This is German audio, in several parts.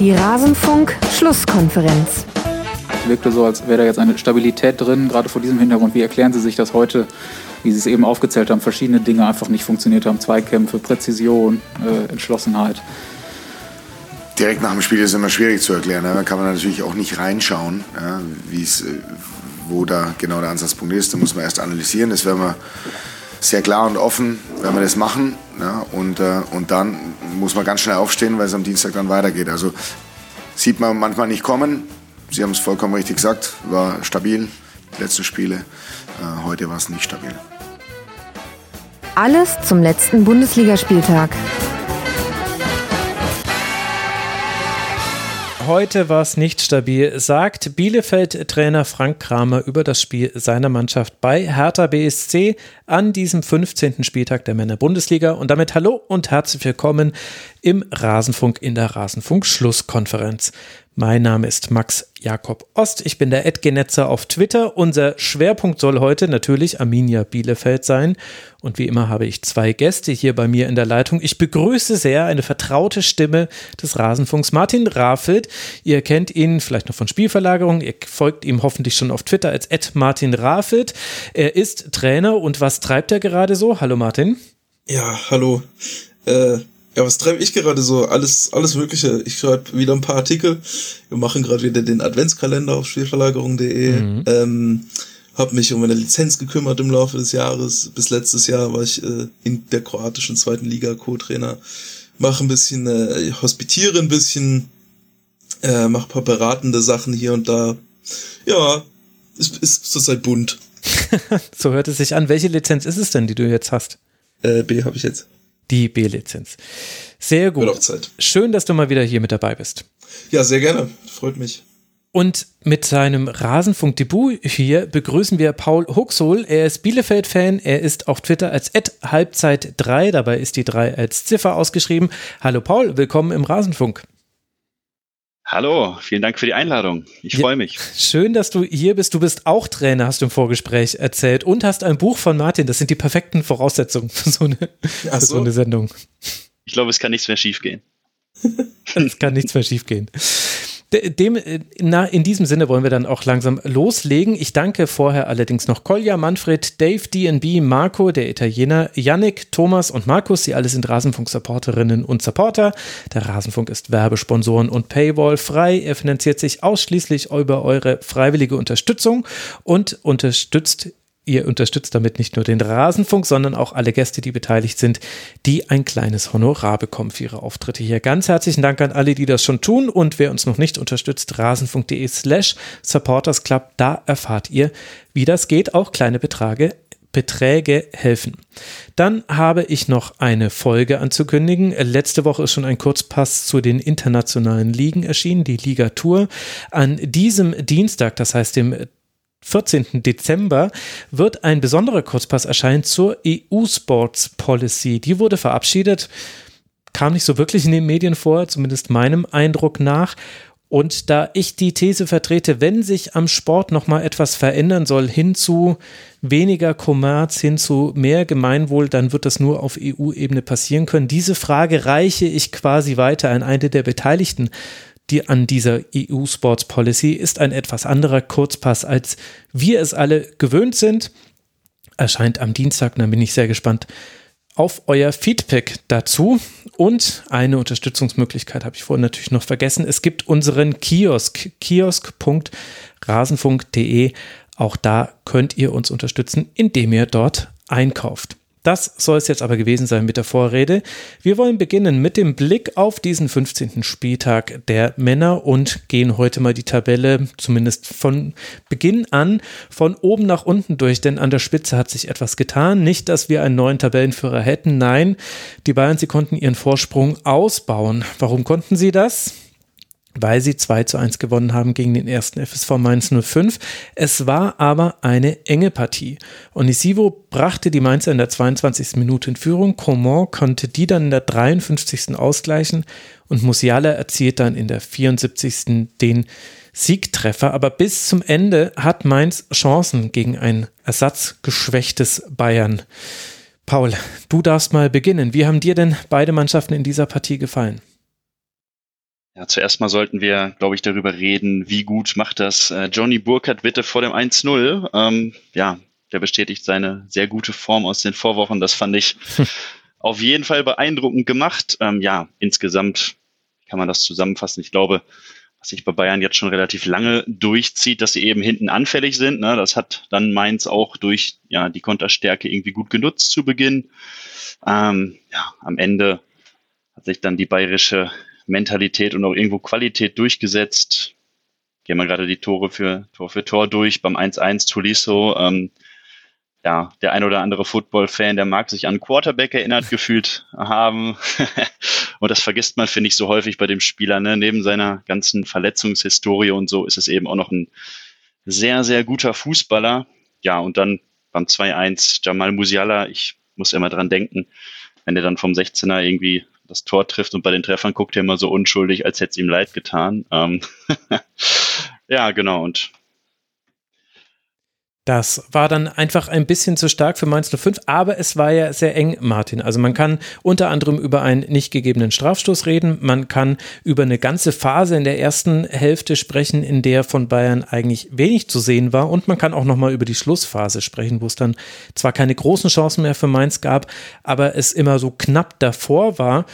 Die Rasenfunk-Schlusskonferenz. Es wirkte so, als wäre da jetzt eine Stabilität drin, gerade vor diesem Hintergrund. Wie erklären Sie sich das heute, wie Sie es eben aufgezählt haben, verschiedene Dinge einfach nicht funktioniert haben? Zweikämpfe, Präzision, äh, Entschlossenheit. Direkt nach dem Spiel ist es immer schwierig zu erklären. Ne? Da kann man natürlich auch nicht reinschauen, ja, äh, wo da genau der Ansatzpunkt ist. Da muss man erst analysieren. Das werden wir sehr klar und offen, wenn wir das machen. Ja, und, äh, und dann muss man ganz schnell aufstehen, weil es am Dienstag dann weitergeht. Also sieht man manchmal nicht kommen. Sie haben es vollkommen richtig gesagt, war stabil, die letzten Spiele. Äh, heute war es nicht stabil. Alles zum letzten Bundesligaspieltag. Heute war es nicht stabil, sagt Bielefeld-Trainer Frank Kramer über das Spiel seiner Mannschaft bei Hertha BSC an diesem 15. Spieltag der Männer-Bundesliga. Und damit hallo und herzlich willkommen im Rasenfunk in der Rasenfunk-Schlusskonferenz. Mein Name ist Max Jakob Ost. Ich bin der Edgenetzer auf Twitter. Unser Schwerpunkt soll heute natürlich Arminia Bielefeld sein. Und wie immer habe ich zwei Gäste hier bei mir in der Leitung. Ich begrüße sehr eine vertraute Stimme des Rasenfunks, Martin Rafelt. Ihr kennt ihn vielleicht noch von Spielverlagerung. Ihr folgt ihm hoffentlich schon auf Twitter als Ed Martin Rafelt. Er ist Trainer und was treibt er gerade so? Hallo Martin. Ja, hallo. Äh, ja, was treibe ich gerade so? Alles, alles Mögliche. Ich schreibe wieder ein paar Artikel. Wir machen gerade wieder den Adventskalender auf Spielverlagerung.de. Mhm. Ähm, habe mich um eine Lizenz gekümmert im Laufe des Jahres. Bis letztes Jahr war ich äh, in der kroatischen zweiten Liga Co-Trainer. Mache ein bisschen, äh, hospitiere ein bisschen, äh, mache paar beratende Sachen hier und da. Ja, ist, ist zurzeit bunt. so hört es sich an. Welche Lizenz ist es denn, die du jetzt hast? Äh, B habe ich jetzt die B-Lizenz. Sehr gut. Schön, dass du mal wieder hier mit dabei bist. Ja, sehr gerne. Freut mich. Und mit seinem Rasenfunk-Debüt hier begrüßen wir Paul Huxol. Er ist Bielefeld-Fan. Er ist auf Twitter als Halbzeit3. Dabei ist die 3 als Ziffer ausgeschrieben. Hallo Paul, willkommen im Rasenfunk. Hallo, vielen Dank für die Einladung. Ich ja, freue mich. Schön, dass du hier bist. Du bist auch Trainer, hast du im Vorgespräch erzählt und hast ein Buch von Martin. Das sind die perfekten Voraussetzungen für so eine, für so eine Sendung. Ich glaube, es kann nichts mehr schiefgehen. es kann nichts mehr schiefgehen. Dem, äh, na, in diesem Sinne wollen wir dann auch langsam loslegen. Ich danke vorher allerdings noch Kolja, Manfred, Dave, DNB, Marco, der Italiener, Yannick, Thomas und Markus. Sie alle sind Rasenfunk-Supporterinnen und Supporter. Der Rasenfunk ist Werbesponsoren und Paywall frei. Er finanziert sich ausschließlich über eure freiwillige Unterstützung und unterstützt Ihr unterstützt damit nicht nur den Rasenfunk, sondern auch alle Gäste, die beteiligt sind, die ein kleines Honorar bekommen für ihre Auftritte hier. Ganz herzlichen Dank an alle, die das schon tun. Und wer uns noch nicht unterstützt, rasenfunk.de slash supportersclub, da erfahrt ihr, wie das geht. Auch kleine Beträge Beträge helfen. Dann habe ich noch eine Folge anzukündigen. Letzte Woche ist schon ein Kurzpass zu den internationalen Ligen erschienen, die Liga Tour. An diesem Dienstag, das heißt dem 14. Dezember wird ein besonderer Kurzpass erscheinen zur EU-Sports Policy. Die wurde verabschiedet, kam nicht so wirklich in den Medien vor, zumindest meinem Eindruck nach. Und da ich die These vertrete, wenn sich am Sport nochmal etwas verändern soll, hin zu weniger Kommerz, hin zu mehr Gemeinwohl, dann wird das nur auf EU-Ebene passieren können. Diese Frage reiche ich quasi weiter an eine der Beteiligten die an dieser EU Sports Policy ist ein etwas anderer Kurzpass, als wir es alle gewöhnt sind. Erscheint am Dienstag, dann bin ich sehr gespannt auf euer Feedback dazu. Und eine Unterstützungsmöglichkeit habe ich vorhin natürlich noch vergessen. Es gibt unseren Kiosk, kiosk.rasenfunk.de. Auch da könnt ihr uns unterstützen, indem ihr dort einkauft. Das soll es jetzt aber gewesen sein mit der Vorrede. Wir wollen beginnen mit dem Blick auf diesen 15. Spieltag der Männer und gehen heute mal die Tabelle zumindest von Beginn an von oben nach unten durch, denn an der Spitze hat sich etwas getan. Nicht, dass wir einen neuen Tabellenführer hätten, nein, die Bayern, sie konnten ihren Vorsprung ausbauen. Warum konnten sie das? Weil sie 2 zu 1 gewonnen haben gegen den ersten FSV Mainz 05. Es war aber eine enge Partie. Onisivo brachte die Mainzer in der 22. Minute in Führung. Coman konnte die dann in der 53. ausgleichen und Musiala erzielt dann in der 74. den Siegtreffer. Aber bis zum Ende hat Mainz Chancen gegen ein ersatzgeschwächtes Bayern. Paul, du darfst mal beginnen. Wie haben dir denn beide Mannschaften in dieser Partie gefallen? Ja, zuerst mal sollten wir, glaube ich, darüber reden, wie gut macht das äh, Johnny Burkhardt bitte vor dem 1-0. Ähm, ja, der bestätigt seine sehr gute Form aus den Vorwochen. Das fand ich auf jeden Fall beeindruckend gemacht. Ähm, ja, insgesamt kann man das zusammenfassen. Ich glaube, was sich bei Bayern jetzt schon relativ lange durchzieht, dass sie eben hinten anfällig sind. Ne? Das hat dann Mainz auch durch ja, die Konterstärke irgendwie gut genutzt zu Beginn. Ähm, ja, am Ende hat sich dann die bayerische Mentalität und auch irgendwo Qualität durchgesetzt. Gehen wir gerade die Tore für Tor für Tor durch beim 1-1 Tuliso. Ähm, ja, der ein oder andere Football-Fan, der mag sich an Quarterback erinnert gefühlt haben. und das vergisst man, finde ich, so häufig bei dem Spieler. Ne? Neben seiner ganzen Verletzungshistorie und so ist es eben auch noch ein sehr, sehr guter Fußballer. Ja, und dann beim 2-1 Jamal Musiala, ich muss immer dran denken, wenn er dann vom 16er irgendwie das Tor trifft und bei den Treffern guckt er immer so unschuldig, als hätte es ihm leid getan. Ähm ja, genau. Und das war dann einfach ein bisschen zu stark für Mainz 05, aber es war ja sehr eng, Martin. Also man kann unter anderem über einen nicht gegebenen Strafstoß reden, man kann über eine ganze Phase in der ersten Hälfte sprechen, in der von Bayern eigentlich wenig zu sehen war und man kann auch nochmal über die Schlussphase sprechen, wo es dann zwar keine großen Chancen mehr für Mainz gab, aber es immer so knapp davor war.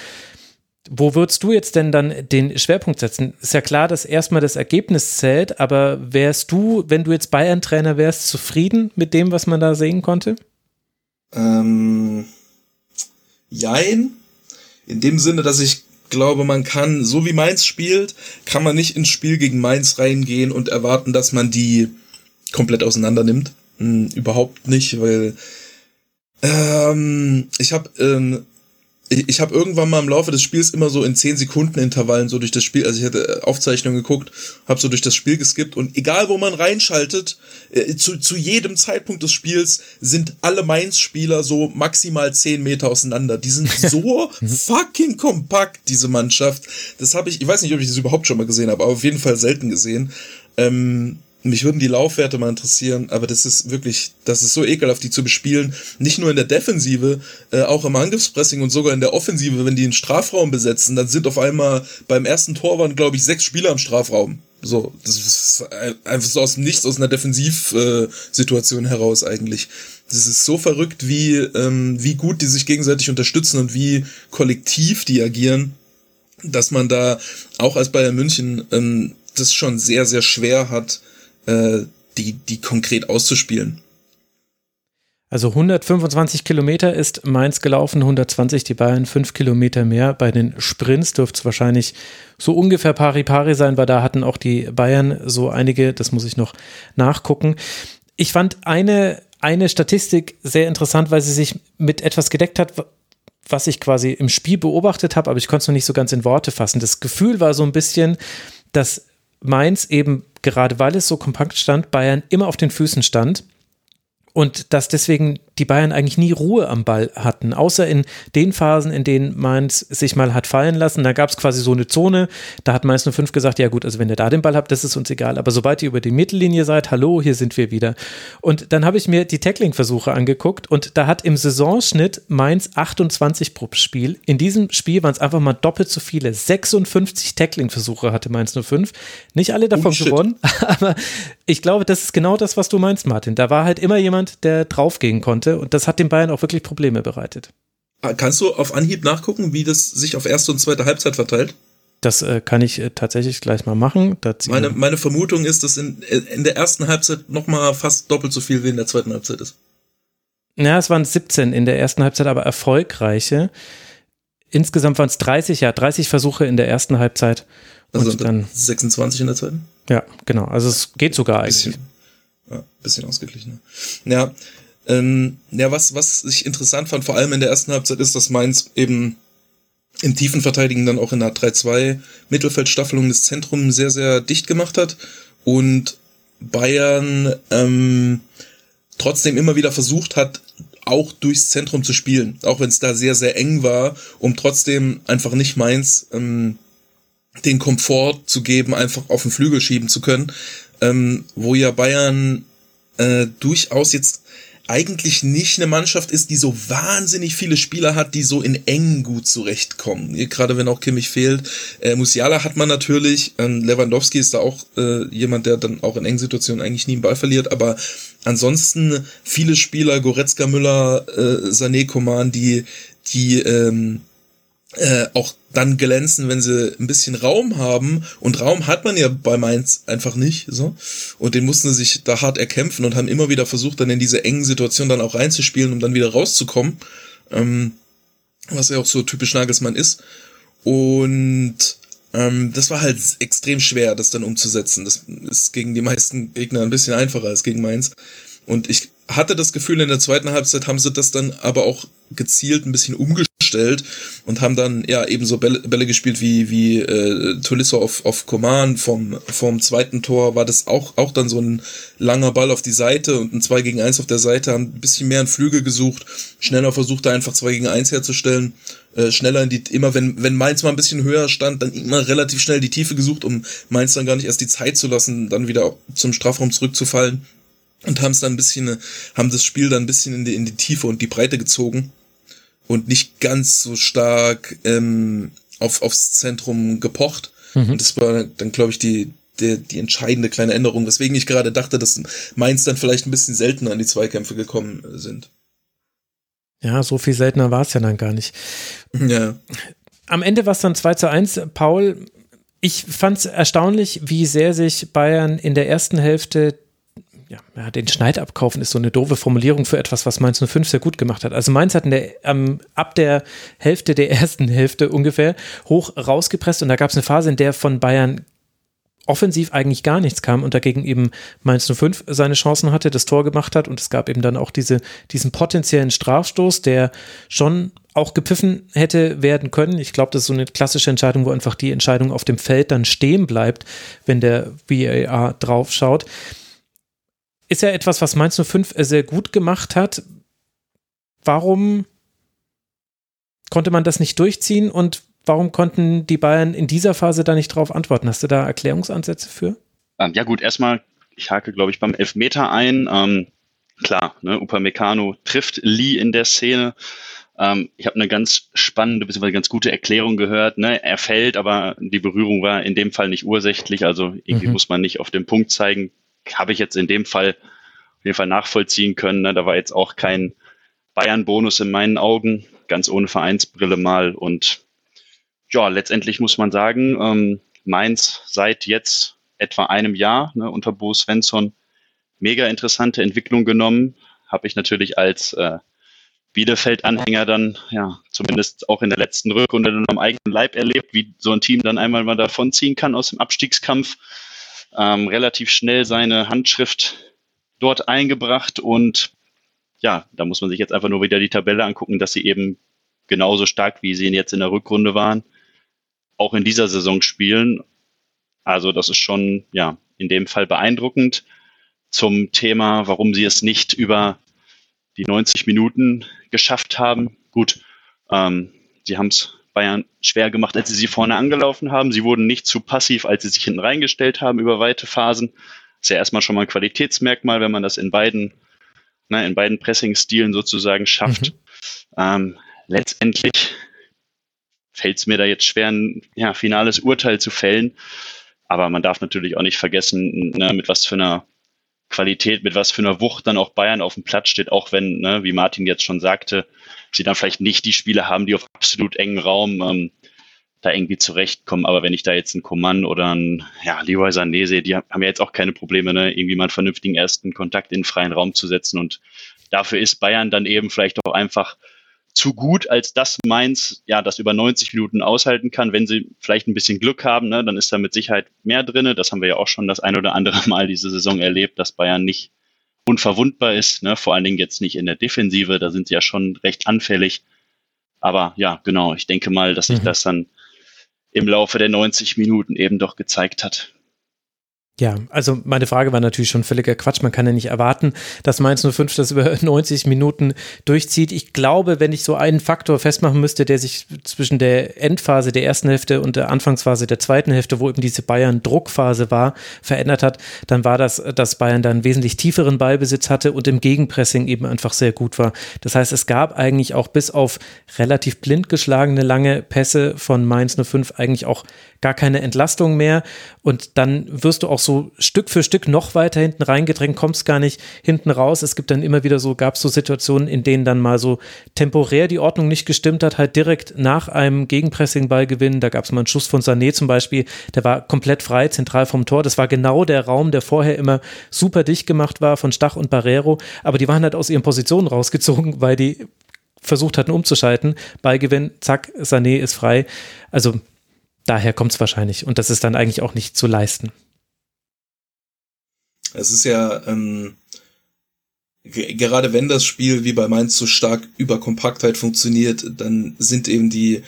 Wo würdest du jetzt denn dann den Schwerpunkt setzen? Ist ja klar, dass erstmal das Ergebnis zählt, aber wärst du, wenn du jetzt Bayern-Trainer wärst, zufrieden mit dem, was man da sehen konnte? Ähm, jein. In dem Sinne, dass ich glaube, man kann, so wie Mainz spielt, kann man nicht ins Spiel gegen Mainz reingehen und erwarten, dass man die komplett auseinander nimmt. Hm, überhaupt nicht, weil ähm, ich habe ähm, ich, ich habe irgendwann mal im Laufe des Spiels immer so in 10 Sekunden Intervallen so durch das Spiel, also ich hatte Aufzeichnungen geguckt, habe so durch das Spiel geskippt und egal wo man reinschaltet, äh, zu, zu jedem Zeitpunkt des Spiels sind alle Mainz-Spieler so maximal 10 Meter auseinander. Die sind so fucking kompakt, diese Mannschaft. Das habe ich, ich weiß nicht, ob ich das überhaupt schon mal gesehen habe, aber auf jeden Fall selten gesehen. Ähm, mich würden die Laufwerte mal interessieren, aber das ist wirklich, das ist so ekelhaft, die zu bespielen. Nicht nur in der Defensive, äh, auch im Angriffspressing und sogar in der Offensive, wenn die einen Strafraum besetzen, dann sind auf einmal beim ersten Tor waren, glaube ich, sechs Spieler im Strafraum. So, das ist einfach so aus dem Nichts, aus einer Defensivsituation äh, heraus eigentlich. Das ist so verrückt, wie, ähm, wie gut die sich gegenseitig unterstützen und wie kollektiv die agieren, dass man da auch als Bayern München ähm, das schon sehr, sehr schwer hat, äh, die, die konkret auszuspielen. Also 125 Kilometer ist Mainz gelaufen, 120 die Bayern, 5 Kilometer mehr. Bei den Sprints dürfte es wahrscheinlich so ungefähr pari-pari sein, weil da hatten auch die Bayern so einige, das muss ich noch nachgucken. Ich fand eine, eine Statistik sehr interessant, weil sie sich mit etwas gedeckt hat, was ich quasi im Spiel beobachtet habe, aber ich konnte es noch nicht so ganz in Worte fassen. Das Gefühl war so ein bisschen, dass Mainz eben gerade weil es so kompakt stand, Bayern immer auf den Füßen stand und dass deswegen die Bayern eigentlich nie Ruhe am Ball hatten, außer in den Phasen, in denen Mainz sich mal hat fallen lassen. Da gab es quasi so eine Zone, da hat Mainz 05 gesagt, ja gut, also wenn ihr da den Ball habt, das ist uns egal, aber sobald ihr über die Mittellinie seid, hallo, hier sind wir wieder. Und dann habe ich mir die Tackling-Versuche angeguckt und da hat im Saisonschnitt Mainz 28 pro Spiel. In diesem Spiel waren es einfach mal doppelt so viele. 56 Tackling-Versuche hatte Mainz 05. Nicht alle davon oh, gewonnen, aber ich glaube, das ist genau das, was du meinst, Martin. Da war halt immer jemand, der draufgehen konnte konnte. Und das hat den Bayern auch wirklich Probleme bereitet. Ah, kannst du auf Anhieb nachgucken, wie das sich auf erste und zweite Halbzeit verteilt? Das äh, kann ich äh, tatsächlich gleich mal machen. Meine, meine Vermutung ist, dass in, in der ersten Halbzeit noch mal fast doppelt so viel wie in der zweiten Halbzeit ist. Ja, es waren 17 in der ersten Halbzeit, aber erfolgreiche. Insgesamt waren es 30, ja, 30 Versuche in der ersten Halbzeit. Also und dann 26 in der zweiten? Ja, genau. Also es geht sogar eigentlich. Bisschen, ja, bisschen ausgeglichener. Ja, ähm, ja, was, was ich interessant fand, vor allem in der ersten Halbzeit, ist, dass Mainz eben im tiefen Verteidigen dann auch in der 3-2 Mittelfeldstaffelung das Zentrum sehr, sehr dicht gemacht hat und Bayern ähm, trotzdem immer wieder versucht hat, auch durchs Zentrum zu spielen, auch wenn es da sehr, sehr eng war, um trotzdem einfach nicht Mainz ähm, den Komfort zu geben, einfach auf den Flügel schieben zu können, ähm, wo ja Bayern äh, durchaus jetzt eigentlich nicht eine Mannschaft ist, die so wahnsinnig viele Spieler hat, die so in eng gut zurechtkommen. Gerade wenn auch Kimmich fehlt. Äh, Musiala hat man natürlich. Ähm, Lewandowski ist da auch äh, jemand, der dann auch in engen Situationen eigentlich nie einen Ball verliert. Aber ansonsten viele Spieler, Goretzka, Müller, äh, Sané, Coman, die, die ähm, äh, auch dann glänzen, wenn sie ein bisschen Raum haben. Und Raum hat man ja bei Mainz einfach nicht. So. Und den mussten sie sich da hart erkämpfen und haben immer wieder versucht, dann in diese engen Situationen dann auch reinzuspielen, um dann wieder rauszukommen. Ähm, was ja auch so typisch Nagelsmann ist. Und ähm, das war halt extrem schwer, das dann umzusetzen. Das ist gegen die meisten Gegner ein bisschen einfacher als gegen Mainz. Und ich hatte das Gefühl, in der zweiten Halbzeit haben sie das dann aber auch gezielt ein bisschen umgestellt und haben dann ja ebenso Bälle, Bälle gespielt wie wie äh, Tolisso auf auf Coman. Vom vom zweiten Tor war das auch auch dann so ein langer Ball auf die Seite und ein 2 gegen 1 auf der Seite haben ein bisschen mehr in Flügel gesucht. Schneller versucht da einfach 2 gegen 1 herzustellen. Äh, schneller in die immer wenn wenn Mainz mal ein bisschen höher stand dann immer relativ schnell die Tiefe gesucht um Mainz dann gar nicht erst die Zeit zu lassen dann wieder zum Strafraum zurückzufallen und haben es dann ein bisschen, haben das Spiel dann ein bisschen in die, in die Tiefe und die Breite gezogen und nicht ganz so stark ähm, auf, aufs Zentrum gepocht. Mhm. Und das war dann, glaube ich, die, die, die entscheidende kleine Änderung, weswegen ich gerade dachte, dass Mainz dann vielleicht ein bisschen seltener an die Zweikämpfe gekommen sind. Ja, so viel seltener war es ja dann gar nicht. Ja. Am Ende war es dann 2 zu 1. Paul, ich fand es erstaunlich, wie sehr sich Bayern in der ersten Hälfte ja, den Schneid abkaufen ist so eine doofe Formulierung für etwas, was Mainz 05 sehr gut gemacht hat. Also Mainz hat der, ähm, ab der Hälfte der ersten Hälfte ungefähr hoch rausgepresst und da gab es eine Phase, in der von Bayern offensiv eigentlich gar nichts kam und dagegen eben Mainz 05 seine Chancen hatte, das Tor gemacht hat und es gab eben dann auch diese, diesen potenziellen Strafstoß, der schon auch gepfiffen hätte werden können. Ich glaube, das ist so eine klassische Entscheidung, wo einfach die Entscheidung auf dem Feld dann stehen bleibt, wenn der VAR draufschaut ist ja etwas, was Mainz 05 sehr gut gemacht hat. Warum konnte man das nicht durchziehen und warum konnten die Bayern in dieser Phase da nicht drauf antworten? Hast du da Erklärungsansätze für? Ähm, ja gut, erstmal, ich hake, glaube ich, beim Elfmeter ein. Ähm, klar, ne, Upamecano trifft Lee in der Szene. Ähm, ich habe eine ganz spannende, bzw. ganz gute Erklärung gehört. Ne? Er fällt, aber die Berührung war in dem Fall nicht ursächlich. Also irgendwie mhm. muss man nicht auf den Punkt zeigen habe ich jetzt in dem Fall auf jeden Fall nachvollziehen können. Ne? Da war jetzt auch kein Bayern-Bonus in meinen Augen, ganz ohne Vereinsbrille mal. Und ja, letztendlich muss man sagen, ähm, Mainz seit jetzt etwa einem Jahr ne, unter Bo Svensson mega interessante Entwicklung genommen. Habe ich natürlich als äh, Bielefeld-Anhänger dann, ja, zumindest auch in der letzten Rückrunde dann am eigenen Leib erlebt, wie so ein Team dann einmal mal davonziehen kann aus dem Abstiegskampf ähm, relativ schnell seine Handschrift dort eingebracht und ja, da muss man sich jetzt einfach nur wieder die Tabelle angucken, dass sie eben genauso stark, wie sie jetzt in der Rückrunde waren, auch in dieser Saison spielen. Also das ist schon, ja, in dem Fall beeindruckend. Zum Thema, warum sie es nicht über die 90 Minuten geschafft haben. Gut, ähm, sie haben es Bayern schwer gemacht, als sie sie vorne angelaufen haben. Sie wurden nicht zu passiv, als sie sich hinten reingestellt haben über weite Phasen. Das ist ja erstmal schon mal ein Qualitätsmerkmal, wenn man das in beiden, ne, in beiden Pressing-Stilen sozusagen schafft. Mhm. Ähm, letztendlich fällt es mir da jetzt schwer, ein ja, finales Urteil zu fällen. Aber man darf natürlich auch nicht vergessen, ne, mit was für einer Qualität, mit was für einer Wucht dann auch Bayern auf dem Platz steht, auch wenn, ne, wie Martin jetzt schon sagte, sie dann vielleicht nicht die Spiele haben, die auf absolut engen Raum ähm, da irgendwie zurechtkommen. Aber wenn ich da jetzt einen Coman oder einen ja, Leroy Sané sehe, die haben ja jetzt auch keine Probleme, ne, irgendwie mal einen vernünftigen ersten Kontakt in den freien Raum zu setzen. Und dafür ist Bayern dann eben vielleicht auch einfach zu gut, als dass Mainz ja das über 90 Minuten aushalten kann. Wenn sie vielleicht ein bisschen Glück haben, ne, dann ist da mit Sicherheit mehr drinne. Das haben wir ja auch schon das ein oder andere Mal diese Saison erlebt, dass Bayern nicht unverwundbar ist, ne? vor allen Dingen jetzt nicht in der Defensive, da sind sie ja schon recht anfällig. Aber ja, genau, ich denke mal, dass sich mhm. das dann im Laufe der 90 Minuten eben doch gezeigt hat. Ja, also meine Frage war natürlich schon völliger Quatsch. Man kann ja nicht erwarten, dass Mainz 05 das über 90 Minuten durchzieht. Ich glaube, wenn ich so einen Faktor festmachen müsste, der sich zwischen der Endphase der ersten Hälfte und der Anfangsphase der zweiten Hälfte, wo eben diese Bayern-Druckphase war, verändert hat, dann war das, dass Bayern dann wesentlich tieferen Ballbesitz hatte und im Gegenpressing eben einfach sehr gut war. Das heißt, es gab eigentlich auch bis auf relativ blind geschlagene lange Pässe von Mainz 05 eigentlich auch gar keine Entlastung mehr und dann wirst du auch so Stück für Stück noch weiter hinten reingedrängt, kommst gar nicht hinten raus. Es gibt dann immer wieder so, gab es so Situationen, in denen dann mal so temporär die Ordnung nicht gestimmt hat, halt direkt nach einem Gegenpressing-Ballgewinn. Da gab es mal einen Schuss von Sané zum Beispiel, der war komplett frei, zentral vom Tor. Das war genau der Raum, der vorher immer super dicht gemacht war von Stach und Barrero, aber die waren halt aus ihren Positionen rausgezogen, weil die versucht hatten umzuschalten. Ballgewinn, zack, Sané ist frei. Also daher kommt es wahrscheinlich. Und das ist dann eigentlich auch nicht zu leisten. Es ist ja, ähm, gerade wenn das Spiel wie bei Mainz so stark über Kompaktheit funktioniert, dann sind eben die,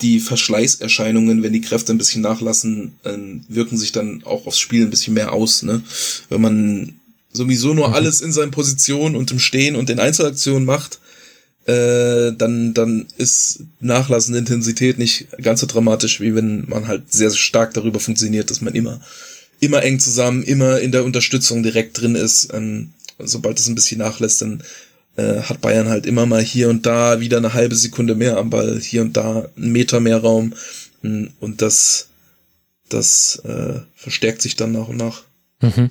die Verschleißerscheinungen, wenn die Kräfte ein bisschen nachlassen, ähm, wirken sich dann auch aufs Spiel ein bisschen mehr aus. Ne? Wenn man sowieso nur mhm. alles in seinen Positionen und im Stehen und in Einzelaktionen macht, äh, dann, dann ist nachlassende Intensität nicht ganz so dramatisch, wie wenn man halt sehr stark darüber funktioniert, dass man immer, immer eng zusammen, immer in der Unterstützung direkt drin ist. Ähm, sobald es ein bisschen nachlässt, dann äh, hat Bayern halt immer mal hier und da wieder eine halbe Sekunde mehr am Ball, hier und da einen Meter mehr Raum. Hm, und das, das äh, verstärkt sich dann nach und nach. Mhm.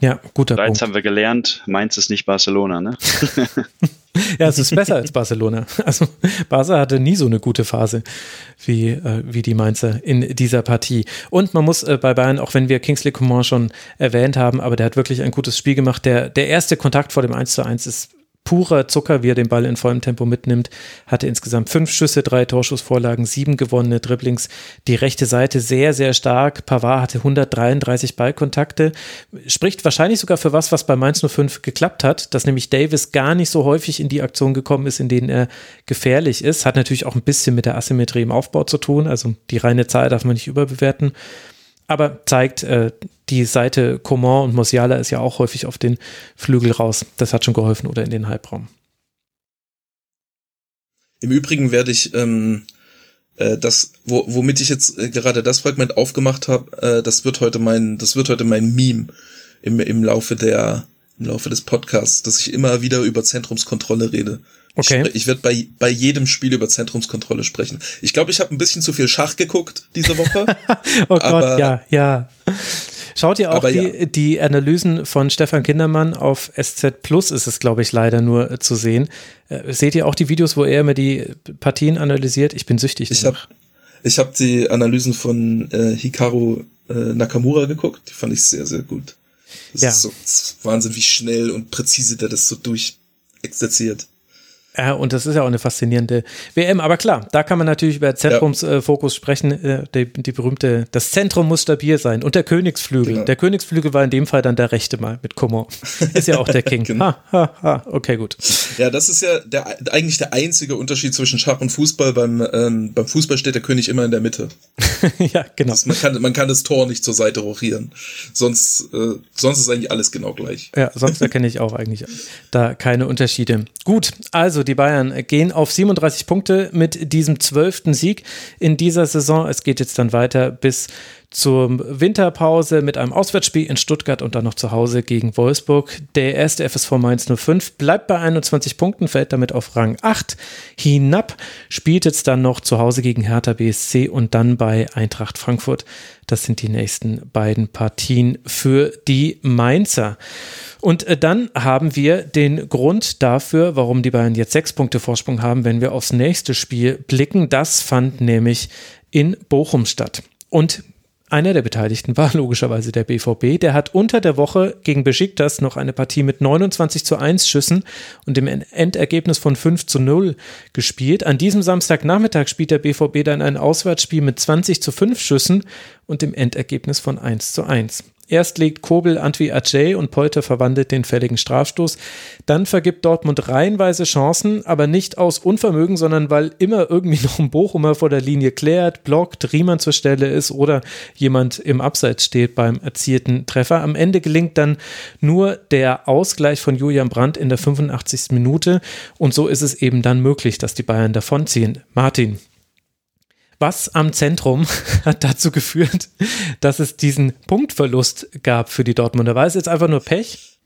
Ja, guter Bereits Punkt. haben wir gelernt, Mainz ist nicht Barcelona, ne? ja, es ist besser als Barcelona. Also Barca hatte nie so eine gute Phase wie, äh, wie die Mainzer in dieser Partie. Und man muss äh, bei Bayern, auch wenn wir Kingsley Coman schon erwähnt haben, aber der hat wirklich ein gutes Spiel gemacht. Der, der erste Kontakt vor dem 1 zu 1 ist purer Zucker, wie er den Ball in vollem Tempo mitnimmt. Hatte insgesamt fünf Schüsse, drei Torschussvorlagen, sieben gewonnene Dribblings. Die rechte Seite sehr, sehr stark. Pavard hatte 133 Ballkontakte. Spricht wahrscheinlich sogar für was, was bei Mainz 05 geklappt hat, dass nämlich Davis gar nicht so häufig in die Aktion gekommen ist, in denen er gefährlich ist. Hat natürlich auch ein bisschen mit der Asymmetrie im Aufbau zu tun. Also die reine Zahl darf man nicht überbewerten aber zeigt, äh, die Seite Coman und Musiala ist ja auch häufig auf den Flügel raus. Das hat schon geholfen oder in den Halbraum. Im Übrigen werde ich ähm, äh, das, wo, womit ich jetzt äh, gerade das Fragment aufgemacht habe, äh, das wird heute mein, das wird heute mein Meme im, im Laufe der, im Laufe des Podcasts, dass ich immer wieder über Zentrumskontrolle rede. Okay. Ich, ich werde bei, bei jedem Spiel über Zentrumskontrolle sprechen. Ich glaube, ich habe ein bisschen zu viel Schach geguckt diese Woche. oh Gott, ja, ja. Schaut ihr auch die, ja. die Analysen von Stefan Kindermann auf SZ Plus, ist es, glaube ich, leider nur äh, zu sehen. Äh, seht ihr auch die Videos, wo er immer die Partien analysiert? Ich bin süchtig. Ich habe ich hab die Analysen von äh, Hikaru äh, Nakamura geguckt. Die fand ich sehr, sehr gut. Das ja. ist so Wahnsinn, wie schnell und präzise der das so durchexerziert. Ja, und das ist ja auch eine faszinierende WM. Aber klar, da kann man natürlich über Zentrumsfokus ja. äh, sprechen. Äh, die, die, berühmte, das Zentrum muss stabil sein. Und der Königsflügel. Genau. Der Königsflügel war in dem Fall dann der rechte mal mit Coman. Ist ja auch der King. genau. ha, ha, ha. Okay, gut. Ja, das ist ja der, eigentlich der einzige Unterschied zwischen Schach und Fußball. Beim, ähm, beim Fußball steht der König immer in der Mitte. ja, genau. Das, man, kann, man kann das Tor nicht zur Seite rochieren. Sonst, äh, sonst ist eigentlich alles genau gleich. Ja, sonst erkenne ich auch eigentlich da keine Unterschiede. Gut, also die Bayern gehen auf 37 Punkte mit diesem zwölften Sieg in dieser Saison. Es geht jetzt dann weiter bis zur Winterpause mit einem Auswärtsspiel in Stuttgart und dann noch zu Hause gegen Wolfsburg. Der erste FSV Mainz 05 bleibt bei 21 Punkten, fällt damit auf Rang 8 hinab, spielt jetzt dann noch zu Hause gegen Hertha BSC und dann bei Eintracht Frankfurt. Das sind die nächsten beiden Partien für die Mainzer. Und äh, dann haben wir den Grund dafür, warum die Bayern jetzt sechs Punkte Vorsprung haben, wenn wir aufs nächste Spiel blicken. Das fand nämlich in Bochum statt. Und einer der Beteiligten war logischerweise der BVB. Der hat unter der Woche gegen Besiktas noch eine Partie mit 29 zu 1 Schüssen und dem Endergebnis von 5 zu 0 gespielt. An diesem Samstagnachmittag spielt der BVB dann ein Auswärtsspiel mit 20 zu 5 Schüssen und dem Endergebnis von 1 zu 1. Erst legt Kobel Antwi Ajay und Polter verwandelt den fälligen Strafstoß. Dann vergibt Dortmund reihenweise Chancen, aber nicht aus Unvermögen, sondern weil immer irgendwie noch ein Bochumer vor der Linie klärt, blockt, Riemann zur Stelle ist oder jemand im Abseits steht beim erzielten Treffer. Am Ende gelingt dann nur der Ausgleich von Julian Brandt in der 85. Minute und so ist es eben dann möglich, dass die Bayern davonziehen. Martin, was am Zentrum hat dazu geführt, dass es diesen Punktverlust gab für die Dortmunder? War es jetzt einfach nur Pech?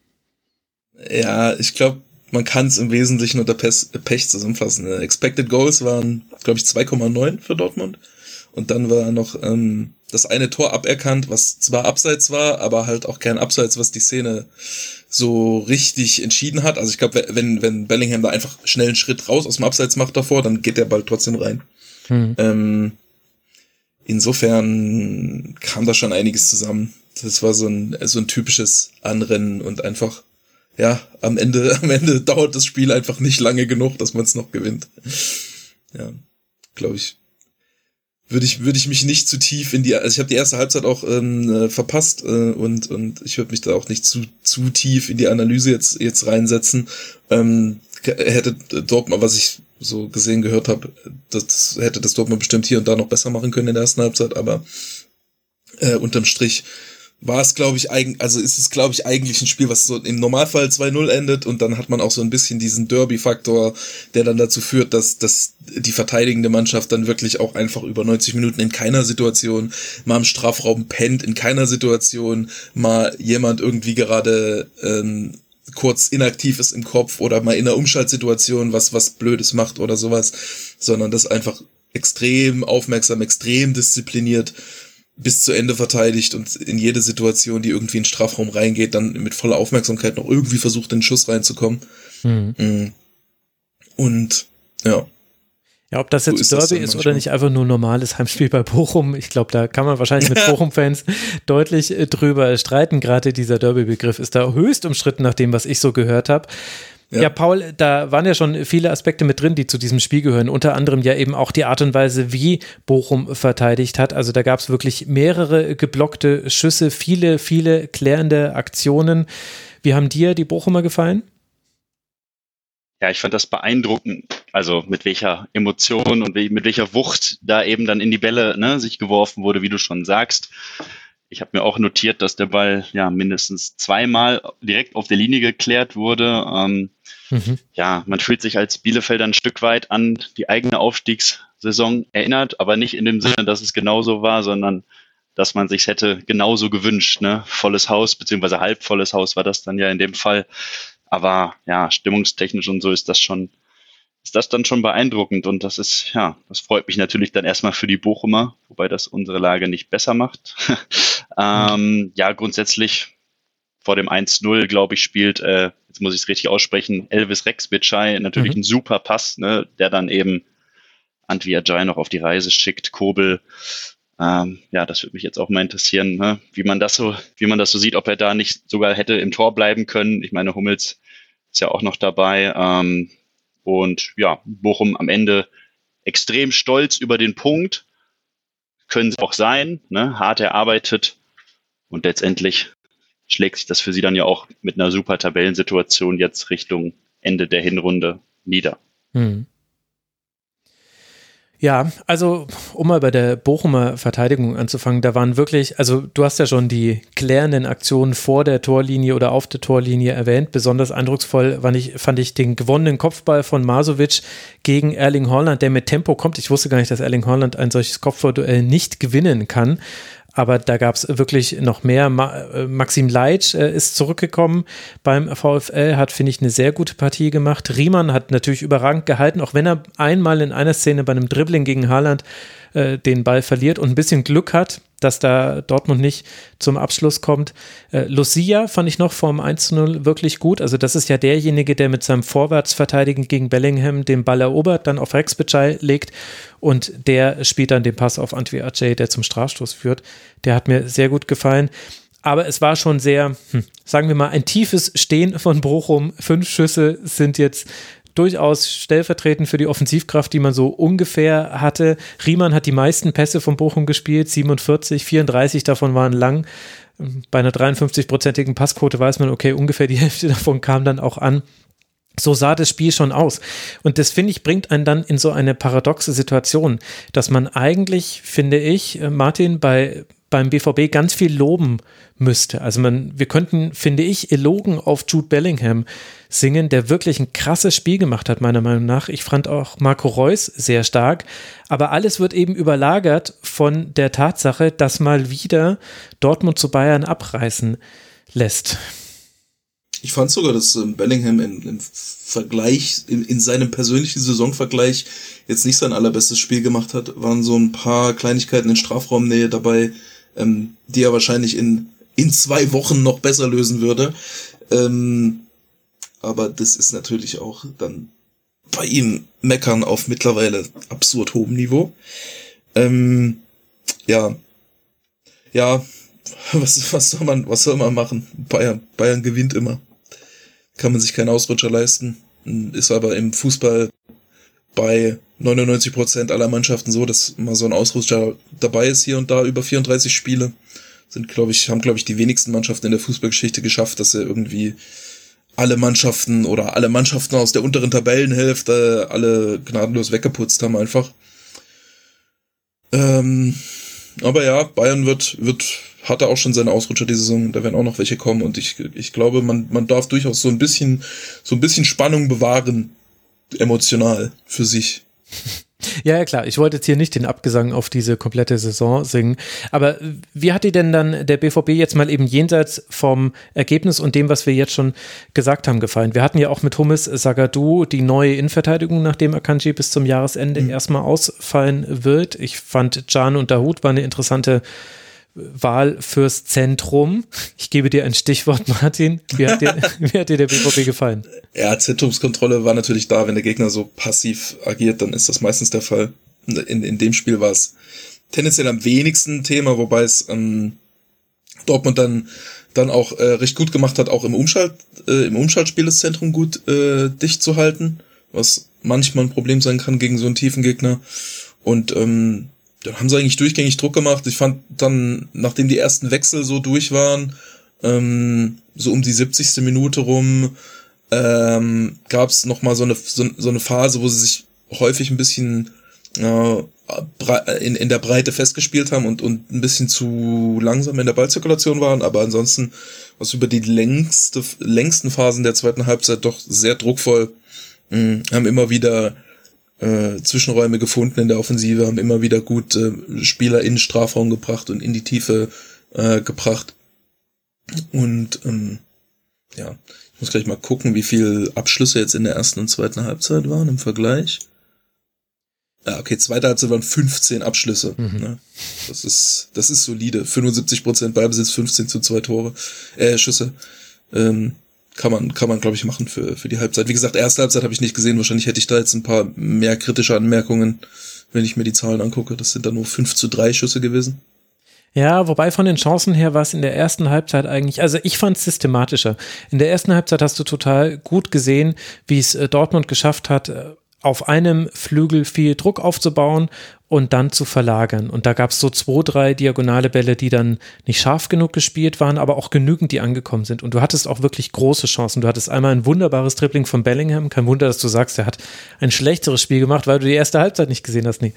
Ja, ich glaube, man kann es im Wesentlichen unter Pech zusammenfassen. Expected Goals waren, glaube ich, 2,9 für Dortmund. Und dann war noch ähm, das eine Tor aberkannt, was zwar abseits war, aber halt auch kein Abseits, was die Szene so richtig entschieden hat. Also ich glaube, wenn, wenn Bellingham da einfach schnell einen Schritt raus aus dem Abseits macht davor, dann geht der Ball trotzdem rein. Hm. Ähm, insofern kam da schon einiges zusammen. Das war so ein, so ein typisches Anrennen und einfach, ja, am Ende, am Ende dauert das Spiel einfach nicht lange genug, dass man es noch gewinnt. Ja, glaube ich. Würde ich, würde ich mich nicht zu tief in die, also ich habe die erste Halbzeit auch ähm, äh, verpasst äh, und, und ich würde mich da auch nicht zu, zu tief in die Analyse jetzt, jetzt reinsetzen. Ähm, hätte Dortmund, was ich so gesehen gehört habe, das hätte das Dortmund bestimmt hier und da noch besser machen können in der ersten Halbzeit, aber äh, unterm Strich war es, glaube ich, eigen, also ist es, glaube ich, eigentlich ein Spiel, was so im Normalfall 2-0 endet und dann hat man auch so ein bisschen diesen Derby-Faktor, der dann dazu führt, dass, dass die verteidigende Mannschaft dann wirklich auch einfach über 90 Minuten in keiner Situation mal im Strafraum pennt, in keiner Situation mal jemand irgendwie gerade ähm, kurz inaktiv ist im Kopf oder mal in einer Umschaltsituation was, was Blödes macht oder sowas, sondern das einfach extrem aufmerksam, extrem diszipliniert bis zu Ende verteidigt und in jede Situation, die irgendwie in den Strafraum reingeht, dann mit voller Aufmerksamkeit noch irgendwie versucht, in den Schuss reinzukommen. Mhm. Mm. Und ja, ja, ob das jetzt so ist Derby ist oder nicht einfach nur normales Heimspiel bei Bochum, ich glaube, da kann man wahrscheinlich mit Bochum-Fans deutlich äh, drüber streiten. Gerade dieser Derby-Begriff ist da höchst umstritten nach dem, was ich so gehört habe. Ja. ja. Paul, da waren ja schon viele Aspekte mit drin, die zu diesem Spiel gehören. Unter anderem ja eben auch die Art und Weise, wie Bochum verteidigt hat. Also da gab es wirklich mehrere geblockte Schüsse, viele, viele klärende Aktionen. Wie haben dir die Bochumer gefallen? Ja, ich fand das beeindruckend, also mit welcher Emotion und mit welcher Wucht da eben dann in die Bälle ne, sich geworfen wurde, wie du schon sagst. Ich habe mir auch notiert, dass der Ball ja mindestens zweimal direkt auf der Linie geklärt wurde. Ähm, mhm. Ja, man fühlt sich als Bielefelder ein Stück weit an die eigene Aufstiegssaison erinnert, aber nicht in dem Sinne, dass es genauso war, sondern dass man sich hätte genauso gewünscht. Ne? Volles Haus, beziehungsweise halbvolles Haus war das dann ja in dem Fall. Aber ja, stimmungstechnisch und so ist das schon, ist das dann schon beeindruckend und das ist, ja, das freut mich natürlich dann erstmal für die Bochumer, wobei das unsere Lage nicht besser macht. ähm, ja, grundsätzlich vor dem 1-0, glaube ich, spielt, äh, jetzt muss ich es richtig aussprechen, Elvis Rex Bitschei natürlich mhm. ein super Pass, ne, der dann eben Antwi Ajay noch auf die Reise schickt, Kobel. Ähm, ja, das würde mich jetzt auch mal interessieren, ne? wie man das so, wie man das so sieht, ob er da nicht sogar hätte im Tor bleiben können. Ich meine, Hummels ist ja auch noch dabei. Ähm, und ja, Bochum am Ende extrem stolz über den Punkt. Können sie auch sein, ne? hart erarbeitet. Und letztendlich schlägt sich das für sie dann ja auch mit einer super Tabellensituation jetzt Richtung Ende der Hinrunde nieder. Hm. Ja, also um mal bei der Bochumer Verteidigung anzufangen, da waren wirklich, also du hast ja schon die klärenden Aktionen vor der Torlinie oder auf der Torlinie erwähnt. Besonders eindrucksvoll fand ich, fand ich den gewonnenen Kopfball von Masovic gegen Erling Holland, der mit Tempo kommt. Ich wusste gar nicht, dass Erling Holland ein solches Kopfballduell nicht gewinnen kann aber da gab es wirklich noch mehr. Ma äh, Maxim Leitsch äh, ist zurückgekommen beim VfL, hat, finde ich, eine sehr gute Partie gemacht. Riemann hat natürlich überragend gehalten, auch wenn er einmal in einer Szene bei einem Dribbling gegen Haaland äh, den Ball verliert und ein bisschen Glück hat, dass da Dortmund nicht zum Abschluss kommt. Äh, Lucia fand ich noch vorm 1-0 wirklich gut. Also das ist ja derjenige, der mit seinem Vorwärtsverteidigen gegen Bellingham den Ball erobert, dann auf Rex legt und der spielt dann den Pass auf Antwi Ajay, der zum Strafstoß führt. Der hat mir sehr gut gefallen. Aber es war schon sehr, hm, sagen wir mal, ein tiefes Stehen von Bochum. Fünf Schüsse sind jetzt durchaus stellvertretend für die Offensivkraft, die man so ungefähr hatte. Riemann hat die meisten Pässe von Bochum gespielt, 47, 34 davon waren lang. Bei einer 53-prozentigen Passquote weiß man, okay, ungefähr die Hälfte davon kam dann auch an. So sah das Spiel schon aus. Und das, finde ich, bringt einen dann in so eine paradoxe Situation, dass man eigentlich, finde ich, äh, Martin, bei, beim BVB ganz viel loben müsste. Also man, wir könnten, finde ich, Elogen auf Jude Bellingham singen, der wirklich ein krasses Spiel gemacht hat, meiner Meinung nach. Ich fand auch Marco Reus sehr stark. Aber alles wird eben überlagert von der Tatsache, dass mal wieder Dortmund zu Bayern abreißen lässt. Ich fand sogar, dass ähm, Bellingham in, im Vergleich, in, in seinem persönlichen Saisonvergleich jetzt nicht sein allerbestes Spiel gemacht hat. Waren so ein paar Kleinigkeiten in Strafraumnähe dabei, ähm, die er wahrscheinlich in, in zwei Wochen noch besser lösen würde. Ähm, aber das ist natürlich auch dann bei ihm meckern auf mittlerweile absurd hohem Niveau. Ähm, ja, ja, was, was soll man, was soll man machen? Bayern, Bayern gewinnt immer. Kann man sich keinen Ausrutscher leisten. Ist aber im Fußball bei 99 Prozent aller Mannschaften so, dass mal so ein Ausrutscher dabei ist hier und da über 34 Spiele. Sind, glaube ich, haben, glaube ich, die wenigsten Mannschaften in der Fußballgeschichte geschafft, dass sie irgendwie alle Mannschaften oder alle Mannschaften aus der unteren Tabellenhälfte alle gnadenlos weggeputzt haben einfach. Ähm, aber ja, Bayern wird, wird, hatte auch schon seine Ausrutscher die Saison, da werden auch noch welche kommen und ich, ich glaube, man, man darf durchaus so ein bisschen, so ein bisschen Spannung bewahren, emotional für sich. Ja, ja, klar. Ich wollte jetzt hier nicht den Abgesang auf diese komplette Saison singen. Aber wie hat dir denn dann der BVB jetzt mal eben jenseits vom Ergebnis und dem, was wir jetzt schon gesagt haben, gefallen? Wir hatten ja auch mit Hummes Sagadu die neue Innenverteidigung, nachdem Akanji bis zum Jahresende mhm. erstmal ausfallen wird. Ich fand Can und Dahut war eine interessante Wahl fürs Zentrum. Ich gebe dir ein Stichwort, Martin. Wie hat dir, wie hat dir der BVB gefallen? Ja, Zentrumskontrolle war natürlich da. Wenn der Gegner so passiv agiert, dann ist das meistens der Fall. In, in dem Spiel war es tendenziell am wenigsten Thema, wobei es ähm, Dortmund dann dann auch äh, recht gut gemacht hat, auch im Umschalt äh, im Umschaltspiel das Zentrum gut äh, dicht zu halten, was manchmal ein Problem sein kann gegen so einen tiefen Gegner. Und ähm, dann haben sie eigentlich durchgängig Druck gemacht. Ich fand dann, nachdem die ersten Wechsel so durch waren, ähm, so um die 70. Minute rum, ähm, gab es nochmal so eine, so, so, eine Phase, wo sie sich häufig ein bisschen äh, in, in der Breite festgespielt haben und, und ein bisschen zu langsam in der Ballzirkulation waren, aber ansonsten was über die längste, längsten Phasen der zweiten Halbzeit doch sehr druckvoll, mh, haben immer wieder äh, Zwischenräume gefunden in der Offensive, haben immer wieder gut äh, Spieler in den Strafraum gebracht und in die Tiefe äh, gebracht. Und ähm, ja, ich muss gleich mal gucken, wie viel Abschlüsse jetzt in der ersten und zweiten Halbzeit waren im Vergleich. Ja, okay, zweite Halbzeit waren 15 Abschlüsse. Mhm. Ne? Das ist, das ist solide. 75 Prozent Beibesitz, 15 zu zwei Tore, äh, Schüsse. Ähm, kann man, kann man, glaube ich, machen für, für die Halbzeit. Wie gesagt, erste Halbzeit habe ich nicht gesehen. Wahrscheinlich hätte ich da jetzt ein paar mehr kritische Anmerkungen, wenn ich mir die Zahlen angucke. Das sind dann nur 5 zu 3 Schüsse gewesen. Ja, wobei von den Chancen her war es in der ersten Halbzeit eigentlich, also ich fand es systematischer. In der ersten Halbzeit hast du total gut gesehen, wie es äh, Dortmund geschafft hat, äh, auf einem Flügel viel Druck aufzubauen und dann zu verlagern. Und da gab es so zwei, drei diagonale Bälle, die dann nicht scharf genug gespielt waren, aber auch genügend, die angekommen sind. Und du hattest auch wirklich große Chancen. Du hattest einmal ein wunderbares Dribbling von Bellingham. Kein Wunder, dass du sagst, er hat ein schlechteres Spiel gemacht, weil du die erste Halbzeit nicht gesehen hast. Nee,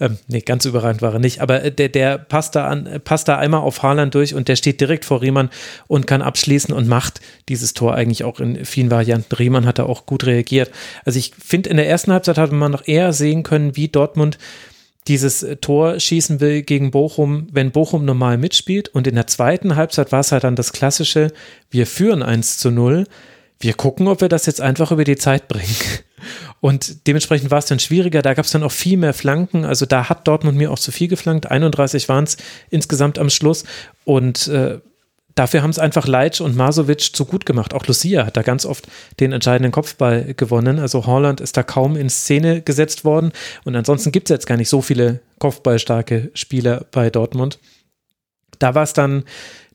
ähm, nee ganz überragend war er nicht. Aber äh, der, der passt, da an, passt da einmal auf Haaland durch und der steht direkt vor Riemann und kann abschließen und macht dieses Tor eigentlich auch in vielen Varianten. Riemann hat da auch gut reagiert. Also ich finde, in der ersten Halbzeit hatte man noch eher sehen können, wie Dortmund dieses äh, Tor schießen will gegen Bochum, wenn Bochum normal mitspielt. Und in der zweiten Halbzeit war es halt dann das klassische, wir führen 1 zu 0. Wir gucken, ob wir das jetzt einfach über die Zeit bringen. Und dementsprechend war es dann schwieriger. Da gab es dann auch viel mehr Flanken. Also da hat Dortmund mir auch zu viel geflankt. 31 waren es insgesamt am Schluss. Und äh, dafür haben es einfach Leitsch und Masovic zu gut gemacht. Auch Lucia hat da ganz oft den entscheidenden Kopfball gewonnen. Also Holland ist da kaum in Szene gesetzt worden. Und ansonsten gibt es jetzt gar nicht so viele kopfballstarke Spieler bei Dortmund. Da war es dann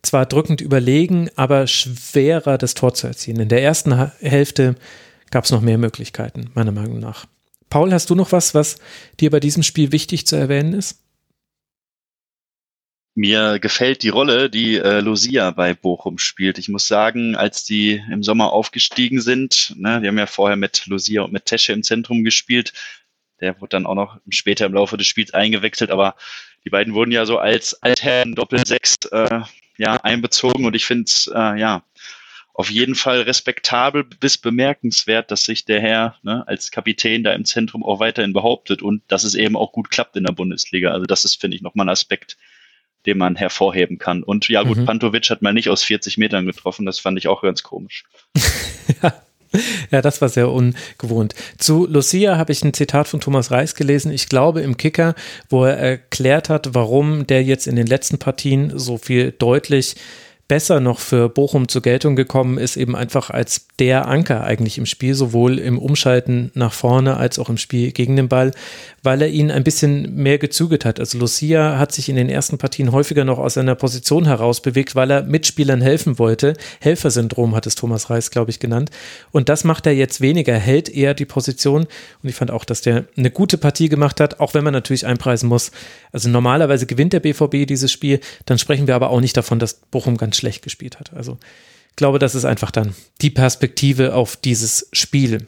zwar drückend überlegen, aber schwerer, das Tor zu erzielen. In der ersten Hälfte gab es noch mehr Möglichkeiten, meiner Meinung nach. Paul, hast du noch was, was dir bei diesem Spiel wichtig zu erwähnen ist? Mir gefällt die Rolle, die äh, Lucia bei Bochum spielt. Ich muss sagen, als die im Sommer aufgestiegen sind, ne, die haben ja vorher mit Lucia und mit Tesche im Zentrum gespielt. Der wurde dann auch noch später im Laufe des Spiels eingewechselt, aber die beiden wurden ja so als Altherren Doppel-Sechs äh, ja, einbezogen und ich finde es äh, ja auf jeden Fall respektabel bis bemerkenswert, dass sich der Herr ne, als Kapitän da im Zentrum auch weiterhin behauptet und dass es eben auch gut klappt in der Bundesliga. Also das ist, finde ich, nochmal ein Aspekt, den man hervorheben kann. Und ja gut, mhm. Pantovic hat mal nicht aus 40 Metern getroffen, das fand ich auch ganz komisch. ja. Ja, das war sehr ungewohnt. Zu Lucia habe ich ein Zitat von Thomas Reis gelesen, ich glaube im Kicker, wo er erklärt hat, warum der jetzt in den letzten Partien so viel deutlich besser noch für Bochum zur Geltung gekommen ist, eben einfach als der Anker eigentlich im Spiel, sowohl im Umschalten nach vorne als auch im Spiel gegen den Ball, weil er ihn ein bisschen mehr gezügelt hat. Also Lucia hat sich in den ersten Partien häufiger noch aus seiner Position heraus bewegt, weil er Mitspielern helfen wollte. Helfersyndrom hat es Thomas Reis, glaube ich, genannt. Und das macht er jetzt weniger, hält eher die Position. Und ich fand auch, dass der eine gute Partie gemacht hat, auch wenn man natürlich einpreisen muss. Also normalerweise gewinnt der BVB dieses Spiel, dann sprechen wir aber auch nicht davon, dass Bochum ganz schlecht gespielt hat. Also ich glaube, das ist einfach dann die Perspektive auf dieses Spiel.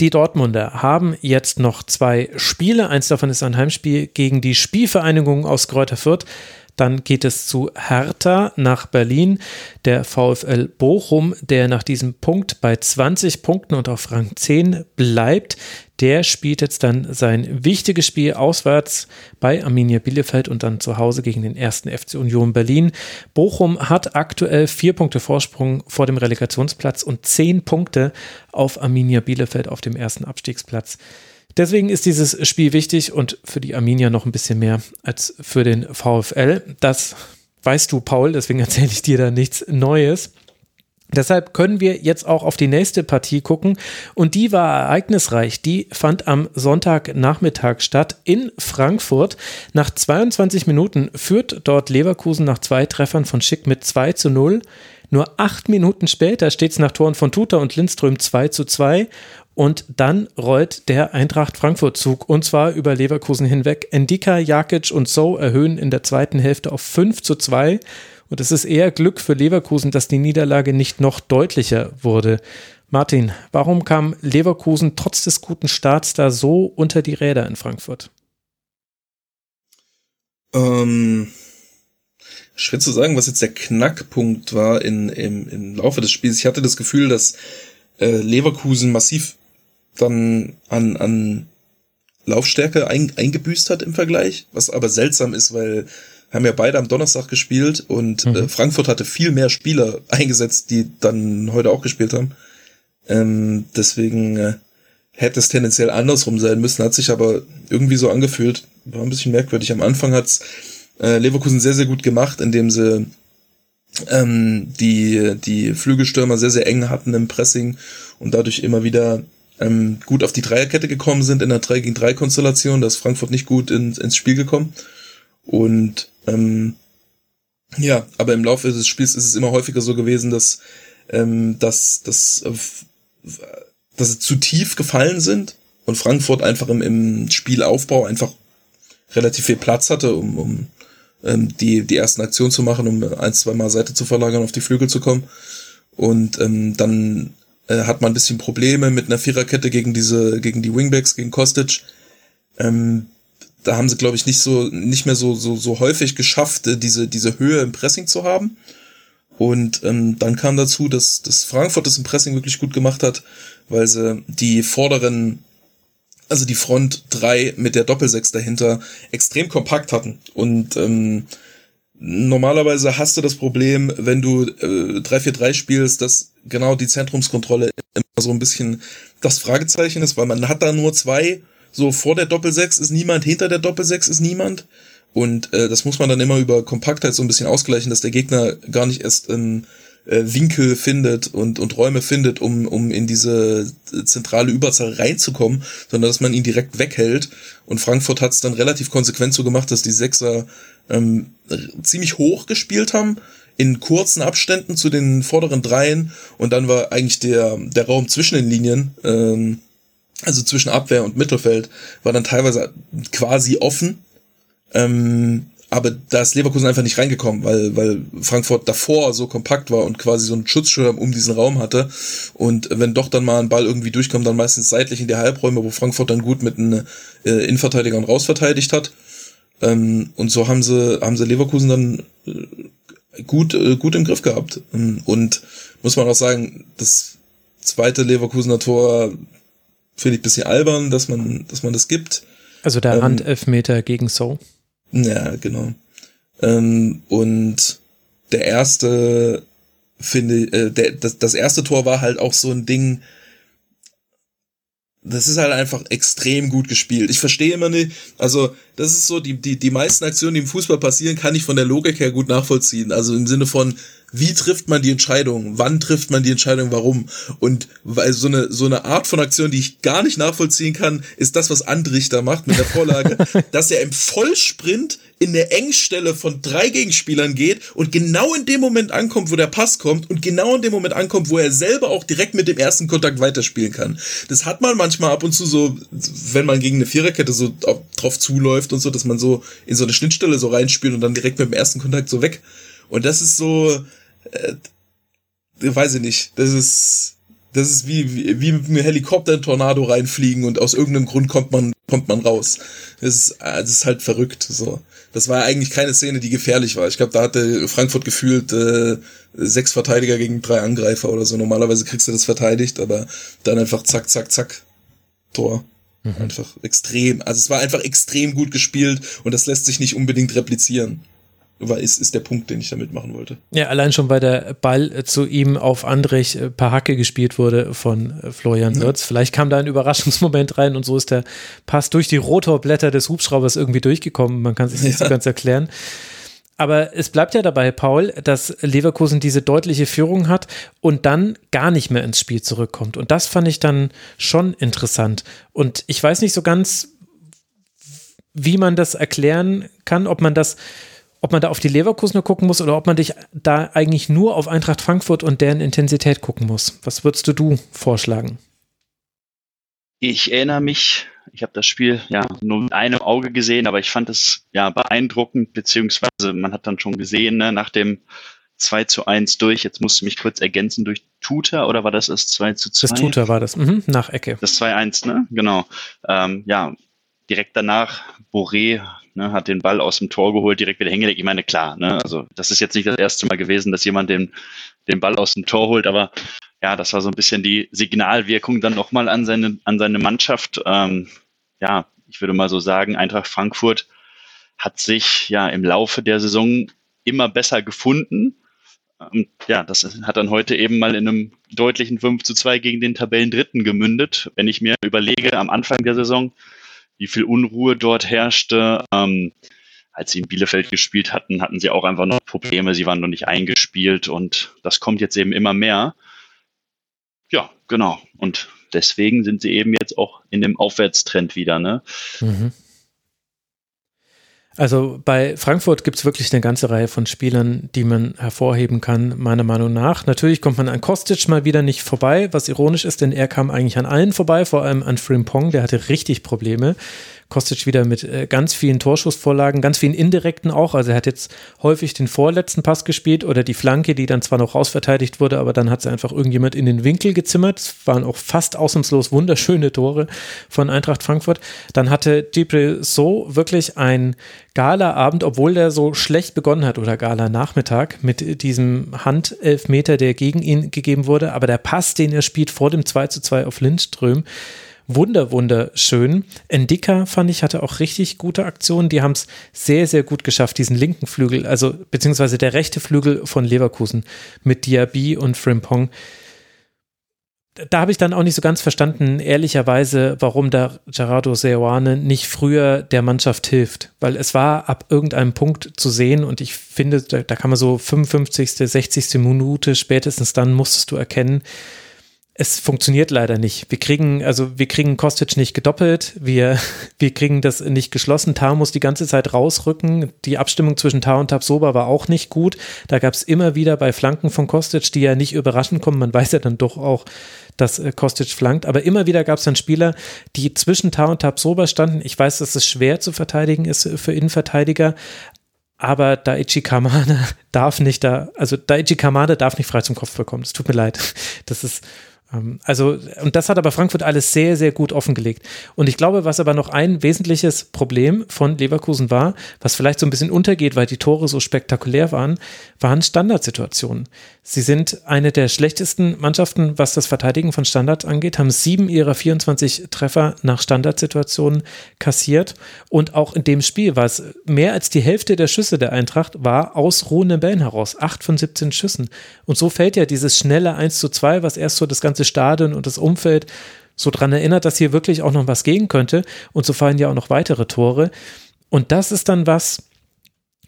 Die Dortmunder haben jetzt noch zwei Spiele. Eins davon ist ein Heimspiel gegen die Spielvereinigung aus Kräuter Fürth. Dann geht es zu Hertha nach Berlin. Der VfL Bochum, der nach diesem Punkt bei 20 Punkten und auf Rang 10 bleibt, der spielt jetzt dann sein wichtiges Spiel auswärts bei Arminia Bielefeld und dann zu Hause gegen den ersten FC Union Berlin. Bochum hat aktuell vier Punkte Vorsprung vor dem Relegationsplatz und zehn Punkte auf Arminia Bielefeld auf dem ersten Abstiegsplatz. Deswegen ist dieses Spiel wichtig und für die Arminia noch ein bisschen mehr als für den VfL. Das weißt du, Paul, deswegen erzähle ich dir da nichts Neues. Deshalb können wir jetzt auch auf die nächste Partie gucken und die war ereignisreich. Die fand am Sonntagnachmittag statt in Frankfurt. Nach 22 Minuten führt dort Leverkusen nach zwei Treffern von Schick mit 2 zu 0. Nur acht Minuten später steht es nach Toren von Tuta und Lindström 2 zu 2 und dann rollt der Eintracht Frankfurt-Zug und zwar über Leverkusen hinweg. Endika, Jakic und So erhöhen in der zweiten Hälfte auf 5 zu 2. Und es ist eher Glück für Leverkusen, dass die Niederlage nicht noch deutlicher wurde. Martin, warum kam Leverkusen trotz des guten Starts da so unter die Räder in Frankfurt? Ähm, schwer zu sagen, was jetzt der Knackpunkt war in, im, im Laufe des Spiels. Ich hatte das Gefühl, dass äh, Leverkusen massiv dann an, an Laufstärke ein, eingebüßt hat im Vergleich, was aber seltsam ist, weil haben ja beide am Donnerstag gespielt und mhm. äh, Frankfurt hatte viel mehr Spieler eingesetzt, die dann heute auch gespielt haben. Ähm, deswegen äh, hätte es tendenziell andersrum sein müssen, hat sich aber irgendwie so angefühlt, war ein bisschen merkwürdig. Am Anfang hat's äh, Leverkusen sehr, sehr gut gemacht, indem sie ähm, die, die Flügelstürmer sehr, sehr eng hatten im Pressing und dadurch immer wieder ähm, gut auf die Dreierkette gekommen sind in der 3 gegen 3 Konstellation. Da ist Frankfurt nicht gut in, ins Spiel gekommen. Und ähm, ja, aber im Laufe des Spiels ist es immer häufiger so gewesen, dass, ähm, dass, dass, äh, dass sie zu tief gefallen sind und Frankfurt einfach im, im Spielaufbau einfach relativ viel Platz hatte, um, um ähm, die, die ersten Aktionen zu machen, um ein, zwei Mal Seite zu verlagern, auf die Flügel zu kommen. Und ähm, dann äh, hat man ein bisschen Probleme mit einer Viererkette gegen diese, gegen die Wingbacks, gegen Kostic. Ähm, da haben sie, glaube ich, nicht so, nicht mehr so, so, so häufig geschafft, äh, diese, diese Höhe im Pressing zu haben. Und ähm, dann kam dazu, dass, dass Frankfurt das im Pressing wirklich gut gemacht hat, weil sie die vorderen, also die Front drei mit der Doppelsechs dahinter extrem kompakt hatten. Und ähm, Normalerweise hast du das Problem, wenn du äh, 3-4-3 spielst, dass genau die Zentrumskontrolle immer so ein bisschen das Fragezeichen ist, weil man hat da nur zwei, so vor der Doppelsechs ist niemand, hinter der Doppelsechs ist niemand. Und äh, das muss man dann immer über Kompaktheit so ein bisschen ausgleichen, dass der Gegner gar nicht erst ähm, äh, Winkel findet und, und Räume findet, um, um in diese zentrale Überzahl reinzukommen, sondern dass man ihn direkt weghält. Und Frankfurt hat es dann relativ konsequent so gemacht, dass die Sechser ähm, ziemlich hoch gespielt haben, in kurzen Abständen zu den vorderen Dreien und dann war eigentlich der, der Raum zwischen den Linien, ähm, also zwischen Abwehr und Mittelfeld, war dann teilweise quasi offen. Ähm, aber da ist Leverkusen einfach nicht reingekommen, weil, weil Frankfurt davor so kompakt war und quasi so einen Schutzschirm um diesen Raum hatte. Und wenn doch dann mal ein Ball irgendwie durchkommt, dann meistens seitlich in die Halbräume, wo Frankfurt dann gut mit einem äh, Innenverteidigern rausverteidigt hat. Ähm, und so haben sie, haben sie Leverkusen dann äh, gut, äh, gut im Griff gehabt. Ähm, und muss man auch sagen, das zweite Leverkusener Tor finde ich bisschen albern, dass man, dass man das gibt. Also der ähm, Handelfmeter gegen So. Ja, genau. Ähm, und der erste, finde, äh, der, das, das erste Tor war halt auch so ein Ding, das ist halt einfach extrem gut gespielt. Ich verstehe immer nicht, also das ist so, die, die, die meisten Aktionen, die im Fußball passieren, kann ich von der Logik her gut nachvollziehen. Also im Sinne von, wie trifft man die Entscheidung? Wann trifft man die Entscheidung? Warum? Und weil so eine, so eine Art von Aktion, die ich gar nicht nachvollziehen kann, ist das, was Andrich da macht mit der Vorlage, dass er im Vollsprint in der Engstelle von drei Gegenspielern geht und genau in dem Moment ankommt, wo der Pass kommt und genau in dem Moment ankommt, wo er selber auch direkt mit dem ersten Kontakt weiterspielen kann. Das hat man manchmal ab und zu so, wenn man gegen eine Viererkette so drauf zuläuft und so, dass man so in so eine Schnittstelle so reinspielt und dann direkt mit dem ersten Kontakt so weg. Und das ist so, äh, weiß ich nicht, das ist, das ist wie, wie, wie mit einem Helikopter in Tornado reinfliegen und aus irgendeinem Grund kommt man, kommt man raus. Das ist, äh, das ist halt verrückt, so. Das war eigentlich keine Szene, die gefährlich war. Ich glaube, da hatte Frankfurt gefühlt äh, sechs Verteidiger gegen drei Angreifer oder so. Normalerweise kriegst du das verteidigt, aber dann einfach zack, zack, zack, Tor. Mhm. Einfach extrem. Also es war einfach extrem gut gespielt und das lässt sich nicht unbedingt replizieren war, ist, ist der Punkt, den ich damit machen wollte. Ja, allein schon, weil der Ball zu ihm auf Andrich äh, per Hacke gespielt wurde von äh, Florian Wirtz. Ja. Vielleicht kam da ein Überraschungsmoment rein und so ist der Pass durch die Rotorblätter des Hubschraubers irgendwie durchgekommen. Man kann sich nicht ja. so ganz erklären. Aber es bleibt ja dabei, Paul, dass Leverkusen diese deutliche Führung hat und dann gar nicht mehr ins Spiel zurückkommt. Und das fand ich dann schon interessant. Und ich weiß nicht so ganz, wie man das erklären kann, ob man das ob man da auf die Leverkusener gucken muss oder ob man dich da eigentlich nur auf Eintracht Frankfurt und deren Intensität gucken muss. Was würdest du, du vorschlagen? Ich erinnere mich, ich habe das Spiel ja nur mit einem Auge gesehen, aber ich fand es ja beeindruckend, beziehungsweise man hat dann schon gesehen, ne, nach dem 2 zu 1 durch, jetzt musste mich kurz ergänzen, durch Tutor oder war das das 2 zu 2? Das Tutor war das, mhm, nach Ecke. Das 2-1, ne? Genau. Ähm, ja, direkt danach, Boré ne, hat den Ball aus dem Tor geholt, direkt wieder hingelegt. Ich meine, klar, ne, also das ist jetzt nicht das erste Mal gewesen, dass jemand den, den Ball aus dem Tor holt, aber ja, das war so ein bisschen die Signalwirkung dann nochmal an seine, an seine Mannschaft. Ähm, ja, ich würde mal so sagen, Eintracht Frankfurt hat sich ja im Laufe der Saison immer besser gefunden. Und ja, das hat dann heute eben mal in einem deutlichen 5 zu 2 gegen den Tabellendritten gemündet. Wenn ich mir überlege, am Anfang der Saison wie viel Unruhe dort herrschte. Ähm, als sie in Bielefeld gespielt hatten, hatten sie auch einfach noch Probleme. Sie waren noch nicht eingespielt und das kommt jetzt eben immer mehr. Ja, genau. Und deswegen sind sie eben jetzt auch in dem Aufwärtstrend wieder. Ne? Mhm. Also bei Frankfurt gibt es wirklich eine ganze Reihe von Spielern, die man hervorheben kann, meiner Meinung nach. Natürlich kommt man an Kostic mal wieder nicht vorbei, was ironisch ist, denn er kam eigentlich an allen vorbei, vor allem an Frimpong, der hatte richtig Probleme. Kostic wieder mit äh, ganz vielen Torschussvorlagen, ganz vielen indirekten auch. Also er hat jetzt häufig den vorletzten Pass gespielt oder die Flanke, die dann zwar noch rausverteidigt wurde, aber dann hat sie einfach irgendjemand in den Winkel gezimmert. Es waren auch fast ausnahmslos wunderschöne Tore von Eintracht Frankfurt. Dann hatte Gibril so wirklich ein Gala-Abend, obwohl der so schlecht begonnen hat oder Gala-Nachmittag mit diesem Handelfmeter, der gegen ihn gegeben wurde. Aber der Pass, den er spielt vor dem 2 zu 2 auf Lindström, wunder, wunderschön. Endika fand ich, hatte auch richtig gute Aktionen. Die haben es sehr, sehr gut geschafft, diesen linken Flügel, also beziehungsweise der rechte Flügel von Leverkusen mit Diaby und Frimpong. Da habe ich dann auch nicht so ganz verstanden, ehrlicherweise, warum da Gerardo Seoane nicht früher der Mannschaft hilft. Weil es war ab irgendeinem Punkt zu sehen und ich finde, da, da kann man so 55., 60. Minute spätestens dann musstest du erkennen, es funktioniert leider nicht. Wir kriegen, also wir kriegen Kostic nicht gedoppelt, wir, wir kriegen das nicht geschlossen. Tar muss die ganze Zeit rausrücken. Die Abstimmung zwischen Tar und Tabsoba war auch nicht gut. Da gab es immer wieder bei Flanken von Kostic, die ja nicht überraschend kommen. Man weiß ja dann doch auch, dass äh, Kostic flankt. Aber immer wieder gab es dann Spieler, die zwischen Tar und Tabsoba standen. Ich weiß, dass es schwer zu verteidigen ist für Innenverteidiger, aber Daichi Kamada darf nicht da, also Daichi Kamada darf nicht frei zum Kopf bekommen. Es tut mir leid. Das ist also, und das hat aber Frankfurt alles sehr, sehr gut offengelegt. Und ich glaube, was aber noch ein wesentliches Problem von Leverkusen war, was vielleicht so ein bisschen untergeht, weil die Tore so spektakulär waren, waren Standardsituationen. Sie sind eine der schlechtesten Mannschaften, was das Verteidigen von Standards angeht, haben sieben ihrer 24 Treffer nach Standardsituationen kassiert. Und auch in dem Spiel war es mehr als die Hälfte der Schüsse der Eintracht war aus ruhenden Bällen heraus. Acht von 17 Schüssen. Und so fällt ja dieses schnelle 1 zu 2, was erst so das ganze Stadion und das Umfeld so dran erinnert, dass hier wirklich auch noch was gehen könnte. Und so fallen ja auch noch weitere Tore. Und das ist dann was,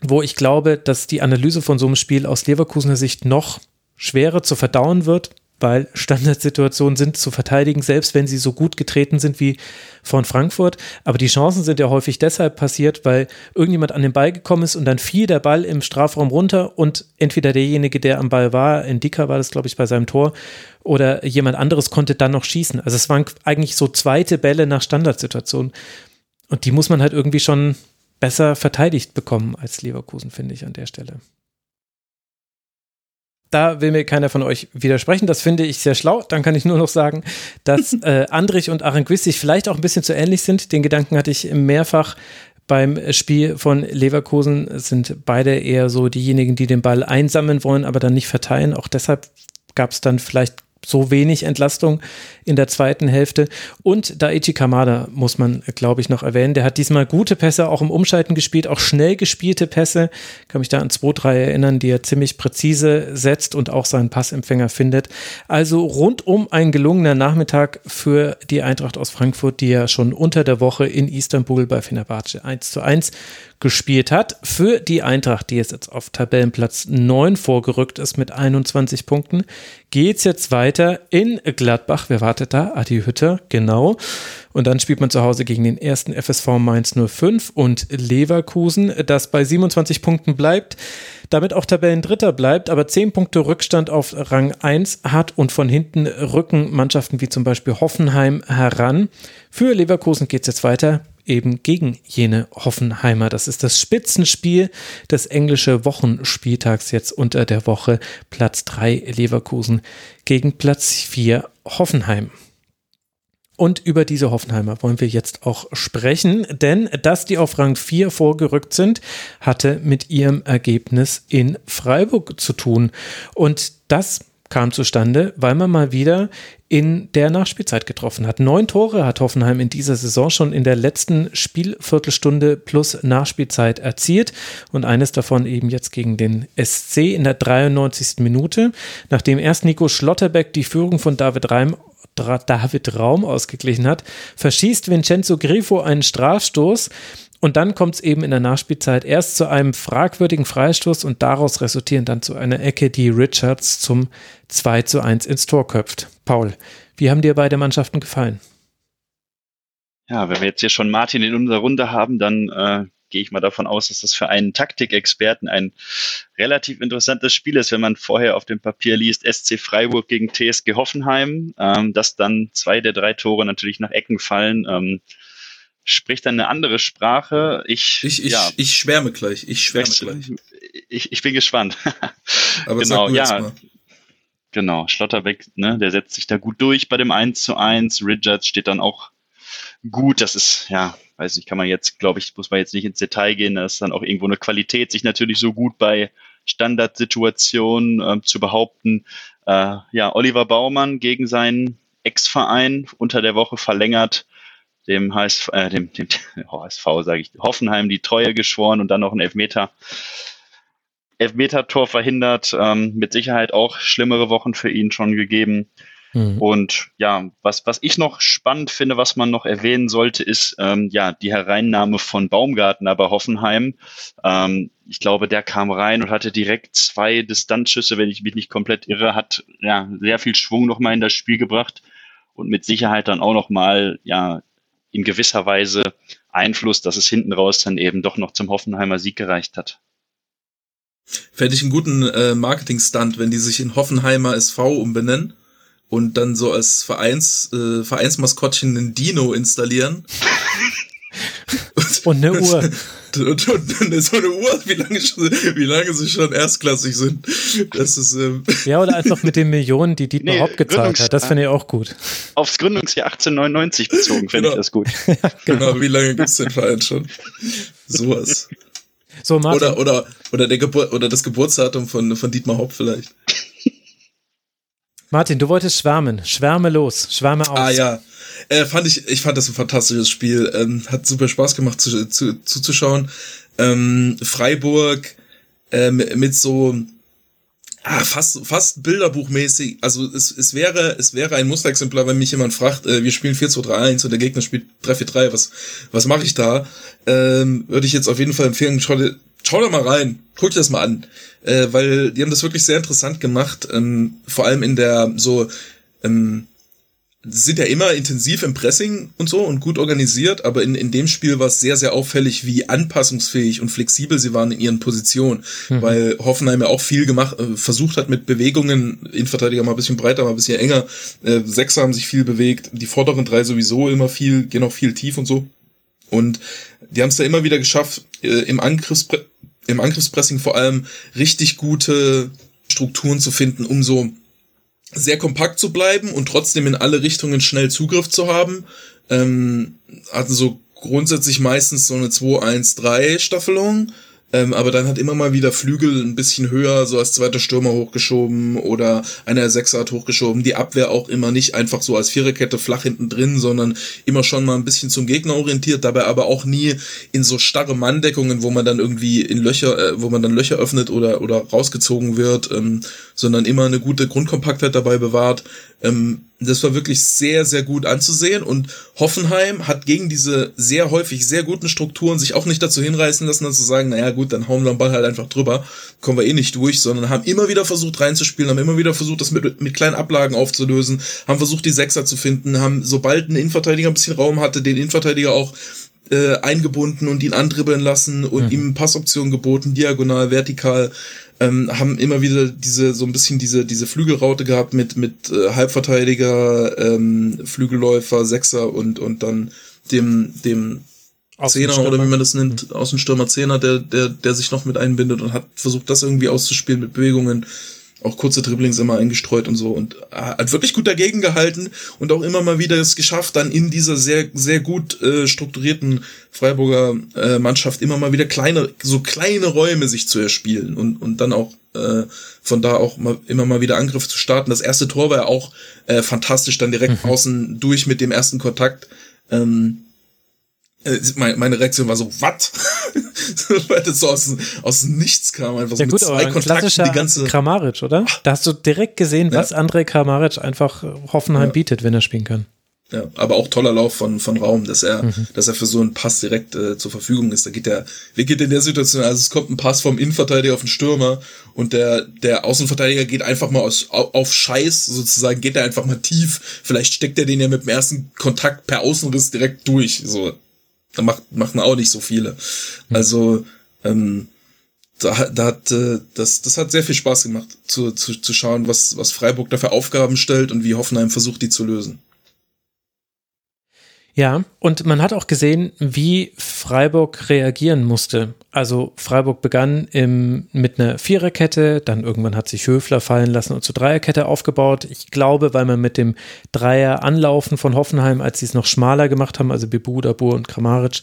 wo ich glaube, dass die Analyse von so einem Spiel aus Leverkusener Sicht noch schwerer zu verdauen wird, weil Standardsituationen sind zu verteidigen, selbst wenn sie so gut getreten sind wie von Frankfurt. Aber die Chancen sind ja häufig deshalb passiert, weil irgendjemand an den Ball gekommen ist und dann fiel der Ball im Strafraum runter und entweder derjenige, der am Ball war, Indika war das, glaube ich, bei seinem Tor, oder jemand anderes konnte dann noch schießen. Also es waren eigentlich so zweite Bälle nach Standardsituationen. Und die muss man halt irgendwie schon besser verteidigt bekommen als Leverkusen, finde ich an der Stelle da will mir keiner von euch widersprechen. Das finde ich sehr schlau. Dann kann ich nur noch sagen, dass äh, Andrich und Arenquist sich vielleicht auch ein bisschen zu ähnlich sind. Den Gedanken hatte ich mehrfach beim Spiel von Leverkusen. Sind beide eher so diejenigen, die den Ball einsammeln wollen, aber dann nicht verteilen. Auch deshalb gab es dann vielleicht so wenig Entlastung in der zweiten Hälfte. Und Daichi Kamada muss man, glaube ich, noch erwähnen. Der hat diesmal gute Pässe auch im Umschalten gespielt, auch schnell gespielte Pässe. Kann mich da an zwei, drei erinnern, die er ziemlich präzise setzt und auch seinen Passempfänger findet. Also rundum ein gelungener Nachmittag für die Eintracht aus Frankfurt, die ja schon unter der Woche in Istanbul bei Fenerbahce 1 zu 1 gespielt hat. Für die Eintracht, die jetzt auf Tabellenplatz 9 vorgerückt ist mit 21 Punkten, geht es jetzt weiter in Gladbach. Wer wartet da? Adi Hütter, genau. Und dann spielt man zu Hause gegen den ersten FSV Mainz 05 und Leverkusen, das bei 27 Punkten bleibt, damit auch Tabellendritter bleibt, aber 10 Punkte Rückstand auf Rang 1 hat und von hinten rücken Mannschaften wie zum Beispiel Hoffenheim heran. Für Leverkusen geht es jetzt weiter eben gegen jene Hoffenheimer. Das ist das Spitzenspiel des englischen Wochenspieltags jetzt unter der Woche. Platz 3 Leverkusen gegen Platz 4 Hoffenheim. Und über diese Hoffenheimer wollen wir jetzt auch sprechen, denn dass die auf Rang 4 vorgerückt sind, hatte mit ihrem Ergebnis in Freiburg zu tun. Und das kam zustande, weil man mal wieder in der Nachspielzeit getroffen hat. Neun Tore hat Hoffenheim in dieser Saison schon in der letzten Spielviertelstunde plus Nachspielzeit erzielt und eines davon eben jetzt gegen den SC in der 93. Minute, nachdem erst Nico Schlotterbeck die Führung von David Reim David Raum ausgeglichen hat, verschießt Vincenzo Grifo einen Strafstoß und dann kommt es eben in der Nachspielzeit erst zu einem fragwürdigen Freistoß und daraus resultieren dann zu einer Ecke, die Richards zum 2 zu 1 ins Tor köpft. Paul, wie haben dir beide Mannschaften gefallen? Ja, wenn wir jetzt hier schon Martin in unserer Runde haben, dann äh, gehe ich mal davon aus, dass das für einen Taktikexperten ein relativ interessantes Spiel ist, wenn man vorher auf dem Papier liest, SC Freiburg gegen TSG Hoffenheim, ähm, dass dann zwei der drei Tore natürlich nach Ecken fallen. Ähm, spricht dann eine andere Sprache. Ich, ich, ich, ja, ich schwärme gleich. Ich schwärme ich, gleich. Ich, ich bin gespannt. Aber genau, ja. Genau, Schlotterbeck, ne, der setzt sich da gut durch bei dem 1 zu 1. Richards steht dann auch gut. Das ist, ja, weiß nicht, kann man jetzt, glaube ich, muss man jetzt nicht ins Detail gehen. Das ist dann auch irgendwo eine Qualität, sich natürlich so gut bei Standardsituationen äh, zu behaupten. Äh, ja, Oliver Baumann gegen seinen Ex-Verein unter der Woche verlängert dem HSV, äh, dem, dem HSV, sage ich, Hoffenheim die Treue geschworen und dann noch ein Elfmeter. Elfmeter-Tor verhindert, ähm, mit Sicherheit auch schlimmere Wochen für ihn schon gegeben. Mhm. Und ja, was, was ich noch spannend finde, was man noch erwähnen sollte, ist ähm, ja die Hereinnahme von Baumgartner bei Hoffenheim. Ähm, ich glaube, der kam rein und hatte direkt zwei Distanzschüsse, wenn ich mich nicht komplett irre, hat ja sehr viel Schwung nochmal in das Spiel gebracht und mit Sicherheit dann auch nochmal ja in gewisser Weise Einfluss, dass es hinten raus dann eben doch noch zum Hoffenheimer Sieg gereicht hat. Fände ich einen guten äh, Marketing-Stunt, wenn die sich in Hoffenheimer SV umbenennen und dann so als Vereins, äh, Vereinsmaskottchen einen Dino installieren. und eine Uhr. Und, und, und, so eine Uhr, wie lange, schon, wie lange sie schon erstklassig sind. Das ist, ähm ja, oder einfach mit den Millionen, die Dietmar nee, Hopp gezahlt hat. Das finde ich auch gut. Aufs Gründungsjahr 1899 bezogen, finde genau. ich das gut. ja, genau. genau. wie lange gibt's den Verein schon? Sowas. So, Martin. Oder, oder, oder, der Gebur oder das Geburtsdatum von, von Dietmar Hopp vielleicht. Martin, du wolltest schwärmen. Schwärme los, schwärme aus. Ah ja. Äh, fand ich, ich fand das ein fantastisches Spiel. Ähm, hat super Spaß gemacht zu, zu, zuzuschauen. Ähm, Freiburg äh, mit, so ah, fast fast Bilderbuchmäßig. Also es, es wäre es wäre ein Musterexemplar, wenn mich jemand fragt, äh, wir spielen 4-2-3-1 und der Gegner spielt 3-4-3, was was mache ich da? Ähm, Würde ich jetzt auf jeden Fall empfehlen, schau schau da mal rein, guck dir das mal an, äh, weil die haben das wirklich sehr interessant gemacht, ähm, vor allem in der so ähm, sind ja immer intensiv im Pressing und so und gut organisiert, aber in, in dem Spiel war es sehr, sehr auffällig, wie anpassungsfähig und flexibel sie waren in ihren Positionen, mhm. weil Hoffenheim ja auch viel gemacht, äh, versucht hat mit Bewegungen, Innenverteidiger mal ein bisschen breiter, mal ein bisschen enger, äh, Sechser haben sich viel bewegt, die vorderen drei sowieso immer viel, gehen auch viel tief und so. Und die haben es da immer wieder geschafft, äh, im, Angriffspre im Angriffspressing vor allem richtig gute Strukturen zu finden, um so sehr kompakt zu bleiben und trotzdem in alle Richtungen schnell Zugriff zu haben. Ähm, hatten so grundsätzlich meistens so eine 2-1-3-Staffelung ähm, aber dann hat immer mal wieder Flügel ein bisschen höher, so als zweiter Stürmer hochgeschoben oder einer Sechser hat hochgeschoben. Die Abwehr auch immer nicht einfach so als Viererkette flach hinten drin, sondern immer schon mal ein bisschen zum Gegner orientiert, dabei aber auch nie in so starre Manndeckungen, wo man dann irgendwie in Löcher, äh, wo man dann Löcher öffnet oder, oder rausgezogen wird, ähm, sondern immer eine gute Grundkompaktheit dabei bewahrt. Ähm, das war wirklich sehr, sehr gut anzusehen und Hoffenheim hat gegen diese sehr häufig sehr guten Strukturen sich auch nicht dazu hinreißen lassen, dann zu sagen, naja gut, dann hauen wir den Ball halt einfach drüber, kommen wir eh nicht durch, sondern haben immer wieder versucht reinzuspielen, haben immer wieder versucht, das mit, mit kleinen Ablagen aufzulösen, haben versucht, die Sechser zu finden, haben, sobald ein Innenverteidiger ein bisschen Raum hatte, den Innenverteidiger auch äh, eingebunden und ihn andribbeln lassen und mhm. ihm Passoptionen geboten, diagonal, vertikal ähm, haben immer wieder diese so ein bisschen diese diese Flügelraute gehabt mit mit äh, Halbverteidiger, ähm, Flügelläufer, Sechser und und dann dem dem Zehner oder wie man das nennt, mhm. Außenstürmer Zehner, der der der sich noch mit einbindet und hat versucht das irgendwie auszuspielen mit Bewegungen auch kurze Dribblings immer eingestreut und so und äh, hat wirklich gut dagegen gehalten und auch immer mal wieder es geschafft, dann in dieser sehr, sehr gut äh, strukturierten Freiburger äh, Mannschaft immer mal wieder kleine, so kleine Räume sich zu erspielen und, und dann auch äh, von da auch mal, immer mal wieder Angriff zu starten. Das erste Tor war ja auch äh, fantastisch, dann direkt mhm. außen durch mit dem ersten Kontakt. Ähm, äh, meine Reaktion war so, was? Weil das so aus, aus nichts kam, einfach so ja, gut, mit zwei Kontakten die ganze. Kramaric, oder? Da hast du direkt gesehen, was ja. André Kramaric einfach Hoffenheim ja. bietet, wenn er spielen kann. Ja, aber auch toller Lauf von, von Raum, dass er, mhm. dass er für so einen Pass direkt äh, zur Verfügung ist. Da geht der, wie geht in der Situation? Also es kommt ein Pass vom Innenverteidiger auf den Stürmer und der, der Außenverteidiger geht einfach mal aus, auf Scheiß sozusagen, geht er einfach mal tief. Vielleicht steckt er den ja mit dem ersten Kontakt per Außenriss direkt durch. So, macht, machen auch nicht so viele. Also, ähm, da, da hat, äh, das, das hat sehr viel Spaß gemacht, zu, zu, zu schauen, was, was Freiburg da für Aufgaben stellt und wie Hoffenheim versucht, die zu lösen. Ja, und man hat auch gesehen, wie Freiburg reagieren musste. Also Freiburg begann im, mit einer Viererkette, dann irgendwann hat sich Höfler fallen lassen und zur Dreierkette aufgebaut. Ich glaube, weil man mit dem Dreier anlaufen von Hoffenheim, als sie es noch schmaler gemacht haben, also Bebu, Dabur und Kramaric,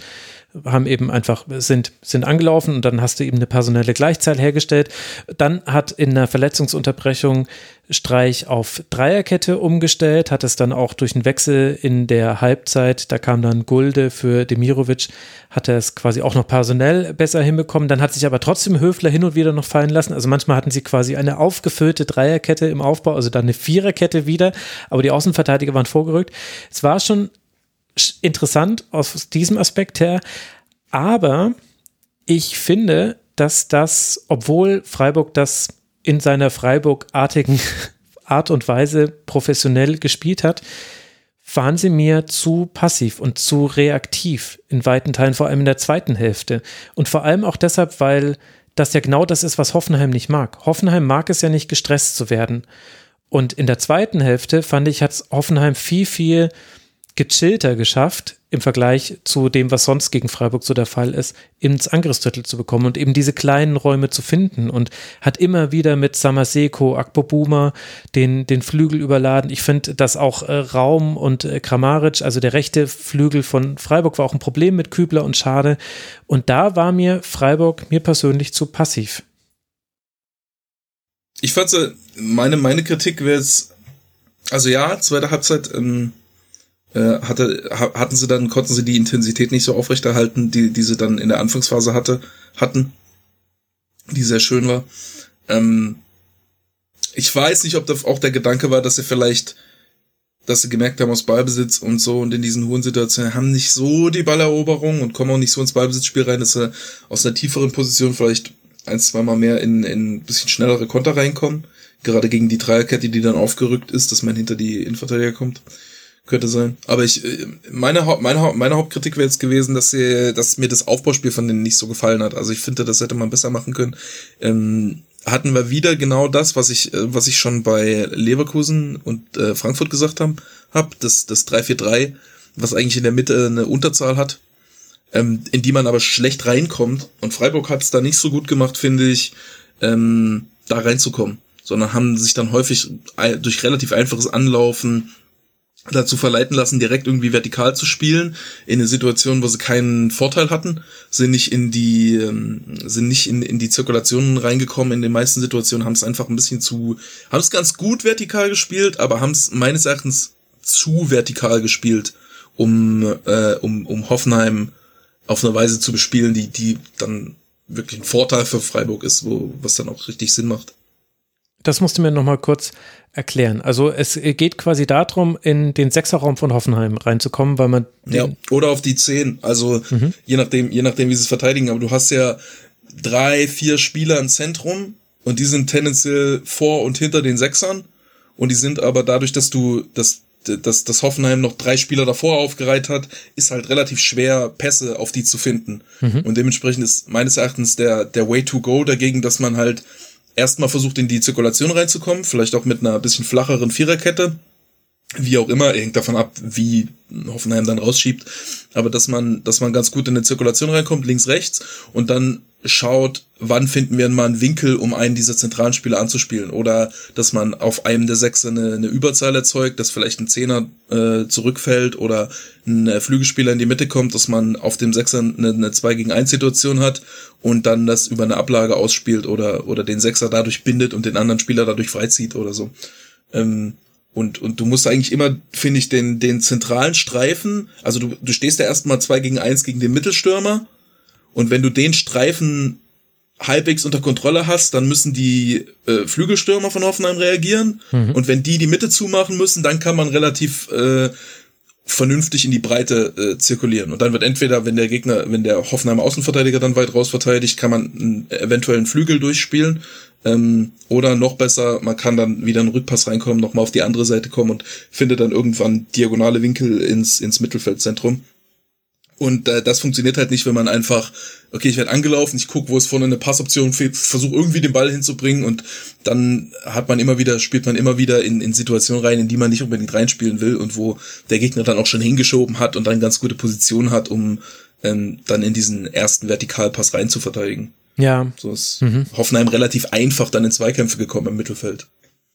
haben eben einfach, sind, sind angelaufen und dann hast du eben eine personelle Gleichzahl hergestellt. Dann hat in einer Verletzungsunterbrechung Streich auf Dreierkette umgestellt, hat es dann auch durch einen Wechsel in der Halbzeit, da kam dann Gulde für Demirovic, hat er es quasi auch noch personell besser hinbekommen. Dann hat sich aber trotzdem Höfler hin und wieder noch fallen lassen. Also manchmal hatten sie quasi eine aufgefüllte Dreierkette im Aufbau, also dann eine Viererkette wieder, aber die Außenverteidiger waren vorgerückt. Es war schon interessant aus diesem Aspekt her, aber ich finde, dass das, obwohl Freiburg das in seiner Freiburg-artigen Art und Weise professionell gespielt hat, waren sie mir zu passiv und zu reaktiv in weiten Teilen, vor allem in der zweiten Hälfte. Und vor allem auch deshalb, weil das ja genau das ist, was Hoffenheim nicht mag. Hoffenheim mag es ja nicht, gestresst zu werden. Und in der zweiten Hälfte fand ich, hat Hoffenheim viel, viel gechillter geschafft, im Vergleich zu dem, was sonst gegen Freiburg so der Fall ist, ins Angriffsdrittel zu bekommen und eben diese kleinen Räume zu finden und hat immer wieder mit Samaseko, Akpobuma den, den Flügel überladen. Ich finde, dass auch äh, Raum und äh, Kramaric, also der rechte Flügel von Freiburg, war auch ein Problem mit Kübler und Schade. Und da war mir Freiburg mir persönlich zu passiv. Ich fand, meine, meine Kritik wäre jetzt, also ja, zweite Halbzeit, ähm, äh, hatte, hatten sie dann, konnten sie die Intensität nicht so aufrechterhalten, die, die sie dann in der Anfangsphase hatte, hatten, die sehr schön war. Ähm, ich weiß nicht, ob da auch der Gedanke war, dass sie vielleicht, dass sie gemerkt haben aus Ballbesitz und so und in diesen hohen Situationen haben nicht so die Balleroberung und kommen auch nicht so ins Ballbesitzspiel rein, dass sie aus einer tieferen Position vielleicht ein, zweimal mehr in, in ein bisschen schnellere Konter reinkommen. Gerade gegen die Dreierkette, die dann aufgerückt ist, dass man hinter die Innenverteidiger kommt. Könnte sein. Aber ich, äh, meine, meine, meine Hauptkritik wäre jetzt gewesen, dass, sie, dass mir das Aufbauspiel von denen nicht so gefallen hat. Also ich finde, das hätte man besser machen können. Ähm, hatten wir wieder genau das, was ich, äh, was ich schon bei Leverkusen und äh, Frankfurt gesagt habe, hab, das, das 3-4-3, was eigentlich in der Mitte eine Unterzahl hat, ähm, in die man aber schlecht reinkommt. Und Freiburg hat es da nicht so gut gemacht, finde ich, ähm, da reinzukommen. Sondern haben sich dann häufig durch relativ einfaches Anlaufen dazu verleiten lassen, direkt irgendwie vertikal zu spielen, in eine Situation, wo sie keinen Vorteil hatten, sind nicht in die, ähm, sind nicht in, in die Zirkulationen reingekommen, in den meisten Situationen haben es einfach ein bisschen zu, haben es ganz gut vertikal gespielt, aber haben es meines Erachtens zu vertikal gespielt, um, äh, um, um Hoffenheim auf eine Weise zu bespielen, die, die dann wirklich ein Vorteil für Freiburg ist, wo, was dann auch richtig Sinn macht. Das musst du mir nochmal kurz erklären. Also es geht quasi darum, in den Sechserraum von Hoffenheim reinzukommen, weil man ja oder auf die zehn. Also mhm. je nachdem, je nachdem, wie sie es verteidigen. Aber du hast ja drei, vier Spieler im Zentrum und die sind tendenziell vor und hinter den Sechsern und die sind aber dadurch, dass du das dass das Hoffenheim noch drei Spieler davor aufgereiht hat, ist halt relativ schwer, Pässe auf die zu finden. Mhm. Und dementsprechend ist meines Erachtens der, der Way to go dagegen, dass man halt erstmal versucht, in die Zirkulation reinzukommen, vielleicht auch mit einer bisschen flacheren Viererkette. Wie auch immer, hängt davon ab, wie Hoffenheim dann rausschiebt. Aber dass man, dass man ganz gut in eine Zirkulation reinkommt, links, rechts, und dann schaut, wann finden wir mal einen Winkel, um einen dieser zentralen Spieler anzuspielen. Oder dass man auf einem der Sechser eine, eine Überzahl erzeugt, dass vielleicht ein Zehner äh, zurückfällt oder ein äh, Flügelspieler in die Mitte kommt, dass man auf dem Sechser eine, eine 2 gegen 1 Situation hat und dann das über eine Ablage ausspielt oder, oder den Sechser dadurch bindet und den anderen Spieler dadurch freizieht oder so. Ähm, und, und du musst eigentlich immer, finde ich, den, den zentralen Streifen, also du, du stehst ja erstmal zwei gegen eins gegen den Mittelstürmer und wenn du den Streifen halbwegs unter Kontrolle hast, dann müssen die äh, Flügelstürmer von Hoffenheim reagieren. Mhm. Und wenn die die Mitte zumachen müssen, dann kann man relativ äh, vernünftig in die Breite äh, zirkulieren. Und dann wird entweder, wenn der Gegner, wenn der Hoffenheimer Außenverteidiger dann weit raus verteidigt, kann man einen eventuellen Flügel durchspielen. Ähm, oder noch besser, man kann dann wieder einen Rückpass reinkommen, nochmal auf die andere Seite kommen und findet dann irgendwann diagonale Winkel ins, ins Mittelfeldzentrum. Und äh, das funktioniert halt nicht, wenn man einfach, okay, ich werde angelaufen, ich gucke, wo es vorne eine Passoption fehlt, versuche irgendwie den Ball hinzubringen und dann hat man immer wieder, spielt man immer wieder in, in Situationen rein, in die man nicht unbedingt reinspielen will und wo der Gegner dann auch schon hingeschoben hat und dann ganz gute Position hat, um ähm, dann in diesen ersten Vertikalpass rein zu verteidigen. Ja. So ist mhm. Hoffenheim relativ einfach dann in Zweikämpfe gekommen im Mittelfeld.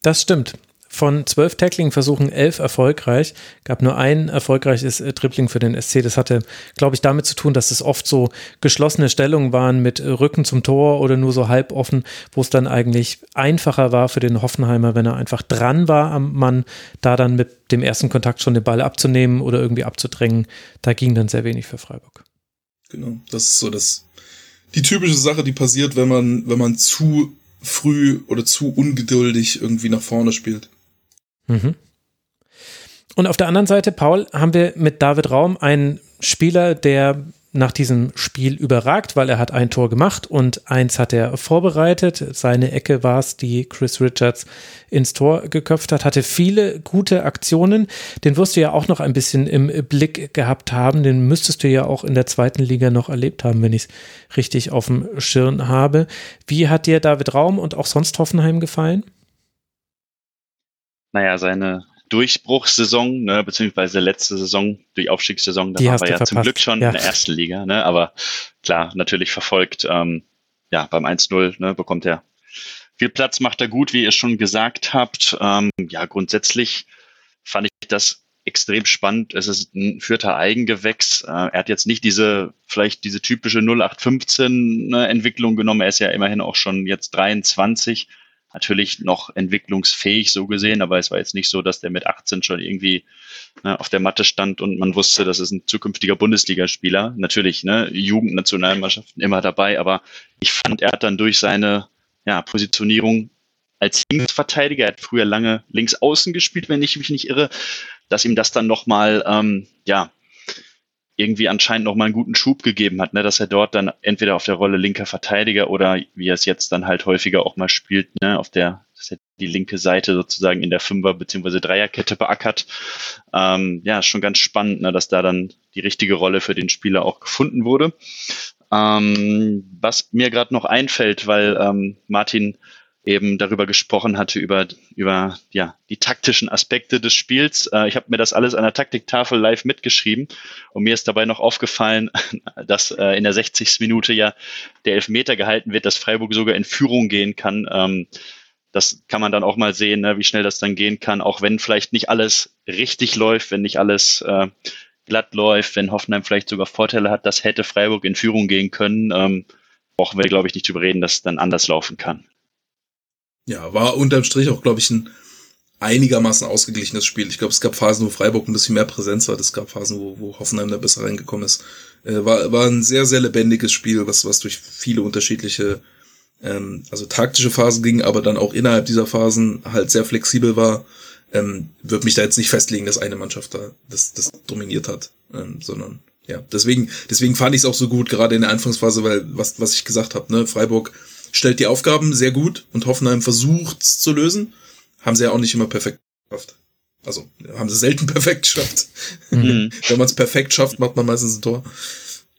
Das stimmt. von zwölf Tackling-Versuchen elf erfolgreich. Gab nur ein erfolgreiches äh, Dribbling für den SC. Das hatte, glaube ich, damit zu tun, dass es oft so geschlossene Stellungen waren mit äh, Rücken zum Tor oder nur so halb offen, wo es dann eigentlich einfacher war für den Hoffenheimer, wenn er einfach dran war am Mann, da dann mit dem ersten Kontakt schon den Ball abzunehmen oder irgendwie abzudrängen. Da ging dann sehr wenig für Freiburg. Genau, das ist so das die typische Sache, die passiert, wenn man wenn man zu früh oder zu ungeduldig irgendwie nach vorne spielt. Mhm. Und auf der anderen Seite, Paul, haben wir mit David Raum einen Spieler, der nach diesem Spiel überragt, weil er hat ein Tor gemacht und eins hat er vorbereitet. Seine Ecke war es, die Chris Richards ins Tor geköpft hat, hatte viele gute Aktionen. Den wirst du ja auch noch ein bisschen im Blick gehabt haben. Den müsstest du ja auch in der zweiten Liga noch erlebt haben, wenn ich es richtig auf dem Schirm habe. Wie hat dir David Raum und auch sonst Hoffenheim gefallen? naja, seine Durchbruchssaison, ne, beziehungsweise letzte Saison, die Aufstiegssaison, da Die waren hast wir du ja zum verpasst, Glück schon ja. in der ersten Liga, ne, aber klar, natürlich verfolgt, ähm, ja, beim 1-0, ne, bekommt er viel Platz, macht er gut, wie ihr schon gesagt habt. Ähm, ja, grundsätzlich fand ich das extrem spannend. Es ist ein vierter Eigengewächs. Äh, er hat jetzt nicht diese, vielleicht diese typische 0815 ne, Entwicklung genommen. Er ist ja immerhin auch schon jetzt 23 natürlich noch entwicklungsfähig so gesehen, aber es war jetzt nicht so, dass der mit 18 schon irgendwie ne, auf der Matte stand und man wusste, das ist ein zukünftiger Bundesligaspieler. Natürlich, ne, Jugendnationalmannschaften immer dabei, aber ich fand, er hat dann durch seine ja, Positionierung als Linksverteidiger, er hat früher lange links außen gespielt, wenn ich mich nicht irre, dass ihm das dann nochmal, ähm, ja, irgendwie anscheinend nochmal einen guten Schub gegeben hat, ne, dass er dort dann entweder auf der Rolle linker Verteidiger oder wie er es jetzt dann halt häufiger auch mal spielt, ne, auf der, dass er die linke Seite sozusagen in der Fünfer- bzw. Dreierkette beackert. Ähm, ja, schon ganz spannend, ne, dass da dann die richtige Rolle für den Spieler auch gefunden wurde. Ähm, was mir gerade noch einfällt, weil ähm, Martin eben darüber gesprochen hatte, über, über ja, die taktischen Aspekte des Spiels. Äh, ich habe mir das alles an der Taktiktafel live mitgeschrieben und mir ist dabei noch aufgefallen, dass äh, in der 60. Minute ja der Elfmeter gehalten wird, dass Freiburg sogar in Führung gehen kann. Ähm, das kann man dann auch mal sehen, ne, wie schnell das dann gehen kann, auch wenn vielleicht nicht alles richtig läuft, wenn nicht alles äh, glatt läuft, wenn Hoffenheim vielleicht sogar Vorteile hat, das hätte Freiburg in Führung gehen können. Ähm, brauchen wir, glaube ich, nicht drüber reden, dass es dann anders laufen kann. Ja, war unterm Strich auch, glaube ich, ein einigermaßen ausgeglichenes Spiel. Ich glaube, es gab Phasen, wo Freiburg ein bisschen mehr Präsenz hat. Es gab Phasen, wo, wo Hoffenheim da besser reingekommen ist. Äh, war, war ein sehr, sehr lebendiges Spiel, was, was durch viele unterschiedliche, ähm, also taktische Phasen ging, aber dann auch innerhalb dieser Phasen halt sehr flexibel war. Ähm, Würde mich da jetzt nicht festlegen, dass eine Mannschaft da das, das dominiert hat, ähm, sondern ja, deswegen, deswegen fand ich es auch so gut, gerade in der Anfangsphase, weil was, was ich gesagt habe, ne, Freiburg stellt die Aufgaben sehr gut und Hoffenheim versucht es zu lösen. Haben sie ja auch nicht immer perfekt geschafft. Also haben sie selten perfekt geschafft. Mhm. Wenn man es perfekt schafft, macht man meistens ein Tor.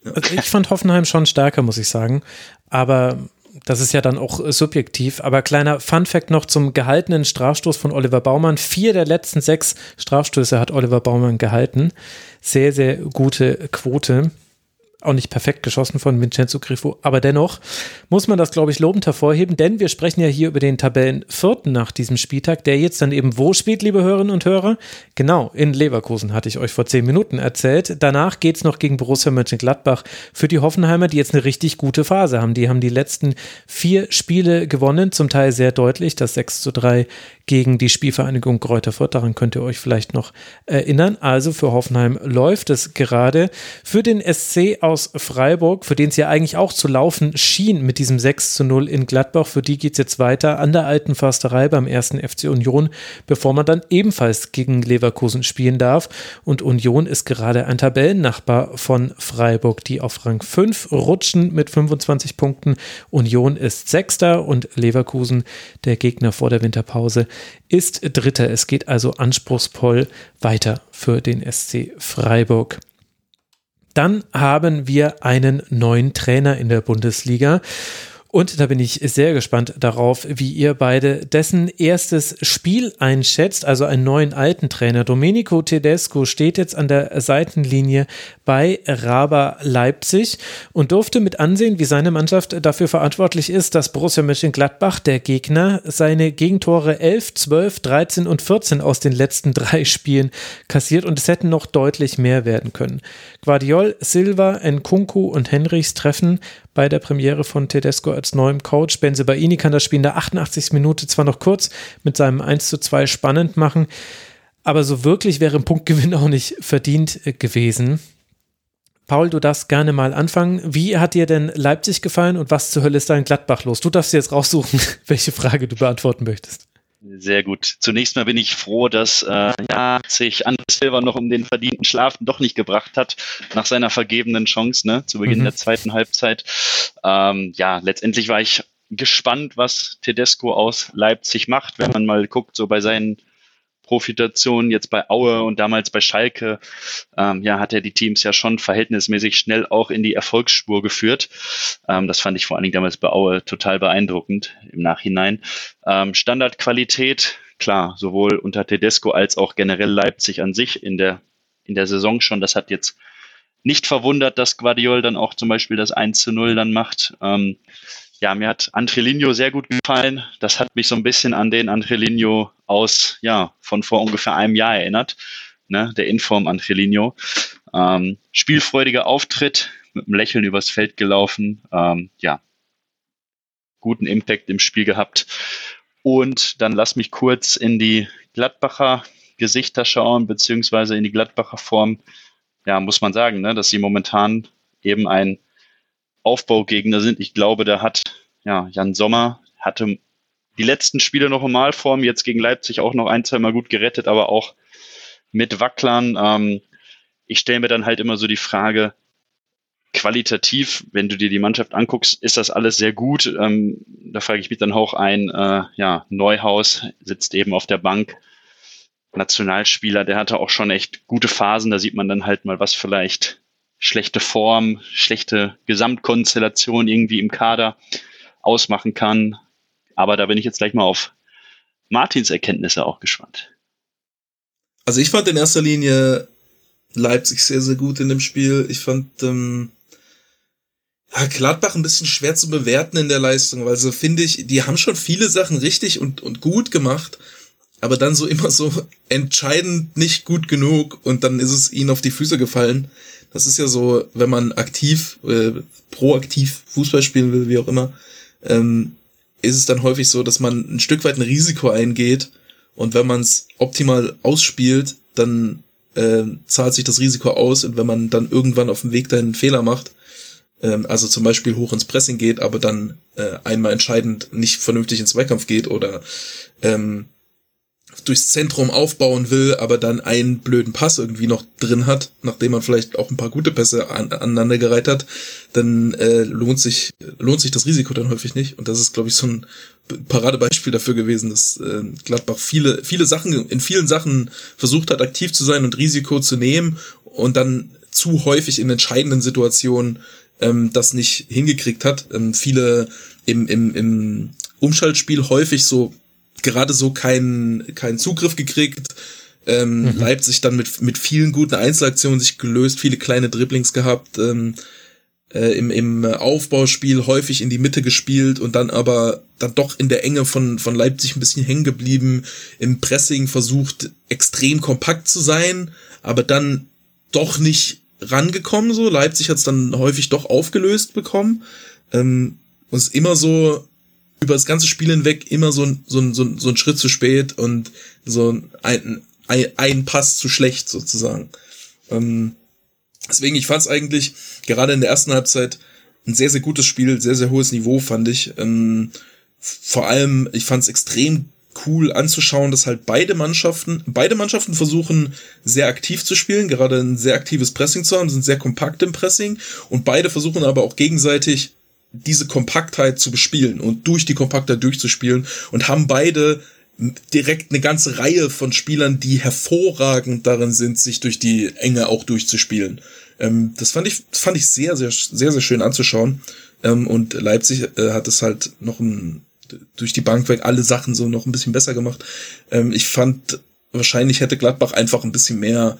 Also ich fand Hoffenheim schon stärker, muss ich sagen. Aber das ist ja dann auch äh, subjektiv. Aber kleiner Fun-Fact noch zum gehaltenen Strafstoß von Oliver Baumann. Vier der letzten sechs Strafstöße hat Oliver Baumann gehalten. Sehr, sehr gute Quote. Auch nicht perfekt geschossen von Vincenzo Grifo, aber dennoch muss man das, glaube ich, lobend hervorheben, denn wir sprechen ja hier über den Tabellenvierten nach diesem Spieltag, der jetzt dann eben wo spielt, liebe Hörerinnen und Hörer? Genau, in Leverkusen hatte ich euch vor zehn Minuten erzählt. Danach geht es noch gegen Borussia Mönchengladbach für die Hoffenheimer, die jetzt eine richtig gute Phase haben. Die haben die letzten vier Spiele gewonnen, zum Teil sehr deutlich, das 6 zu 3 gegen die Spielvereinigung Kräuter Fürth. Daran könnt ihr euch vielleicht noch erinnern. Also für Hoffenheim läuft es gerade. Für den SC aus Freiburg, für den es ja eigentlich auch zu laufen schien mit diesem 6 zu 0 in Gladbach, für die geht es jetzt weiter an der alten Försterei beim ersten FC Union, bevor man dann ebenfalls gegen Leverkusen spielen darf. Und Union ist gerade ein Tabellennachbar von Freiburg, die auf Rang 5 rutschen mit 25 Punkten. Union ist Sechster und Leverkusen, der Gegner vor der Winterpause, ist Dritter. Es geht also anspruchsvoll weiter für den SC Freiburg. Dann haben wir einen neuen Trainer in der Bundesliga. Und da bin ich sehr gespannt darauf, wie ihr beide dessen erstes Spiel einschätzt, also einen neuen alten Trainer. Domenico Tedesco steht jetzt an der Seitenlinie bei Raba Leipzig und durfte mit ansehen, wie seine Mannschaft dafür verantwortlich ist, dass Borussia Mönchengladbach, der Gegner, seine Gegentore 11, 12, 13 und 14 aus den letzten drei Spielen kassiert und es hätten noch deutlich mehr werden können. Guardiol, Silva, Nkunku und Henrichs treffen bei der Premiere von Tedesco als neuem Coach. Benzebaini kann das Spiel in der 88. Minute zwar noch kurz mit seinem 1 zu 2 spannend machen, aber so wirklich wäre ein Punktgewinn auch nicht verdient äh, gewesen. Paul, du darfst gerne mal anfangen. Wie hat dir denn Leipzig gefallen und was zur Hölle ist da in Gladbach los? Du darfst jetzt raussuchen, welche Frage du beantworten möchtest. Sehr gut. Zunächst mal bin ich froh, dass äh, ja, sich André Silva noch um den verdienten Schlaf doch nicht gebracht hat, nach seiner vergebenen Chance ne, zu Beginn mhm. der zweiten Halbzeit. Ähm, ja, letztendlich war ich gespannt, was Tedesco aus Leipzig macht, wenn man mal guckt, so bei seinen Profitation jetzt bei Aue und damals bei Schalke, ähm, ja, hat er die Teams ja schon verhältnismäßig schnell auch in die Erfolgsspur geführt. Ähm, das fand ich vor allen Dingen damals bei Aue total beeindruckend im Nachhinein. Ähm, Standardqualität, klar, sowohl unter Tedesco als auch generell Leipzig an sich in der, in der Saison schon. Das hat jetzt nicht verwundert, dass Guardiol dann auch zum Beispiel das 1 zu 0 dann macht. Ähm, ja, mir hat Antrelinho sehr gut gefallen. Das hat mich so ein bisschen an den Antrelinho aus, ja, von vor ungefähr einem Jahr erinnert. Ne, der Inform Antrelinho. Ähm, spielfreudiger Auftritt, mit einem Lächeln übers Feld gelaufen. Ähm, ja, guten Impact im Spiel gehabt. Und dann lass mich kurz in die Gladbacher Gesichter schauen, beziehungsweise in die Gladbacher Form. Ja, muss man sagen, ne, dass sie momentan eben ein Aufbaugegner sind. Ich glaube, da hat ja, Jan Sommer hatte die letzten Spiele noch in Malform, jetzt gegen Leipzig auch noch ein, zwei Mal gut gerettet, aber auch mit Wacklern. Ähm, ich stelle mir dann halt immer so die Frage, qualitativ, wenn du dir die Mannschaft anguckst, ist das alles sehr gut. Ähm, da frage ich mich dann auch ein, äh, ja, Neuhaus sitzt eben auf der Bank. Nationalspieler, der hatte auch schon echt gute Phasen. Da sieht man dann halt mal, was vielleicht schlechte Form, schlechte Gesamtkonstellation irgendwie im Kader ausmachen kann. Aber da bin ich jetzt gleich mal auf Martins Erkenntnisse auch gespannt. Also ich fand in erster Linie Leipzig sehr, sehr gut in dem Spiel. Ich fand ähm, ja, Gladbach ein bisschen schwer zu bewerten in der Leistung, weil so finde ich, die haben schon viele Sachen richtig und, und gut gemacht, aber dann so immer so entscheidend nicht gut genug und dann ist es ihnen auf die Füße gefallen. Das ist ja so, wenn man aktiv, äh, proaktiv Fußball spielen will, wie auch immer, ähm, ist es dann häufig so, dass man ein Stück weit ein Risiko eingeht und wenn man es optimal ausspielt, dann äh, zahlt sich das Risiko aus und wenn man dann irgendwann auf dem Weg dahin einen Fehler macht, ähm, also zum Beispiel hoch ins Pressing geht, aber dann äh, einmal entscheidend nicht vernünftig ins Zweikampf geht oder ähm, durchs Zentrum aufbauen will, aber dann einen blöden Pass irgendwie noch drin hat, nachdem man vielleicht auch ein paar gute Pässe an, aneinandergereiht hat, dann äh, lohnt sich lohnt sich das Risiko dann häufig nicht. Und das ist, glaube ich, so ein Paradebeispiel dafür gewesen, dass äh, Gladbach viele viele Sachen in vielen Sachen versucht hat, aktiv zu sein und Risiko zu nehmen und dann zu häufig in entscheidenden Situationen ähm, das nicht hingekriegt hat. Ähm, viele im, im, im Umschaltspiel häufig so gerade so keinen keinen Zugriff gekriegt. Ähm, mhm. Leipzig dann mit, mit vielen guten Einzelaktionen sich gelöst, viele kleine Dribblings gehabt, ähm, äh, im, im Aufbauspiel häufig in die Mitte gespielt und dann aber dann doch in der Enge von, von Leipzig ein bisschen hängen geblieben, im Pressing versucht extrem kompakt zu sein, aber dann doch nicht rangekommen so. Leipzig hat es dann häufig doch aufgelöst bekommen ähm, und ist immer so über das ganze Spiel hinweg immer so ein, so ein, so ein, so ein Schritt zu spät und so ein, ein, ein Pass zu schlecht sozusagen. Ähm, deswegen, ich fand es eigentlich gerade in der ersten Halbzeit ein sehr, sehr gutes Spiel, sehr, sehr hohes Niveau fand ich. Ähm, vor allem, ich fand es extrem cool anzuschauen, dass halt beide Mannschaften, beide Mannschaften versuchen sehr aktiv zu spielen, gerade ein sehr aktives Pressing zu haben, sind sehr kompakt im Pressing und beide versuchen aber auch gegenseitig diese Kompaktheit zu bespielen und durch die Kompaktheit durchzuspielen und haben beide direkt eine ganze Reihe von Spielern, die hervorragend darin sind, sich durch die Enge auch durchzuspielen. Ähm, das fand ich, fand ich sehr, sehr, sehr, sehr schön anzuschauen. Ähm, und Leipzig äh, hat es halt noch ein, durch die Bank weg alle Sachen so noch ein bisschen besser gemacht. Ähm, ich fand, wahrscheinlich hätte Gladbach einfach ein bisschen mehr,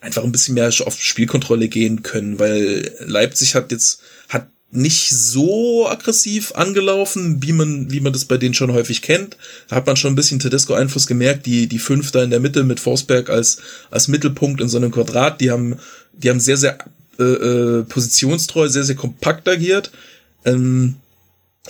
einfach ein bisschen mehr auf Spielkontrolle gehen können, weil Leipzig hat jetzt, hat nicht so aggressiv angelaufen, wie man, wie man das bei denen schon häufig kennt. Da hat man schon ein bisschen Tedesco-Einfluss gemerkt, die, die fünf da in der Mitte mit Forsberg als, als Mittelpunkt in so einem Quadrat, die haben, die haben sehr, sehr äh, äh, positionstreu, sehr, sehr kompakt agiert. Ähm,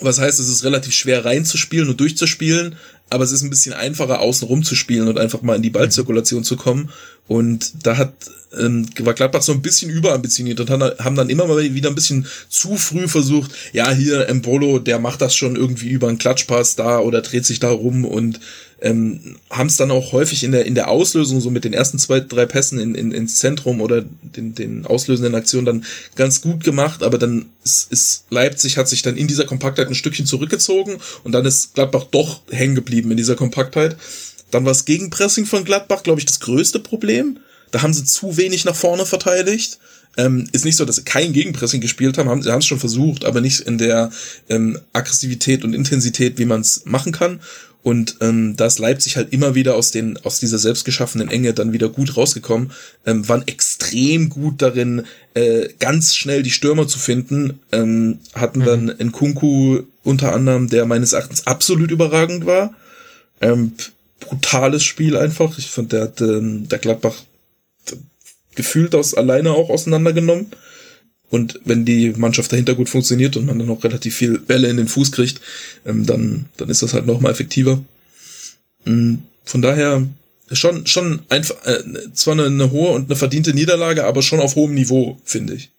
was heißt, es ist relativ schwer reinzuspielen und durchzuspielen, aber es ist ein bisschen einfacher, außen rum zu spielen und einfach mal in die Ballzirkulation zu kommen. Und da hat ähm, war Gladbach so ein bisschen überambitioniert und haben dann immer mal wieder ein bisschen zu früh versucht, ja, hier Embolo, der macht das schon irgendwie über einen Klatschpass da oder dreht sich da rum und ähm, haben es dann auch häufig in der in der Auslösung so mit den ersten zwei drei Pässen in, in, ins Zentrum oder den, den auslösenden Aktionen dann ganz gut gemacht, aber dann ist, ist Leipzig hat sich dann in dieser Kompaktheit ein Stückchen zurückgezogen und dann ist Gladbach doch hängen geblieben in dieser Kompaktheit. Dann war das Gegenpressing von Gladbach, glaube ich, das größte Problem. Da haben sie zu wenig nach vorne verteidigt. Ähm, ist nicht so, dass sie kein Gegenpressing gespielt haben, haben sie haben es schon versucht, aber nicht in der ähm, Aggressivität und Intensität, wie man es machen kann. Und ähm, da ist Leipzig halt immer wieder aus, den, aus dieser selbstgeschaffenen Enge dann wieder gut rausgekommen, ähm, waren extrem gut darin, äh, ganz schnell die Stürmer zu finden, ähm, hatten dann mhm. Nkunku unter anderem, der meines Erachtens absolut überragend war. Ähm, brutales Spiel einfach. Ich fand, der hat ähm, der Gladbach gefühlt aus alleine auch auseinandergenommen. Und wenn die Mannschaft dahinter gut funktioniert und man dann auch relativ viel Bälle in den Fuß kriegt, ähm, dann, dann ist das halt noch mal effektiver. Ähm, von daher schon, schon einfach, äh, zwar eine, eine hohe und eine verdiente Niederlage, aber schon auf hohem Niveau, finde ich.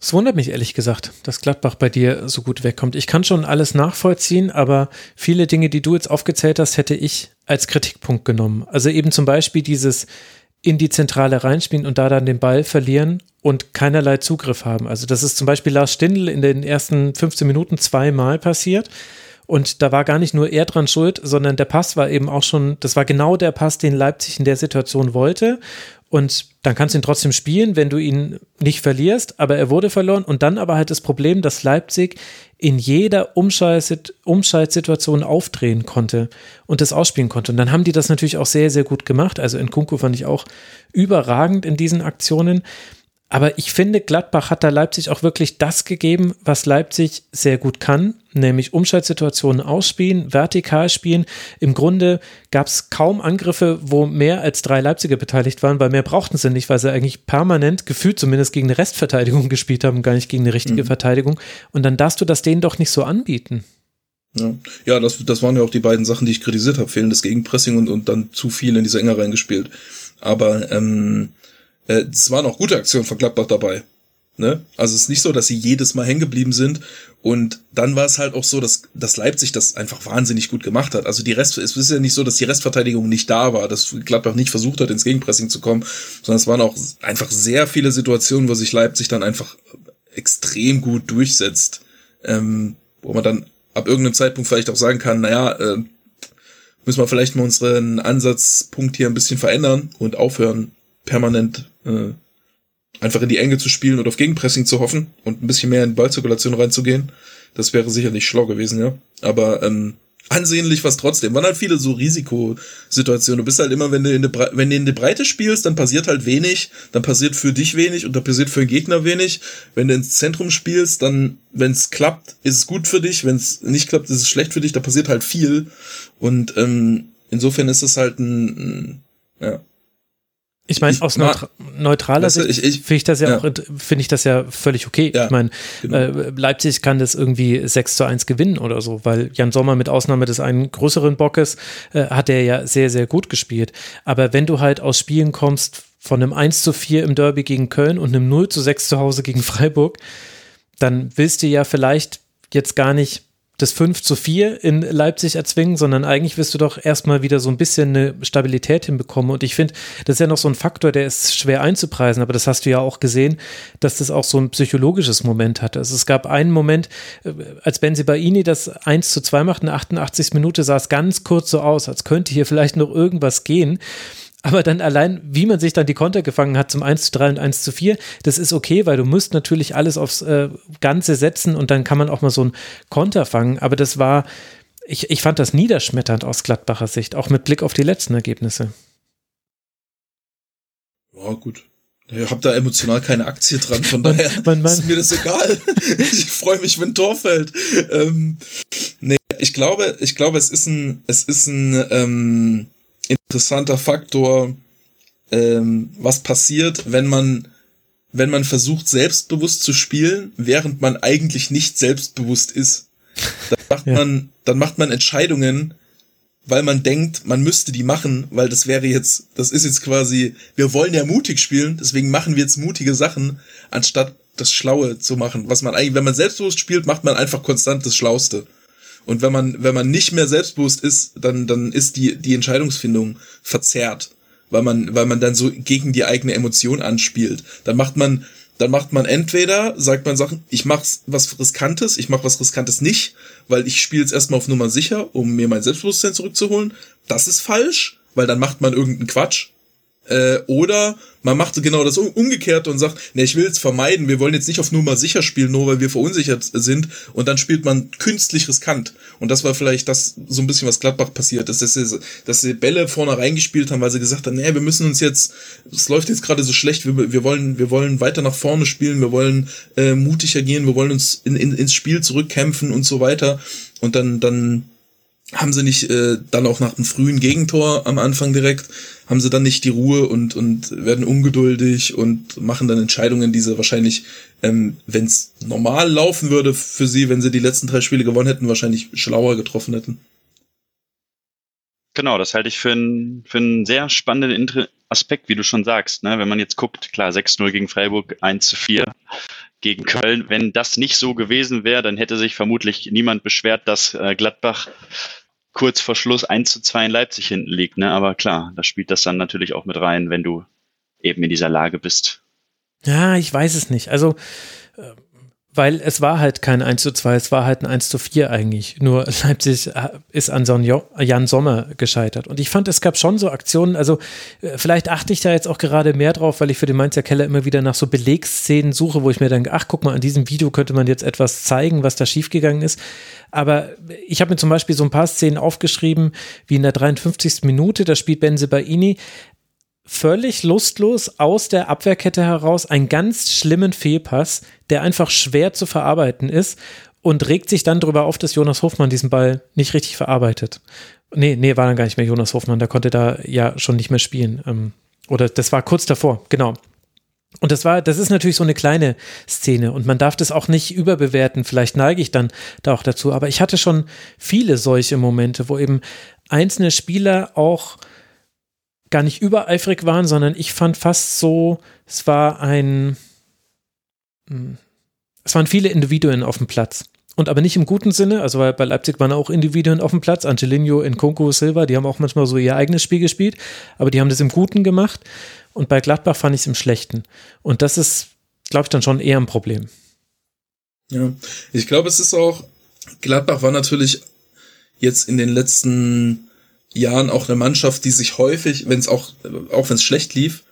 Es wundert mich ehrlich gesagt, dass Gladbach bei dir so gut wegkommt. Ich kann schon alles nachvollziehen, aber viele Dinge, die du jetzt aufgezählt hast, hätte ich als Kritikpunkt genommen. Also eben zum Beispiel dieses in die Zentrale reinspielen und da dann den Ball verlieren und keinerlei Zugriff haben. Also das ist zum Beispiel Lars Stindl in den ersten 15 Minuten zweimal passiert. Und da war gar nicht nur er dran schuld, sondern der Pass war eben auch schon, das war genau der Pass, den Leipzig in der Situation wollte. Und dann kannst du ihn trotzdem spielen, wenn du ihn nicht verlierst, aber er wurde verloren. Und dann aber halt das Problem, dass Leipzig in jeder Umschaltsituation aufdrehen konnte und das ausspielen konnte. Und dann haben die das natürlich auch sehr, sehr gut gemacht. Also in Kunku fand ich auch überragend in diesen Aktionen. Aber ich finde, Gladbach hat da Leipzig auch wirklich das gegeben, was Leipzig sehr gut kann, nämlich Umschaltsituationen ausspielen, vertikal spielen. Im Grunde gab es kaum Angriffe, wo mehr als drei Leipziger beteiligt waren, weil mehr brauchten sie nicht, weil sie eigentlich permanent, gefühlt zumindest gegen eine Restverteidigung gespielt haben, gar nicht gegen eine richtige mhm. Verteidigung. Und dann darfst du das denen doch nicht so anbieten. Ja, ja das, das waren ja auch die beiden Sachen, die ich kritisiert habe. Fehlendes Gegenpressing und, und dann zu viel in diese Enge reingespielt. Aber ähm, äh, es waren auch gute Aktionen von Gladbach dabei. Ne? Also es ist nicht so, dass sie jedes Mal hängen geblieben sind. Und dann war es halt auch so, dass, dass Leipzig das einfach wahnsinnig gut gemacht hat. Also die Rest, es ist ja nicht so, dass die Restverteidigung nicht da war, dass Gladbach nicht versucht hat, ins Gegenpressing zu kommen, sondern es waren auch einfach sehr viele Situationen, wo sich Leipzig dann einfach extrem gut durchsetzt. Ähm, wo man dann ab irgendeinem Zeitpunkt vielleicht auch sagen kann, naja, äh, müssen wir vielleicht mal unseren Ansatzpunkt hier ein bisschen verändern und aufhören, permanent äh, einfach in die Enge zu spielen und auf Gegenpressing zu hoffen und ein bisschen mehr in Ballzirkulation reinzugehen. Das wäre sicherlich schlau gewesen, ja. Aber ähm, ansehnlich was trotzdem. Waren halt viele so Risikosituationen. Du bist halt immer, wenn du, in der wenn du in der Breite spielst, dann passiert halt wenig, dann passiert für dich wenig und dann passiert für den Gegner wenig. Wenn du ins Zentrum spielst, dann, wenn es klappt, ist es gut für dich. Wenn es nicht klappt, ist es schlecht für dich. Da passiert halt viel. Und ähm, insofern ist es halt ein, ein ja, ich meine, aus neutra neutraler Sicht ich, ich, finde ich das ja, ja. auch, finde ich das ja völlig okay. Ja, ich meine, genau. äh, Leipzig kann das irgendwie 6 zu 1 gewinnen oder so, weil Jan Sommer mit Ausnahme des einen größeren Bockes äh, hat er ja sehr, sehr gut gespielt. Aber wenn du halt aus Spielen kommst von einem 1 zu 4 im Derby gegen Köln und einem 0 zu 6 zu Hause gegen Freiburg, dann willst du ja vielleicht jetzt gar nicht das 5 zu 4 in Leipzig erzwingen, sondern eigentlich wirst du doch erstmal wieder so ein bisschen eine Stabilität hinbekommen. Und ich finde, das ist ja noch so ein Faktor, der ist schwer einzupreisen, aber das hast du ja auch gesehen, dass das auch so ein psychologisches Moment hatte. Also es gab einen Moment, äh, als Benzibaini das 1 zu 2 macht, in der 88. Minute sah es ganz kurz so aus, als könnte hier vielleicht noch irgendwas gehen. Aber dann allein, wie man sich dann die Konter gefangen hat zum 1 zu 3 und 1 zu 4, das ist okay, weil du musst natürlich alles aufs äh, Ganze setzen und dann kann man auch mal so einen Konter fangen. Aber das war, ich, ich fand das niederschmetternd aus Gladbacher Sicht, auch mit Blick auf die letzten Ergebnisse. Ja, gut. Ich habe da emotional keine Aktie dran, von daher man, man, ist mir das egal. ich freue mich, wenn Tor fällt. Ähm, nee, ich glaube, ich glaube, es ist ein, es ist ein ähm, interessanter Faktor, ähm, was passiert, wenn man, wenn man versucht, selbstbewusst zu spielen, während man eigentlich nicht selbstbewusst ist. Dann macht ja. man, dann macht man Entscheidungen, weil man denkt, man müsste die machen, weil das wäre jetzt, das ist jetzt quasi, wir wollen ja mutig spielen, deswegen machen wir jetzt mutige Sachen, anstatt das Schlaue zu machen. Was man eigentlich, wenn man selbstbewusst spielt, macht man einfach konstant das Schlauste. Und wenn man, wenn man nicht mehr selbstbewusst ist, dann, dann ist die, die Entscheidungsfindung verzerrt, weil man, weil man dann so gegen die eigene Emotion anspielt. Dann macht man, dann macht man entweder, sagt man Sachen, ich mach was Riskantes, ich mach was Riskantes nicht, weil ich spiele jetzt erstmal auf Nummer sicher, um mir mein Selbstbewusstsein zurückzuholen. Das ist falsch, weil dann macht man irgendeinen Quatsch. Äh, oder man macht genau das umgekehrt und sagt, ne, ich will es vermeiden, wir wollen jetzt nicht auf Nummer sicher spielen, nur weil wir verunsichert sind und dann spielt man künstlich riskant. Und das war vielleicht das so ein bisschen, was Gladbach passiert ist, dass sie, dass sie Bälle vorne reingespielt haben, weil sie gesagt haben, ne, wir müssen uns jetzt, es läuft jetzt gerade so schlecht, wir, wir wollen, wir wollen weiter nach vorne spielen, wir wollen äh, mutiger gehen, wir wollen uns in, in, ins Spiel zurückkämpfen und so weiter. Und dann, dann haben sie nicht äh, dann auch nach einem frühen Gegentor am Anfang direkt, haben sie dann nicht die Ruhe und, und werden ungeduldig und machen dann Entscheidungen, die sie wahrscheinlich, ähm, wenn es normal laufen würde für sie, wenn sie die letzten drei Spiele gewonnen hätten, wahrscheinlich schlauer getroffen hätten. Genau, das halte ich für einen, für einen sehr spannenden Aspekt, wie du schon sagst. Ne? Wenn man jetzt guckt, klar, 6-0 gegen Freiburg, 1 zu 4 gegen Köln. Wenn das nicht so gewesen wäre, dann hätte sich vermutlich niemand beschwert, dass äh, Gladbach kurz vor Schluss 1 zu 2 in Leipzig hinten liegt. Ne? Aber klar, da spielt das dann natürlich auch mit rein, wenn du eben in dieser Lage bist. Ja, ich weiß es nicht. Also, äh, weil es war halt kein 1 zu 2, es war halt ein 1 zu 4 eigentlich. Nur Leipzig äh, ist an so Jan Sommer gescheitert. Und ich fand, es gab schon so Aktionen, also äh, vielleicht achte ich da jetzt auch gerade mehr drauf, weil ich für den Mainzer Keller immer wieder nach so Belegsszenen suche, wo ich mir denke, ach guck mal, an diesem Video könnte man jetzt etwas zeigen, was da schiefgegangen ist. Aber ich habe mir zum Beispiel so ein paar Szenen aufgeschrieben, wie in der 53. Minute, da spielt Benze Baini völlig lustlos aus der Abwehrkette heraus einen ganz schlimmen Fehlpass, der einfach schwer zu verarbeiten ist und regt sich dann darüber auf, dass Jonas Hofmann diesen Ball nicht richtig verarbeitet. Nee, nee, war dann gar nicht mehr Jonas Hofmann, der konnte da ja schon nicht mehr spielen. Ähm, oder das war kurz davor, genau. Und das war, das ist natürlich so eine kleine Szene und man darf das auch nicht überbewerten. Vielleicht neige ich dann da auch dazu. Aber ich hatte schon viele solche Momente, wo eben einzelne Spieler auch gar nicht übereifrig waren, sondern ich fand fast so, es war ein, hm, es waren viele Individuen auf dem Platz. Und aber nicht im guten Sinne, also bei Leipzig waren auch Individuen auf dem Platz, Angelino, Nkunku, Silva, die haben auch manchmal so ihr eigenes Spiel gespielt, aber die haben das im Guten gemacht. Und bei Gladbach fand ich es im Schlechten. Und das ist, glaube ich, dann schon eher ein Problem. Ja, ich glaube, es ist auch, Gladbach war natürlich jetzt in den letzten Jahren auch eine Mannschaft, die sich häufig, wenn es auch, auch wenn es schlecht lief,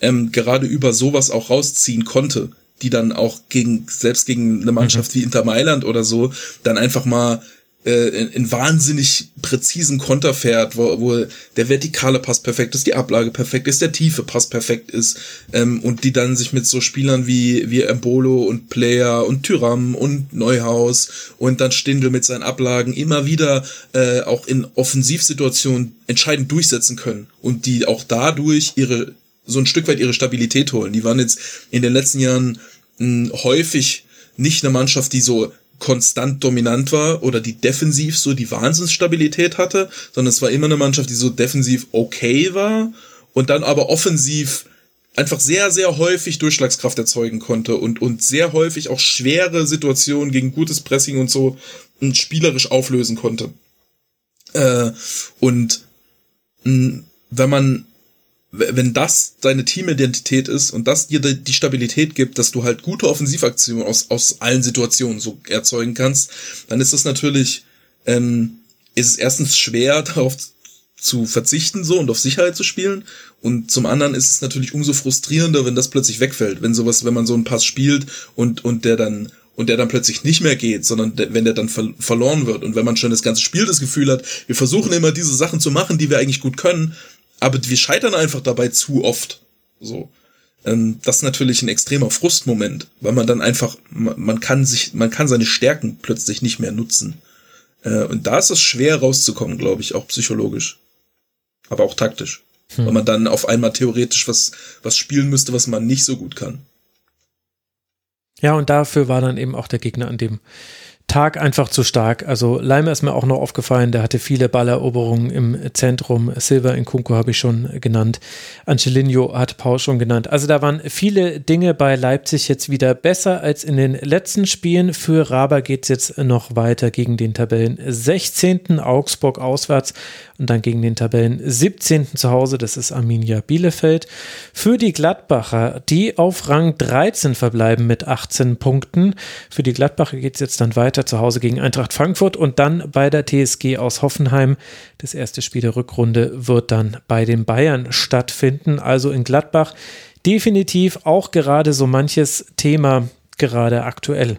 ähm, gerade über sowas auch rausziehen konnte, die dann auch gegen, selbst gegen eine Mannschaft mhm. wie Inter Mailand oder so, dann einfach mal in, in wahnsinnig präzisen Konter fährt, wo, wo der vertikale Pass perfekt ist, die Ablage perfekt ist, der tiefe Pass perfekt ist ähm, und die dann sich mit so Spielern wie wie Embolo und Player und Tyram und Neuhaus und dann Stindl mit seinen Ablagen immer wieder äh, auch in Offensivsituationen entscheidend durchsetzen können und die auch dadurch ihre so ein Stück weit ihre Stabilität holen. Die waren jetzt in den letzten Jahren mh, häufig nicht eine Mannschaft, die so konstant dominant war oder die defensiv so die Wahnsinnsstabilität hatte, sondern es war immer eine Mannschaft, die so defensiv okay war und dann aber offensiv einfach sehr, sehr häufig Durchschlagskraft erzeugen konnte und, und sehr häufig auch schwere Situationen gegen gutes Pressing und so spielerisch auflösen konnte. Äh, und mh, wenn man wenn das deine Teamidentität ist und das dir die Stabilität gibt, dass du halt gute Offensivaktionen aus, aus allen Situationen so erzeugen kannst, dann ist es natürlich, ähm, ist es erstens schwer darauf zu verzichten so und auf Sicherheit zu spielen. Und zum anderen ist es natürlich umso frustrierender, wenn das plötzlich wegfällt. Wenn sowas, wenn man so einen Pass spielt und, und der dann und der dann plötzlich nicht mehr geht, sondern der, wenn der dann ver verloren wird und wenn man schon das ganze Spiel das Gefühl hat, wir versuchen immer diese Sachen zu machen, die wir eigentlich gut können, aber wir scheitern einfach dabei zu oft. So. Ähm, das ist natürlich ein extremer Frustmoment, weil man dann einfach, man kann sich, man kann seine Stärken plötzlich nicht mehr nutzen. Äh, und da ist es schwer rauszukommen, glaube ich, auch psychologisch. Aber auch taktisch. Hm. Weil man dann auf einmal theoretisch was, was spielen müsste, was man nicht so gut kann. Ja, und dafür war dann eben auch der Gegner an dem Tag einfach zu stark. Also Leimer ist mir auch noch aufgefallen, der hatte viele Balleroberungen im Zentrum. Silver in Kunko habe ich schon genannt. Angelino hat Paul schon genannt. Also da waren viele Dinge bei Leipzig jetzt wieder besser als in den letzten Spielen. Für Raber geht es jetzt noch weiter gegen den Tabellen 16. Augsburg auswärts und dann gegen den Tabellen 17. zu Hause, das ist Arminia Bielefeld. Für die Gladbacher, die auf Rang 13 verbleiben mit 18 Punkten. Für die Gladbacher geht es jetzt dann weiter zu Hause gegen Eintracht Frankfurt und dann bei der TSG aus Hoffenheim. Das erste Spiel der Rückrunde wird dann bei den Bayern stattfinden, also in Gladbach. Definitiv auch gerade so manches Thema gerade aktuell.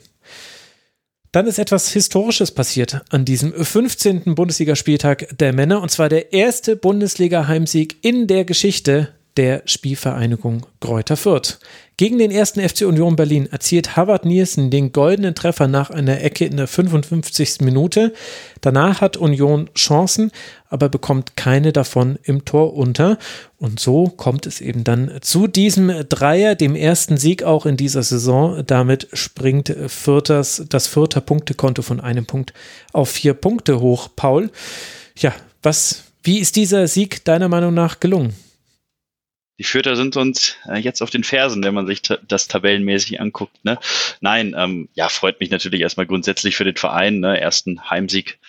Dann ist etwas Historisches passiert an diesem 15. Bundesligaspieltag der Männer und zwar der erste Bundesliga-Heimsieg in der Geschichte der Spielvereinigung Gräuter Fürth. Gegen den ersten FC Union Berlin erzielt Harvard Nielsen den goldenen Treffer nach einer Ecke in der 55. Minute. Danach hat Union Chancen, aber bekommt keine davon im Tor unter. Und so kommt es eben dann zu diesem Dreier, dem ersten Sieg auch in dieser Saison. Damit springt Fürthers, das Fürther Punktekonto von einem Punkt auf vier Punkte hoch. Paul, ja, was, wie ist dieser Sieg deiner Meinung nach gelungen? Die Fürther sind uns äh, jetzt auf den Fersen, wenn man sich das tabellenmäßig anguckt. Ne? Nein, ähm, ja, freut mich natürlich erstmal grundsätzlich für den Verein. Ne? Ersten Heimsieg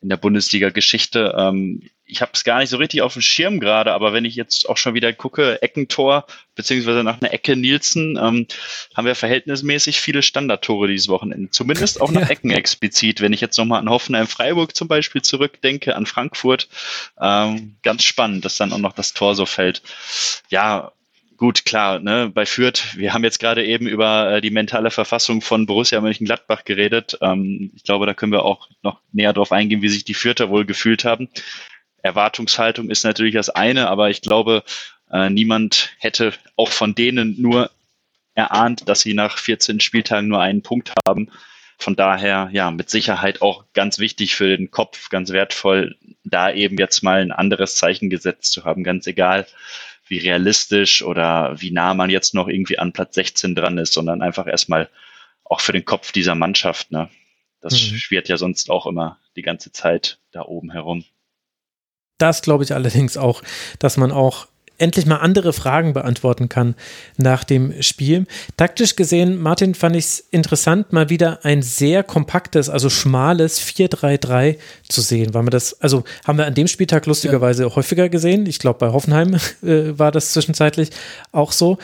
in der Bundesliga-Geschichte. Ähm, ich habe es gar nicht so richtig auf dem Schirm gerade, aber wenn ich jetzt auch schon wieder gucke, Eckentor, beziehungsweise nach einer Ecke Nielsen, ähm, haben wir verhältnismäßig viele Standardtore dieses Wochenende. Zumindest auch nach ja. Ecken explizit. Wenn ich jetzt nochmal an Hoffenheim-Freiburg zum Beispiel zurückdenke, an Frankfurt, ähm, ganz spannend, dass dann auch noch das Tor so fällt. Ja, gut, klar, ne, bei Fürth, wir haben jetzt gerade eben über äh, die mentale Verfassung von Borussia Mönchengladbach geredet. Ähm, ich glaube, da können wir auch noch näher drauf eingehen, wie sich die Fürther wohl gefühlt haben. Erwartungshaltung ist natürlich das eine, aber ich glaube, äh, niemand hätte auch von denen nur erahnt, dass sie nach 14 Spieltagen nur einen Punkt haben. Von daher, ja, mit Sicherheit auch ganz wichtig für den Kopf, ganz wertvoll, da eben jetzt mal ein anderes Zeichen gesetzt zu haben, ganz egal, wie realistisch oder wie nah man jetzt noch irgendwie an Platz 16 dran ist, sondern einfach erstmal auch für den Kopf dieser Mannschaft. Ne? Das mhm. schwirrt ja sonst auch immer die ganze Zeit da oben herum. Das glaube ich allerdings auch, dass man auch endlich mal andere Fragen beantworten kann nach dem Spiel. Taktisch gesehen, Martin, fand ich es interessant, mal wieder ein sehr kompaktes, also schmales 4-3-3 zu sehen, weil wir das, also haben wir an dem Spieltag lustigerweise ja. häufiger gesehen. Ich glaube, bei Hoffenheim äh, war das zwischenzeitlich auch so.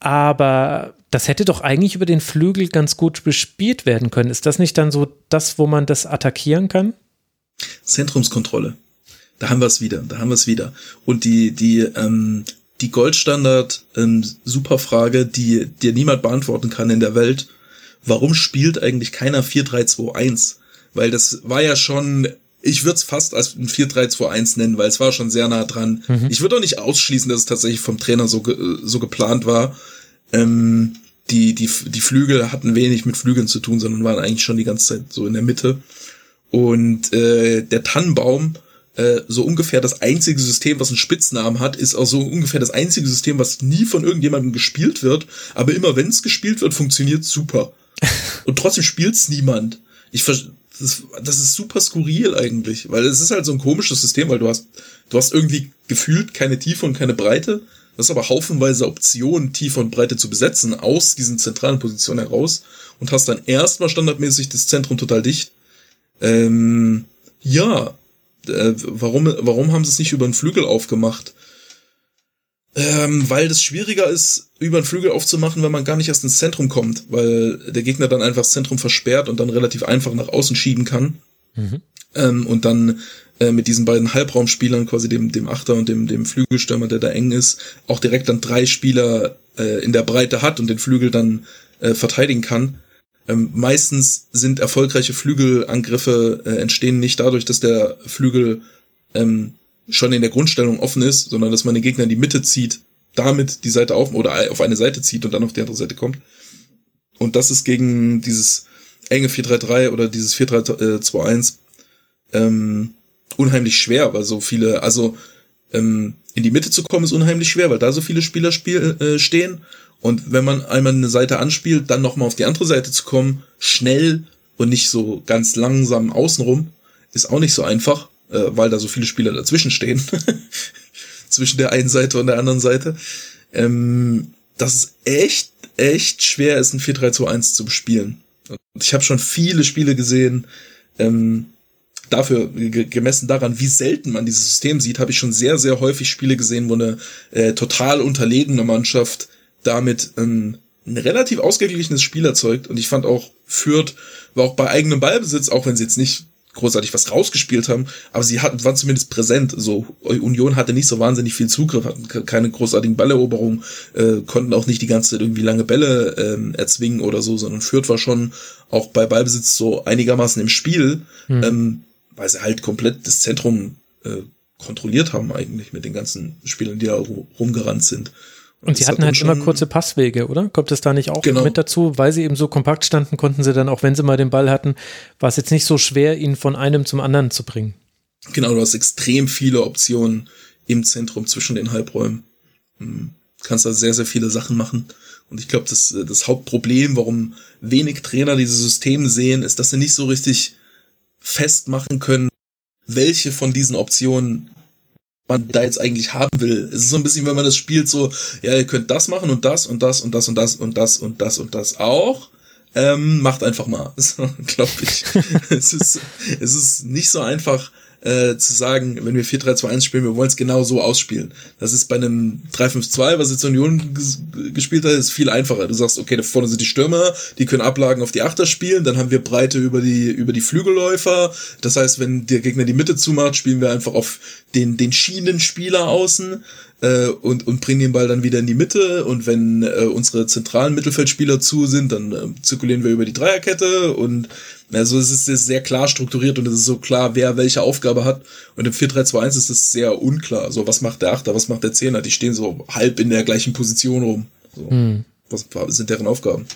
Aber das hätte doch eigentlich über den Flügel ganz gut bespielt werden können. Ist das nicht dann so das, wo man das attackieren kann? Zentrumskontrolle. Da haben wir es wieder, da haben wir es wieder. Und die, die, ähm, die Goldstandard ähm, Superfrage, die dir niemand beantworten kann in der Welt, warum spielt eigentlich keiner 4-3-2-1? Weil das war ja schon, ich würde es fast als ein 4-3-2-1 nennen, weil es war schon sehr nah dran. Mhm. Ich würde auch nicht ausschließen, dass es tatsächlich vom Trainer so, so geplant war. Ähm, die, die, die Flügel hatten wenig mit Flügeln zu tun, sondern waren eigentlich schon die ganze Zeit so in der Mitte. Und äh, der Tannenbaum äh, so ungefähr das einzige System, was einen Spitznamen hat, ist auch so ungefähr das einzige System, was nie von irgendjemandem gespielt wird, aber immer wenn es gespielt wird, funktioniert super. Und trotzdem spielt's niemand. Ich das, das ist super skurril eigentlich, weil es ist halt so ein komisches System, weil du hast, du hast irgendwie gefühlt keine Tiefe und keine Breite. Du hast aber haufenweise Optionen, Tiefe und Breite zu besetzen, aus diesen zentralen Positionen heraus und hast dann erstmal standardmäßig das Zentrum total dicht. Ähm, ja, äh, warum, warum haben sie es nicht über den Flügel aufgemacht? Ähm, weil das schwieriger ist, über den Flügel aufzumachen, wenn man gar nicht erst ins Zentrum kommt, weil der Gegner dann einfach das Zentrum versperrt und dann relativ einfach nach außen schieben kann. Mhm. Ähm, und dann äh, mit diesen beiden Halbraumspielern, quasi dem, dem Achter und dem, dem Flügelstürmer, der da eng ist, auch direkt dann drei Spieler äh, in der Breite hat und den Flügel dann äh, verteidigen kann. Ähm, meistens sind erfolgreiche Flügelangriffe äh, entstehen nicht dadurch, dass der Flügel ähm, schon in der Grundstellung offen ist, sondern dass man den Gegner in die Mitte zieht, damit die Seite auf oder auf eine Seite zieht und dann auf die andere Seite kommt. Und das ist gegen dieses enge 4-3-3 oder dieses 4-3-2-1 ähm, unheimlich schwer, weil so viele, also ähm, in die Mitte zu kommen ist unheimlich schwer, weil da so viele Spieler spiel, äh, stehen. Und wenn man einmal eine Seite anspielt, dann nochmal auf die andere Seite zu kommen, schnell und nicht so ganz langsam außenrum, ist auch nicht so einfach, äh, weil da so viele Spieler dazwischen stehen. Zwischen der einen Seite und der anderen Seite. Ähm, das ist echt, echt schwer ist, ein 4-3-2-1 zu bespielen. Und ich habe schon viele Spiele gesehen, ähm, dafür gemessen daran, wie selten man dieses System sieht, habe ich schon sehr, sehr häufig Spiele gesehen, wo eine äh, total unterlegene Mannschaft damit ähm, ein relativ ausgeglichenes Spiel erzeugt. Und ich fand auch, Fürth war auch bei eigenem Ballbesitz, auch wenn sie jetzt nicht großartig was rausgespielt haben, aber sie hatten, waren zumindest präsent. So Union hatte nicht so wahnsinnig viel Zugriff, hatten keine großartigen Balleroberungen, äh, konnten auch nicht die ganze Zeit irgendwie lange Bälle ähm, erzwingen oder so, sondern Fürth war schon auch bei Ballbesitz so einigermaßen im Spiel. Mhm. Ähm, weil sie halt komplett das Zentrum äh, kontrolliert haben eigentlich mit den ganzen Spielern, die da rumgerannt sind. Und, sie hatten halt immer kurze Passwege, oder? Kommt es da nicht auch genau. mit dazu? Weil sie eben so kompakt standen, konnten sie dann, auch wenn sie mal den Ball hatten, war es jetzt nicht so schwer, ihn von einem zum anderen zu bringen. Genau, du hast extrem viele Optionen im Zentrum zwischen den Halbräumen. Hm. Kannst da sehr, sehr viele Sachen machen. Und ich glaube, das, das Hauptproblem, warum wenig Trainer dieses System sehen, ist, dass sie nicht so richtig festmachen können, welche von diesen Optionen man da jetzt eigentlich haben will. Es ist so ein bisschen, wenn man das spielt, so, ja, ihr könnt das machen und das und das und das und das und das und das und das auch. Ähm, macht einfach mal. Glaube ich. es, ist, es ist nicht so einfach, äh, zu sagen, wenn wir 4-3-2-1 spielen, wir wollen es genau so ausspielen. Das ist bei einem 3-5-2, was jetzt Union gespielt hat, ist viel einfacher. Du sagst, okay, da vorne sind die Stürmer, die können Ablagen auf die Achter spielen, dann haben wir Breite über die, über die Flügelläufer. Das heißt, wenn der Gegner die Mitte zumacht, spielen wir einfach auf den, den Schienenspieler außen äh, und, und bringen den Ball dann wieder in die Mitte. Und wenn äh, unsere zentralen Mittelfeldspieler zu sind, dann äh, zirkulieren wir über die Dreierkette. Und also es ist sehr klar strukturiert und es ist so klar, wer welche Aufgabe hat. Und im 4-3-2-1 ist es sehr unklar. So, was macht der Achter, was macht der Zehner? Die stehen so halb in der gleichen Position rum. So. Hm. Was sind deren Aufgaben?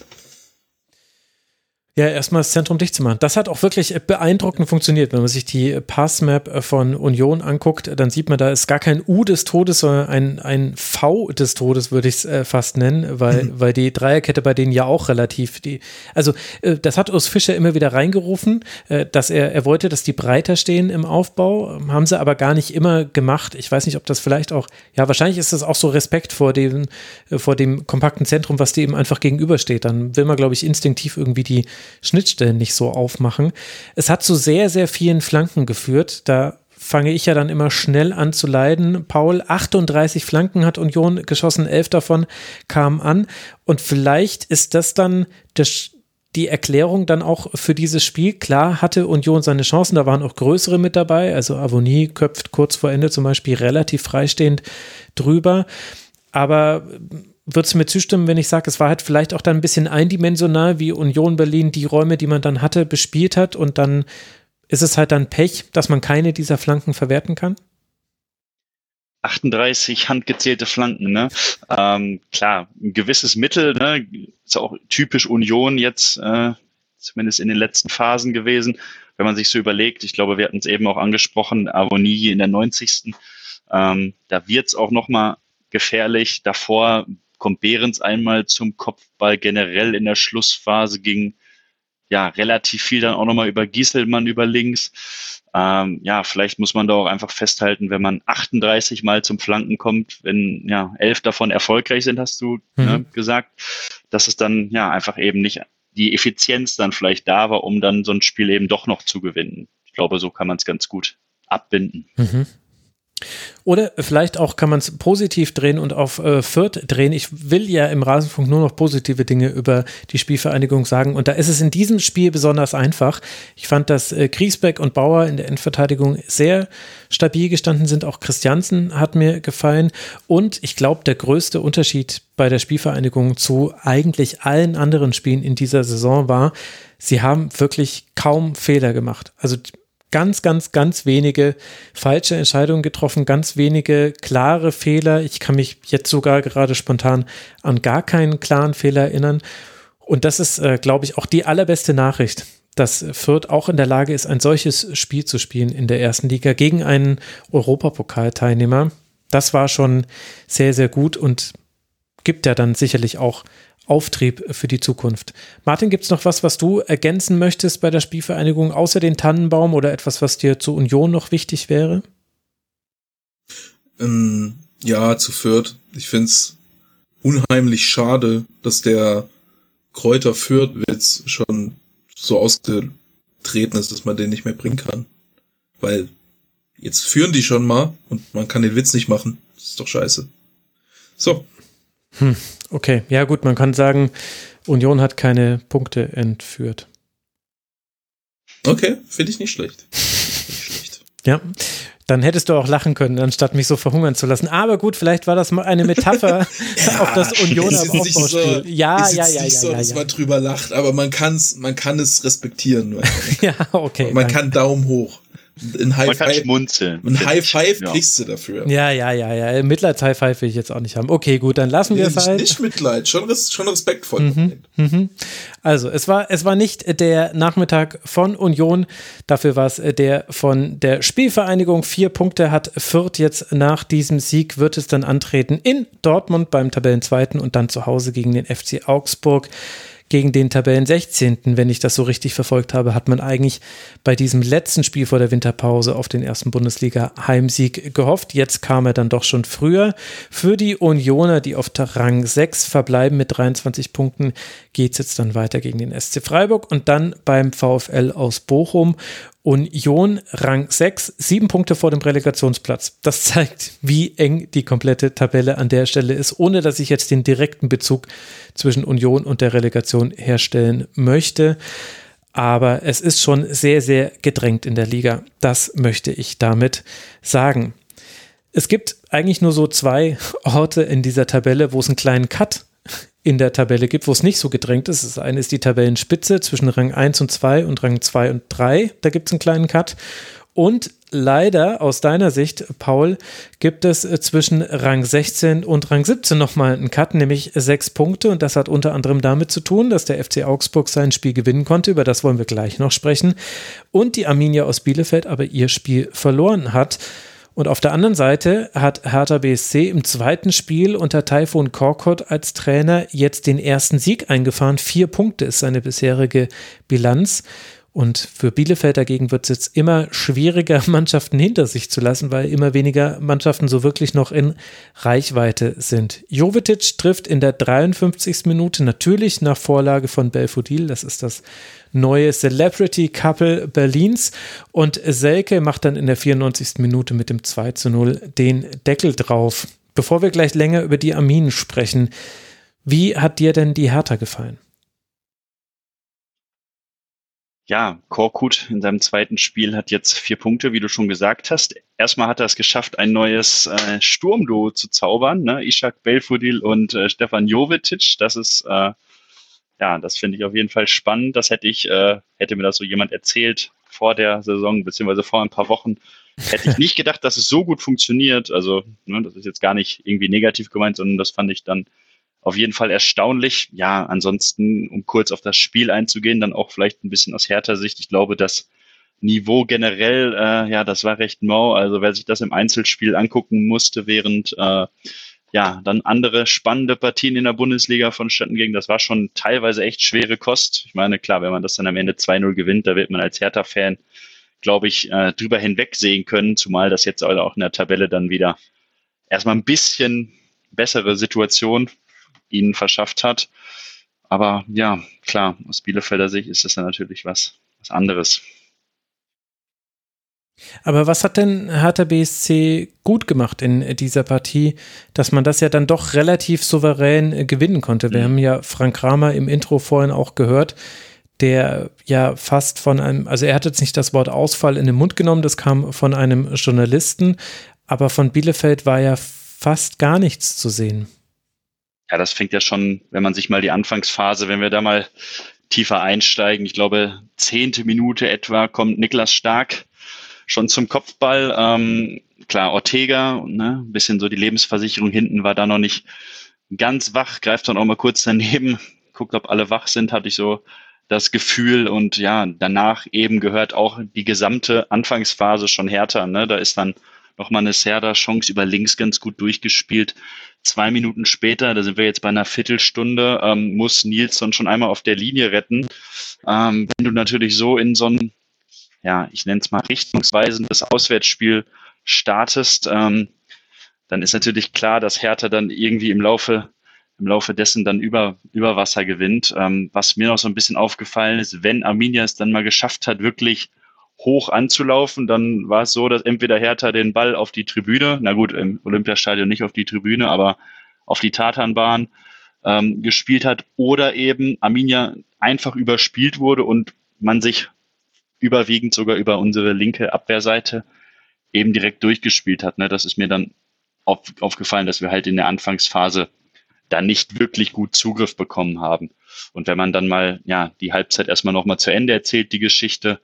Ja, erstmal das Zentrum dicht zu machen. Das hat auch wirklich beeindruckend funktioniert. Wenn man sich die Passmap von Union anguckt, dann sieht man, da ist gar kein U des Todes, sondern ein, ein V des Todes, würde ich es äh, fast nennen, weil, mhm. weil die Dreierkette bei denen ja auch relativ die, also äh, das hat Urs Fischer immer wieder reingerufen, äh, dass er, er wollte, dass die breiter stehen im Aufbau, haben sie aber gar nicht immer gemacht. Ich weiß nicht, ob das vielleicht auch, ja, wahrscheinlich ist das auch so Respekt vor dem, vor dem kompakten Zentrum, was dem einfach gegenübersteht. Dann will man, glaube ich, instinktiv irgendwie die Schnittstellen nicht so aufmachen. Es hat zu sehr, sehr vielen Flanken geführt. Da fange ich ja dann immer schnell an zu leiden. Paul, 38 Flanken hat Union geschossen, elf davon kamen an. Und vielleicht ist das dann das, die Erklärung dann auch für dieses Spiel. Klar hatte Union seine Chancen, da waren auch größere mit dabei. Also Avonie köpft kurz vor Ende zum Beispiel relativ freistehend drüber. Aber würdest du mir zustimmen, wenn ich sage, es war halt vielleicht auch dann ein bisschen eindimensional, wie Union Berlin die Räume, die man dann hatte, bespielt hat und dann ist es halt dann Pech, dass man keine dieser Flanken verwerten kann? 38 handgezählte Flanken, ne? Ähm, klar, ein gewisses Mittel, ne? Ist auch typisch Union jetzt, äh, zumindest in den letzten Phasen gewesen. Wenn man sich so überlegt, ich glaube, wir hatten es eben auch angesprochen, Avonie in der 90. Ähm, da wird es auch nochmal gefährlich. Davor kommt Behrens einmal zum Kopfball. Generell in der Schlussphase ging ja relativ viel dann auch nochmal über Gieselmann über links. Ähm, ja, vielleicht muss man da auch einfach festhalten, wenn man 38 Mal zum Flanken kommt, wenn ja elf davon erfolgreich sind, hast du ne, mhm. ne, gesagt, dass es dann ja einfach eben nicht die Effizienz dann vielleicht da war, um dann so ein Spiel eben doch noch zu gewinnen. Ich glaube, so kann man es ganz gut abbinden. Mhm. Oder vielleicht auch kann man es positiv drehen und auf äh, Fürth drehen. Ich will ja im Rasenfunk nur noch positive Dinge über die Spielvereinigung sagen. Und da ist es in diesem Spiel besonders einfach. Ich fand, dass äh, Griesbeck und Bauer in der Endverteidigung sehr stabil gestanden sind. Auch Christiansen hat mir gefallen. Und ich glaube, der größte Unterschied bei der Spielvereinigung zu eigentlich allen anderen Spielen in dieser Saison war, sie haben wirklich kaum Fehler gemacht. Also ganz, ganz, ganz wenige falsche Entscheidungen getroffen, ganz wenige klare Fehler. Ich kann mich jetzt sogar gerade spontan an gar keinen klaren Fehler erinnern. Und das ist, äh, glaube ich, auch die allerbeste Nachricht, dass Fürth auch in der Lage ist, ein solches Spiel zu spielen in der ersten Liga gegen einen Europapokalteilnehmer. Das war schon sehr, sehr gut und gibt ja dann sicherlich auch Auftrieb für die Zukunft. Martin, gibt es noch was, was du ergänzen möchtest bei der Spielvereinigung, außer den Tannenbaum oder etwas, was dir zur Union noch wichtig wäre? Ähm, ja, zu Fürth. Ich finde es unheimlich schade, dass der Kräuter Fürth-Witz schon so ausgetreten ist, dass man den nicht mehr bringen kann. Weil jetzt führen die schon mal und man kann den Witz nicht machen. Das ist doch scheiße. So. Hm. Okay, ja gut, man kann sagen, Union hat keine Punkte entführt. Okay, finde ich nicht schlecht. nicht schlecht. Ja, dann hättest du auch lachen können, anstatt mich so verhungern zu lassen. Aber gut, vielleicht war das mal eine Metapher ja, auf das Union am Aufbauspiel. So, ja, ja, ja, nicht ja, so, ja, dass ja. man drüber lacht, aber man kann's, man kann es respektieren. ja, okay. Man danke. kann Daumen hoch. Ein High Man kann Five, schmunzeln. Ein High Five ja. kriegst du dafür. Ja, ja, ja, ja. Mitleids-High Five will ich jetzt auch nicht haben. Okay, gut, dann lassen wir es halt. Nicht Mitleid, schon, schon respektvoll. Mhm, mhm. Also, es war, es war nicht der Nachmittag von Union, dafür war es der von der Spielvereinigung. Vier Punkte hat Fürth jetzt nach diesem Sieg, wird es dann antreten in Dortmund beim Tabellenzweiten und dann zu Hause gegen den FC Augsburg gegen den Tabellen 16., wenn ich das so richtig verfolgt habe, hat man eigentlich bei diesem letzten Spiel vor der Winterpause auf den ersten Bundesliga-Heimsieg gehofft. Jetzt kam er dann doch schon früher. Für die Unioner, die auf Rang 6 verbleiben mit 23 Punkten, geht es jetzt dann weiter gegen den SC Freiburg und dann beim VfL aus Bochum. Union Rang 6, sieben Punkte vor dem Relegationsplatz. Das zeigt, wie eng die komplette Tabelle an der Stelle ist, ohne dass ich jetzt den direkten Bezug zwischen Union und der Relegation herstellen möchte. Aber es ist schon sehr, sehr gedrängt in der Liga. Das möchte ich damit sagen. Es gibt eigentlich nur so zwei Orte in dieser Tabelle, wo es einen kleinen Cut in der Tabelle gibt, wo es nicht so gedrängt ist. Das eine ist die Tabellenspitze zwischen Rang 1 und 2 und Rang 2 und 3. Da gibt es einen kleinen Cut. Und leider aus deiner Sicht, Paul, gibt es äh, zwischen Rang 16 und Rang 17 nochmal einen Cut, nämlich sechs Punkte. Und das hat unter anderem damit zu tun, dass der FC Augsburg sein Spiel gewinnen konnte. Über das wollen wir gleich noch sprechen. Und die Arminia aus Bielefeld aber ihr Spiel verloren hat. Und auf der anderen Seite hat Hertha BSC im zweiten Spiel unter Taifun Korkut als Trainer jetzt den ersten Sieg eingefahren. Vier Punkte ist seine bisherige Bilanz. Und für Bielefeld dagegen wird es jetzt immer schwieriger, Mannschaften hinter sich zu lassen, weil immer weniger Mannschaften so wirklich noch in Reichweite sind. Jovetic trifft in der 53. Minute natürlich nach Vorlage von Belfodil. Das ist das neue Celebrity Couple Berlins. Und Selke macht dann in der 94. Minute mit dem 2 zu 0 den Deckel drauf. Bevor wir gleich länger über die Arminen sprechen, wie hat dir denn die Hertha gefallen? ja, Korkut in seinem zweiten Spiel hat jetzt vier Punkte, wie du schon gesagt hast. Erstmal hat er es geschafft, ein neues äh, Sturmduo zu zaubern, ne? Ishak Belfodil und äh, Stefan Jovetic. Das ist, äh, ja, das finde ich auf jeden Fall spannend. Das hätte ich, äh, hätte mir das so jemand erzählt vor der Saison, beziehungsweise vor ein paar Wochen, hätte ich nicht gedacht, dass es so gut funktioniert. Also, ne, das ist jetzt gar nicht irgendwie negativ gemeint, sondern das fand ich dann auf jeden Fall erstaunlich. Ja, ansonsten, um kurz auf das Spiel einzugehen, dann auch vielleicht ein bisschen aus härter Sicht. Ich glaube, das Niveau generell, äh, ja, das war recht mau. Also wer sich das im Einzelspiel angucken musste, während äh, ja dann andere spannende Partien in der Bundesliga vonstatten gingen, das war schon teilweise echt schwere Kost. Ich meine, klar, wenn man das dann am Ende 2-0 gewinnt, da wird man als Hertha-Fan, glaube ich, äh, drüber hinwegsehen können, zumal das jetzt auch in der Tabelle dann wieder erstmal ein bisschen bessere Situation ihnen verschafft hat. Aber ja, klar, aus Bielefelder Sicht ist das dann natürlich was, was anderes. Aber was hat denn Hertha BSC gut gemacht in dieser Partie, dass man das ja dann doch relativ souverän äh, gewinnen konnte? Wir mhm. haben ja Frank Kramer im Intro vorhin auch gehört, der ja fast von einem, also er hat jetzt nicht das Wort Ausfall in den Mund genommen, das kam von einem Journalisten, aber von Bielefeld war ja fast gar nichts zu sehen. Ja, das fängt ja schon, wenn man sich mal die Anfangsphase, wenn wir da mal tiefer einsteigen, ich glaube, zehnte Minute etwa kommt Niklas Stark schon zum Kopfball. Ähm, klar, Ortega, ne, bisschen so die Lebensversicherung hinten war da noch nicht ganz wach, greift dann auch mal kurz daneben, guckt, ob alle wach sind, hatte ich so das Gefühl und ja, danach eben gehört auch die gesamte Anfangsphase schon härter. Ne? Da ist dann nochmal eine Serda-Chance über links ganz gut durchgespielt. Zwei Minuten später, da sind wir jetzt bei einer Viertelstunde, ähm, muss Nilsson schon einmal auf der Linie retten. Ähm, wenn du natürlich so in so ein ja, ich nenne es mal richtungsweisendes Auswärtsspiel startest, ähm, dann ist natürlich klar, dass Hertha dann irgendwie im Laufe im Laufe dessen dann über, über Wasser gewinnt. Ähm, was mir noch so ein bisschen aufgefallen ist, wenn Arminia es dann mal geschafft hat, wirklich hoch anzulaufen, dann war es so, dass entweder Hertha den Ball auf die Tribüne, na gut, im Olympiastadion nicht auf die Tribüne, aber auf die Tatanbahn ähm, gespielt hat oder eben Arminia einfach überspielt wurde und man sich überwiegend sogar über unsere linke Abwehrseite eben direkt durchgespielt hat. Ne? Das ist mir dann auf, aufgefallen, dass wir halt in der Anfangsphase da nicht wirklich gut Zugriff bekommen haben. Und wenn man dann mal ja die Halbzeit erstmal nochmal zu Ende erzählt, die Geschichte,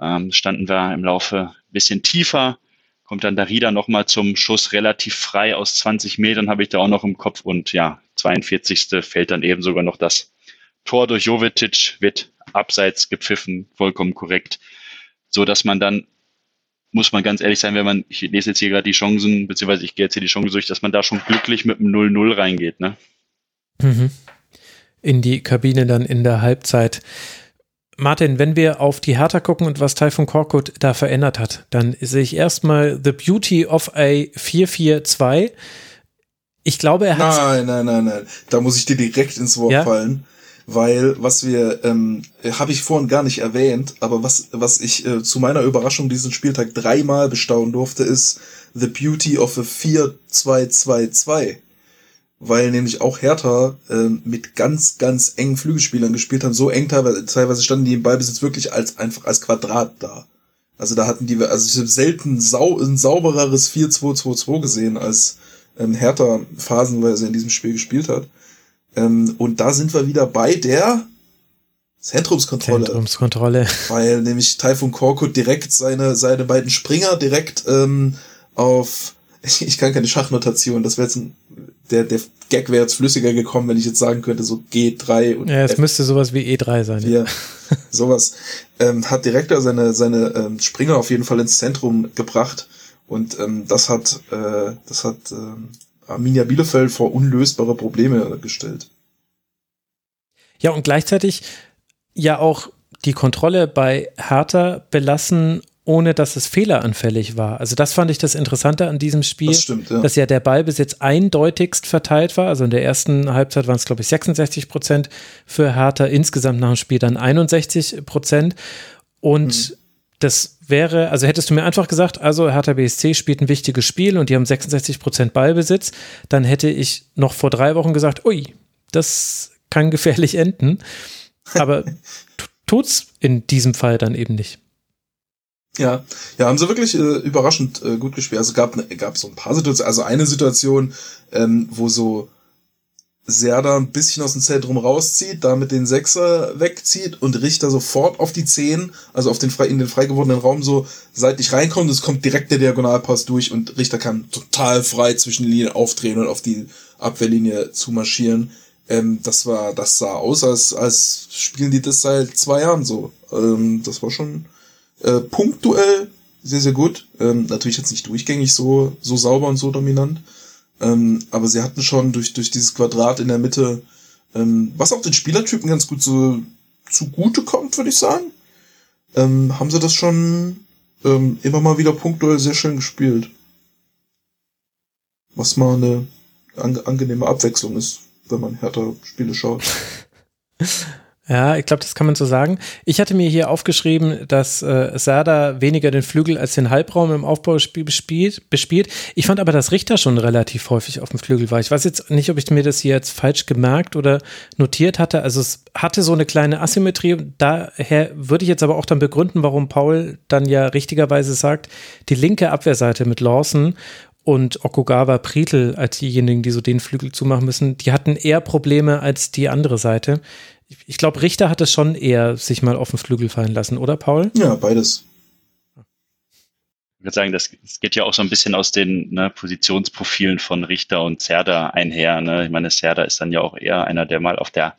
ähm, standen wir im Laufe ein bisschen tiefer, kommt dann Darida nochmal zum Schuss relativ frei aus 20 Metern, habe ich da auch noch im Kopf und ja, 42. fällt dann eben sogar noch das Tor durch Jovetic, wird abseits gepfiffen, vollkommen korrekt. So dass man dann, muss man ganz ehrlich sein, wenn man, ich lese jetzt hier gerade die Chancen, beziehungsweise ich gehe jetzt hier die Chancen durch, dass man da schon glücklich mit einem 0-0 reingeht, ne? Mhm. In die Kabine dann in der Halbzeit. Martin, wenn wir auf die Hertha gucken und was Taifun Korkut da verändert hat, dann sehe ich erstmal The Beauty of a 4-4-2. Ich glaube, er hat. Nein, nein, nein, nein. Da muss ich dir direkt ins Wort ja? fallen weil was wir, ähm, habe ich vorhin gar nicht erwähnt, aber was, was ich äh, zu meiner Überraschung diesen Spieltag dreimal bestaunen durfte, ist The Beauty of a 4-2-2-2. Weil nämlich auch Hertha äh, mit ganz, ganz engen Flügelspielern gespielt haben. So eng teilweise, teilweise standen die im Ballbesitz wirklich als einfach als Quadrat da. Also da hatten die, also ich habe selten sau, ein saubereres 4-2-2-2 gesehen, als ähm, Hertha phasenweise in diesem Spiel gespielt hat. Ähm, und da sind wir wieder bei der Zentrumskontrolle. Zentrumskontrolle. Weil nämlich Typhoon Korkut direkt seine, seine beiden Springer direkt ähm, auf, ich, ich kann keine Schachnotation, das wäre jetzt ein, der, der Gag wäre jetzt flüssiger gekommen, wenn ich jetzt sagen könnte, so G3 und Ja, es F müsste sowas wie E3 sein. Ja, sowas. Ähm, hat direkt da seine, seine ähm, Springer auf jeden Fall ins Zentrum gebracht. Und ähm, das hat, äh, das hat ähm, Arminia Bielefeld vor unlösbare Probleme gestellt. Ja, und gleichzeitig ja auch die Kontrolle bei Hertha belassen, ohne dass es fehleranfällig war. Also das fand ich das Interessante an diesem Spiel, das stimmt, ja. dass ja der Ballbesitz eindeutigst verteilt war. Also in der ersten Halbzeit waren es, glaube ich, 66 Prozent für Hertha, insgesamt nach dem Spiel dann 61 Prozent. Und mhm. das wäre, also hättest du mir einfach gesagt, also Hertha BSC spielt ein wichtiges Spiel und die haben 66 Prozent Ballbesitz, dann hätte ich noch vor drei Wochen gesagt, ui, das kann gefährlich enden. Aber tut's in diesem Fall dann eben nicht. Ja, ja, haben sie wirklich äh, überraschend äh, gut gespielt. Also gab gab so ein paar Situationen, also eine Situation, ähm, wo so Serda ein bisschen aus dem Zentrum rauszieht, damit den Sechser wegzieht und Richter sofort auf die Zehn, also auf den frei, in den frei gewordenen Raum so seitlich reinkommt. Es kommt direkt der Diagonalpass durch und Richter kann total frei zwischen den Linien aufdrehen und auf die Abwehrlinie zu marschieren. Ähm, das war, das sah aus, als, als spielen die das seit zwei Jahren so. Ähm, das war schon äh, punktuell sehr, sehr gut. Ähm, natürlich jetzt nicht durchgängig so, so sauber und so dominant. Ähm, aber sie hatten schon durch, durch dieses Quadrat in der Mitte, ähm, was auch den Spielertypen ganz gut so zugute kommt, würde ich sagen, ähm, haben sie das schon ähm, immer mal wieder punktuell sehr schön gespielt. Was mal eine ange angenehme Abwechslung ist, wenn man härter Spiele schaut. Ja, ich glaube, das kann man so sagen. Ich hatte mir hier aufgeschrieben, dass äh, Sada weniger den Flügel als den Halbraum im Aufbauspiel bespielt, bespielt. Ich fand aber, dass Richter schon relativ häufig auf dem Flügel war. Ich weiß jetzt nicht, ob ich mir das hier jetzt falsch gemerkt oder notiert hatte. Also es hatte so eine kleine Asymmetrie. Daher würde ich jetzt aber auch dann begründen, warum Paul dann ja richtigerweise sagt, die linke Abwehrseite mit Lawson und Okugawa Prietl als diejenigen, die so den Flügel zumachen müssen, die hatten eher Probleme als die andere Seite ich glaube, Richter hat es schon eher sich mal auf den Flügel fallen lassen, oder Paul? Ja, beides. Ich würde sagen, das, das geht ja auch so ein bisschen aus den ne, Positionsprofilen von Richter und Serda einher. Ne? Ich meine, Serda ist dann ja auch eher einer, der mal auf der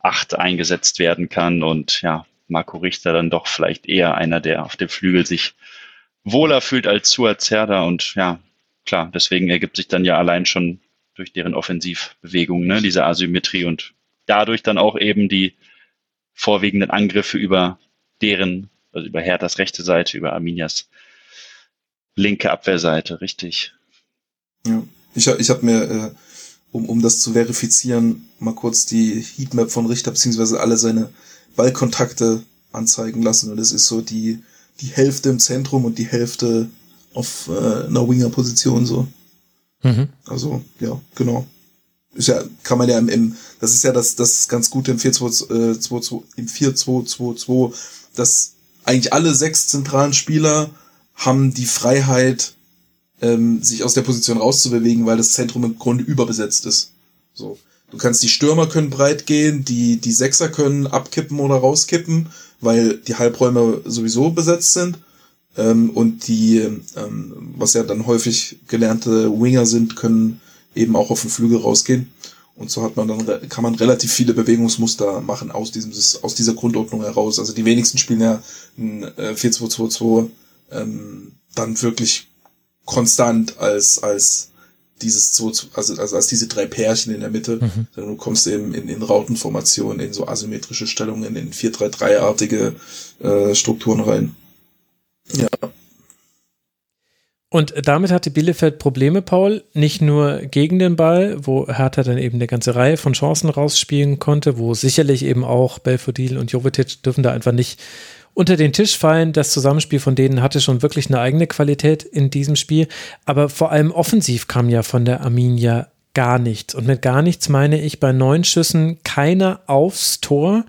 Acht eingesetzt werden kann und ja, Marco Richter dann doch vielleicht eher einer, der auf dem Flügel sich wohler fühlt als Suat Serda und ja, klar, deswegen ergibt sich dann ja allein schon durch deren Offensivbewegung, ne, diese Asymmetrie und dadurch dann auch eben die vorwiegenden Angriffe über deren, also über Herthas rechte Seite, über Arminias linke Abwehrseite, richtig. Ja, ich, ich habe mir, äh, um, um das zu verifizieren, mal kurz die Heatmap von Richter beziehungsweise alle seine Ballkontakte anzeigen lassen. Und das ist so die, die Hälfte im Zentrum und die Hälfte auf äh, einer Winger-Position so. Mhm. Also, ja, genau ist ja, kann man ja im, im das ist ja das, das ganz Gute im 4-2-2, äh, im 4-2-2-2, dass eigentlich alle sechs zentralen Spieler haben die Freiheit, ähm, sich aus der Position rauszubewegen, weil das Zentrum im Grunde überbesetzt ist. So. Du kannst, die Stürmer können breit gehen, die, die Sechser können abkippen oder rauskippen, weil die Halbräume sowieso besetzt sind. Ähm, und die, ähm, was ja dann häufig gelernte Winger sind, können eben auch auf den Flügel rausgehen. Und so hat man dann, kann man relativ viele Bewegungsmuster machen aus diesem, aus dieser Grundordnung heraus. Also die wenigsten spielen ja ein 4-2-2-2 äh, ähm, dann wirklich konstant als, als dieses 2, also, also als diese drei Pärchen in der Mitte, mhm. sondern du kommst eben in, in Rautenformationen, in so asymmetrische Stellungen, in 4-3-3-artige äh, Strukturen rein. Ja. Und damit hatte Bielefeld Probleme, Paul, nicht nur gegen den Ball, wo Hertha dann eben eine ganze Reihe von Chancen rausspielen konnte, wo sicherlich eben auch Belfodil und Jovetic dürfen da einfach nicht unter den Tisch fallen. Das Zusammenspiel von denen hatte schon wirklich eine eigene Qualität in diesem Spiel. Aber vor allem offensiv kam ja von der Arminia gar nichts. Und mit gar nichts meine ich bei neun Schüssen keiner aufs Tor.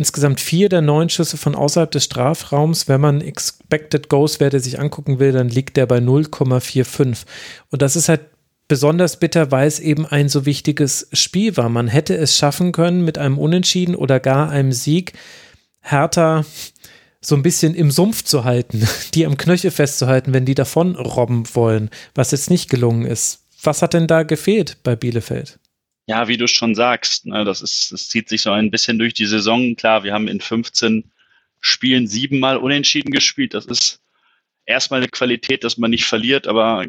Insgesamt vier der neun Schüsse von außerhalb des Strafraums. Wenn man Expected Goals Werte sich angucken will, dann liegt der bei 0,45. Und das ist halt besonders bitter, weil es eben ein so wichtiges Spiel war. Man hätte es schaffen können, mit einem Unentschieden oder gar einem Sieg Hertha so ein bisschen im Sumpf zu halten, die am Knöchel festzuhalten, wenn die davon robben wollen, was jetzt nicht gelungen ist. Was hat denn da gefehlt bei Bielefeld? Ja, wie du schon sagst, ne, das ist, das zieht sich so ein bisschen durch die Saison. Klar, wir haben in 15 Spielen siebenmal unentschieden gespielt. Das ist erstmal eine Qualität, dass man nicht verliert, aber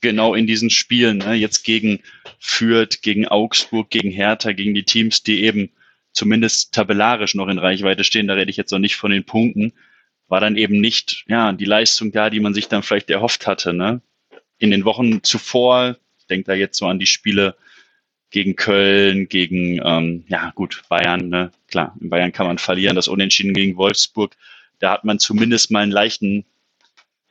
genau in diesen Spielen, ne, jetzt gegen Fürth, gegen Augsburg, gegen Hertha, gegen die Teams, die eben zumindest tabellarisch noch in Reichweite stehen, da rede ich jetzt noch nicht von den Punkten, war dann eben nicht ja, die Leistung da, die man sich dann vielleicht erhofft hatte. Ne? In den Wochen zuvor, ich denke da jetzt so an die Spiele gegen Köln, gegen, ähm, ja gut, Bayern, ne? klar, in Bayern kann man verlieren, das Unentschieden gegen Wolfsburg, da hat man zumindest mal einen leichten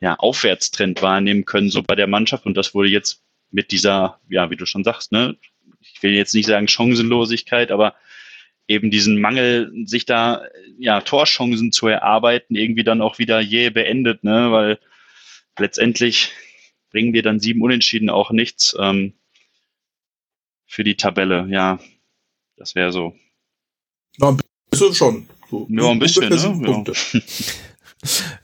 ja, Aufwärtstrend wahrnehmen können, so bei der Mannschaft und das wurde jetzt mit dieser, ja, wie du schon sagst, ne, ich will jetzt nicht sagen Chancenlosigkeit, aber eben diesen Mangel, sich da ja Torchancen zu erarbeiten, irgendwie dann auch wieder je beendet, ne, weil letztendlich bringen wir dann sieben Unentschieden auch nichts. Ähm, für die Tabelle, ja. Das wäre so. Na, ein bisschen schon. So, Nur ein bisschen, ne? Ja.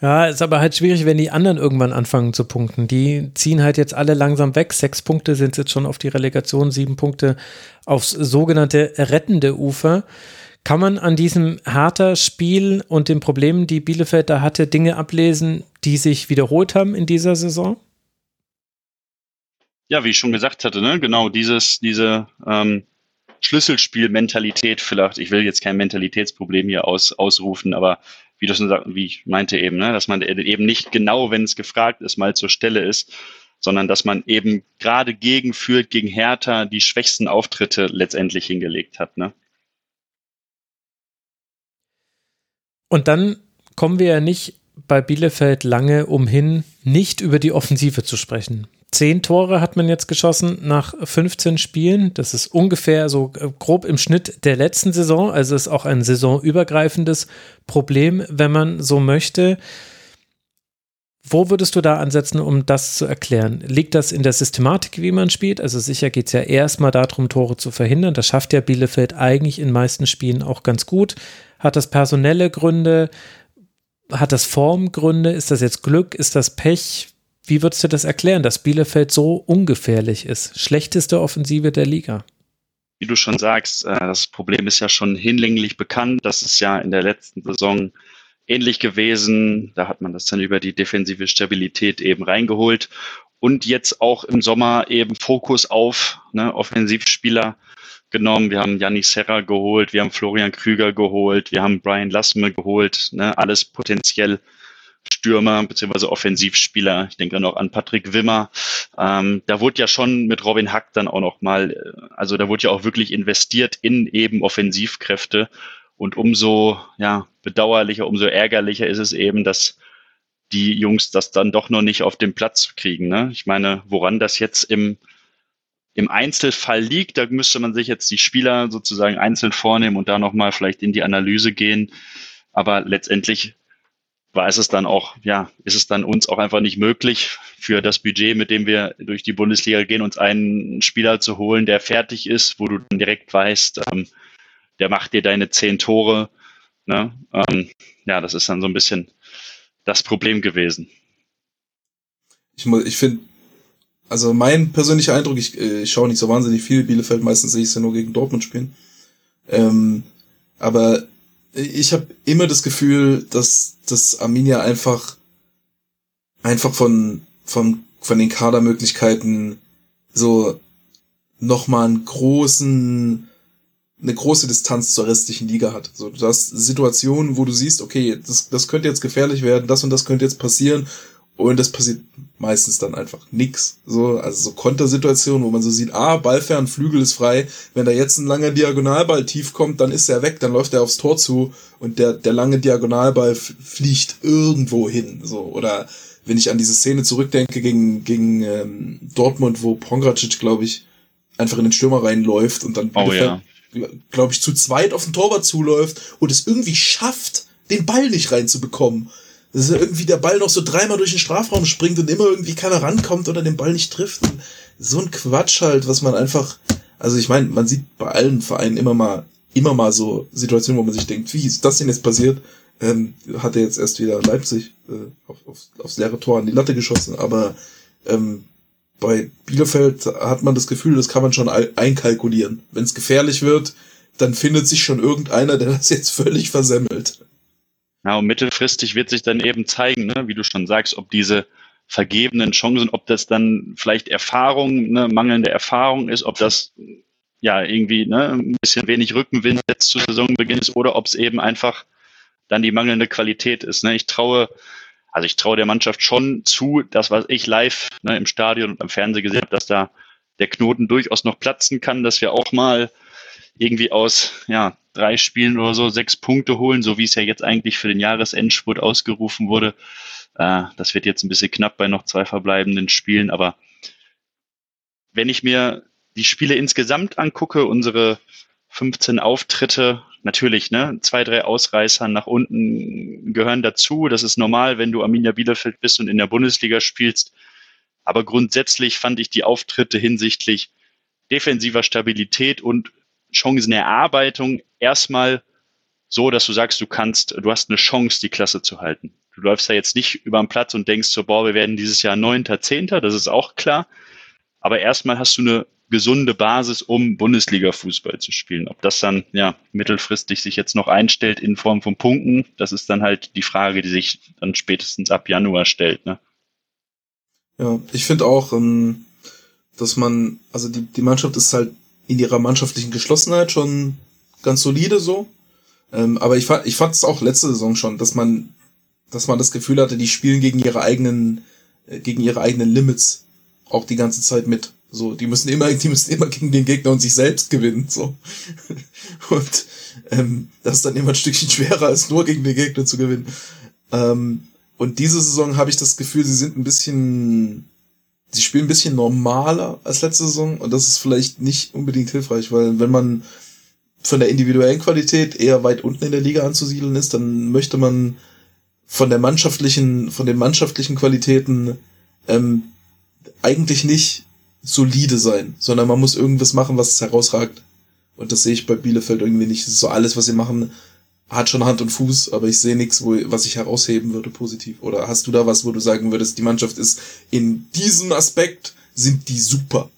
Ja, ist aber halt schwierig, wenn die anderen irgendwann anfangen zu punkten. Die ziehen halt jetzt alle langsam weg. Sechs Punkte sind jetzt schon auf die Relegation, sieben Punkte aufs sogenannte rettende Ufer. Kann man an diesem harter Spiel und den Problemen, die Bielefeld da hatte, Dinge ablesen, die sich wiederholt haben in dieser Saison? Ja, wie ich schon gesagt hatte, ne, genau dieses, diese ähm, Schlüsselspielmentalität vielleicht. Ich will jetzt kein Mentalitätsproblem hier aus, ausrufen, aber wie du schon sagst, wie ich meinte eben, ne, dass man eben nicht genau, wenn es gefragt ist, mal zur Stelle ist, sondern dass man eben gerade gegen Fürth, gegen Hertha die schwächsten Auftritte letztendlich hingelegt hat. Ne? Und dann kommen wir ja nicht bei Bielefeld lange umhin, nicht über die Offensive zu sprechen. Zehn Tore hat man jetzt geschossen nach 15 Spielen. Das ist ungefähr so äh, grob im Schnitt der letzten Saison. Also ist auch ein saisonübergreifendes Problem, wenn man so möchte. Wo würdest du da ansetzen, um das zu erklären? Liegt das in der Systematik, wie man spielt? Also sicher geht es ja erstmal darum, Tore zu verhindern. Das schafft ja Bielefeld eigentlich in meisten Spielen auch ganz gut. Hat das personelle Gründe? Hat das Formgründe? Ist das jetzt Glück? Ist das Pech? Wie würdest du das erklären, dass Bielefeld so ungefährlich ist? Schlechteste Offensive der Liga. Wie du schon sagst, äh, das Problem ist ja schon hinlänglich bekannt. Das ist ja in der letzten Saison ähnlich gewesen. Da hat man das dann über die defensive Stabilität eben reingeholt. Und jetzt auch im Sommer eben Fokus auf ne, Offensivspieler genommen. Wir haben Yannick Serra geholt, wir haben Florian Krüger geholt, wir haben Brian Lassme geholt. Ne, alles potenziell Stürmer bzw. Offensivspieler. Ich denke dann auch an Patrick Wimmer. Ähm, da wurde ja schon mit Robin Hack dann auch noch mal, äh, also da wurde ja auch wirklich investiert in eben Offensivkräfte. Und umso ja, bedauerlicher, umso ärgerlicher ist es eben, dass die Jungs das dann doch noch nicht auf den Platz kriegen. Ne? Ich meine, woran das jetzt im, im Einzelfall liegt, da müsste man sich jetzt die Spieler sozusagen einzeln vornehmen und da nochmal vielleicht in die Analyse gehen. Aber letztendlich war es dann auch, ja, ist es dann uns auch einfach nicht möglich, für das Budget, mit dem wir durch die Bundesliga gehen, uns einen Spieler zu holen, der fertig ist, wo du dann direkt weißt, ähm, der macht dir deine zehn Tore. Ne? Ähm, ja, das ist dann so ein bisschen das Problem gewesen. Ich, ich finde, also mein persönlicher Eindruck, ich, äh, ich schaue nicht so wahnsinnig viel Bielefeld, meistens sehe ich es ja nur gegen Dortmund spielen. Ähm, aber ich habe immer das Gefühl, dass, dass Arminia einfach, einfach von, von, von den Kadermöglichkeiten so nochmal einen großen, eine große Distanz zur restlichen Liga hat. So, du hast Situationen, wo du siehst, okay, das, das könnte jetzt gefährlich werden, das und das könnte jetzt passieren und das passiert meistens dann einfach nix. So, also so Kontersituationen, wo man so sieht, ah, Ballfern, Flügel ist frei. Wenn da jetzt ein langer Diagonalball tief kommt, dann ist er weg, dann läuft er aufs Tor zu und der, der lange Diagonalball fliegt irgendwo hin. So, oder wenn ich an diese Szene zurückdenke gegen, gegen ähm, Dortmund, wo Pongracic, glaube ich, einfach in den Stürmer reinläuft und dann, oh, ja. glaube ich, zu zweit auf den Torwart zuläuft und es irgendwie schafft, den Ball nicht reinzubekommen dass irgendwie der Ball noch so dreimal durch den Strafraum springt und immer irgendwie keiner rankommt oder den Ball nicht trifft. Und so ein Quatsch halt, was man einfach, also ich meine, man sieht bei allen Vereinen immer mal, immer mal so Situationen, wo man sich denkt, wie ist das denn jetzt passiert? Ähm, hat er jetzt erst wieder Leipzig äh, auf, auf, aufs leere Tor an die Latte geschossen, aber ähm, bei Bielefeld hat man das Gefühl, das kann man schon einkalkulieren. Wenn es gefährlich wird, dann findet sich schon irgendeiner, der das jetzt völlig versemmelt. Ja, und mittelfristig wird sich dann eben zeigen, ne, wie du schon sagst, ob diese vergebenen Chancen, ob das dann vielleicht Erfahrung, ne, mangelnde Erfahrung ist, ob das ja irgendwie ne, ein bisschen wenig Rückenwind jetzt zu Saisonbeginn ist oder ob es eben einfach dann die mangelnde Qualität ist. Ne. Ich traue, also ich traue der Mannschaft schon zu, das, was ich live ne, im Stadion und am Fernsehen gesehen habe, dass da der Knoten durchaus noch platzen kann, dass wir auch mal irgendwie aus ja, drei Spielen oder so sechs Punkte holen, so wie es ja jetzt eigentlich für den Jahresendspurt ausgerufen wurde. Äh, das wird jetzt ein bisschen knapp bei noch zwei verbleibenden Spielen, aber wenn ich mir die Spiele insgesamt angucke, unsere 15 Auftritte, natürlich, ne, zwei, drei Ausreißer nach unten gehören dazu. Das ist normal, wenn du Arminia Bielefeld bist und in der Bundesliga spielst. Aber grundsätzlich fand ich die Auftritte hinsichtlich defensiver Stabilität und Chancenerarbeitung erstmal so, dass du sagst, du kannst, du hast eine Chance, die Klasse zu halten. Du läufst da jetzt nicht über den Platz und denkst so, boah, wir werden dieses Jahr Neunter, Zehnter, das ist auch klar. Aber erstmal hast du eine gesunde Basis, um Bundesliga-Fußball zu spielen. Ob das dann ja mittelfristig sich jetzt noch einstellt in Form von Punkten, das ist dann halt die Frage, die sich dann spätestens ab Januar stellt. Ne? Ja, ich finde auch, ähm, dass man, also die, die Mannschaft ist halt in ihrer mannschaftlichen Geschlossenheit schon ganz solide so. Ähm, aber ich fand, ich fand es auch letzte Saison schon, dass man, dass man das Gefühl hatte, die spielen gegen ihre eigenen, äh, gegen ihre eigenen Limits auch die ganze Zeit mit. So, die müssen immer, die müssen immer gegen den Gegner und sich selbst gewinnen. So. Und ähm, das ist dann immer ein Stückchen schwerer, als nur gegen den Gegner zu gewinnen. Ähm, und diese Saison habe ich das Gefühl, sie sind ein bisschen, sie spielen ein bisschen normaler als letzte Saison und das ist vielleicht nicht unbedingt hilfreich, weil wenn man von der individuellen Qualität eher weit unten in der Liga anzusiedeln ist, dann möchte man von der mannschaftlichen, von den mannschaftlichen Qualitäten ähm, eigentlich nicht solide sein, sondern man muss irgendwas machen, was herausragt. Und das sehe ich bei Bielefeld irgendwie nicht. Das ist so alles, was sie machen, hat schon Hand und Fuß, aber ich sehe nichts, was ich herausheben würde positiv. Oder hast du da was, wo du sagen würdest, die Mannschaft ist in diesem Aspekt sind die super?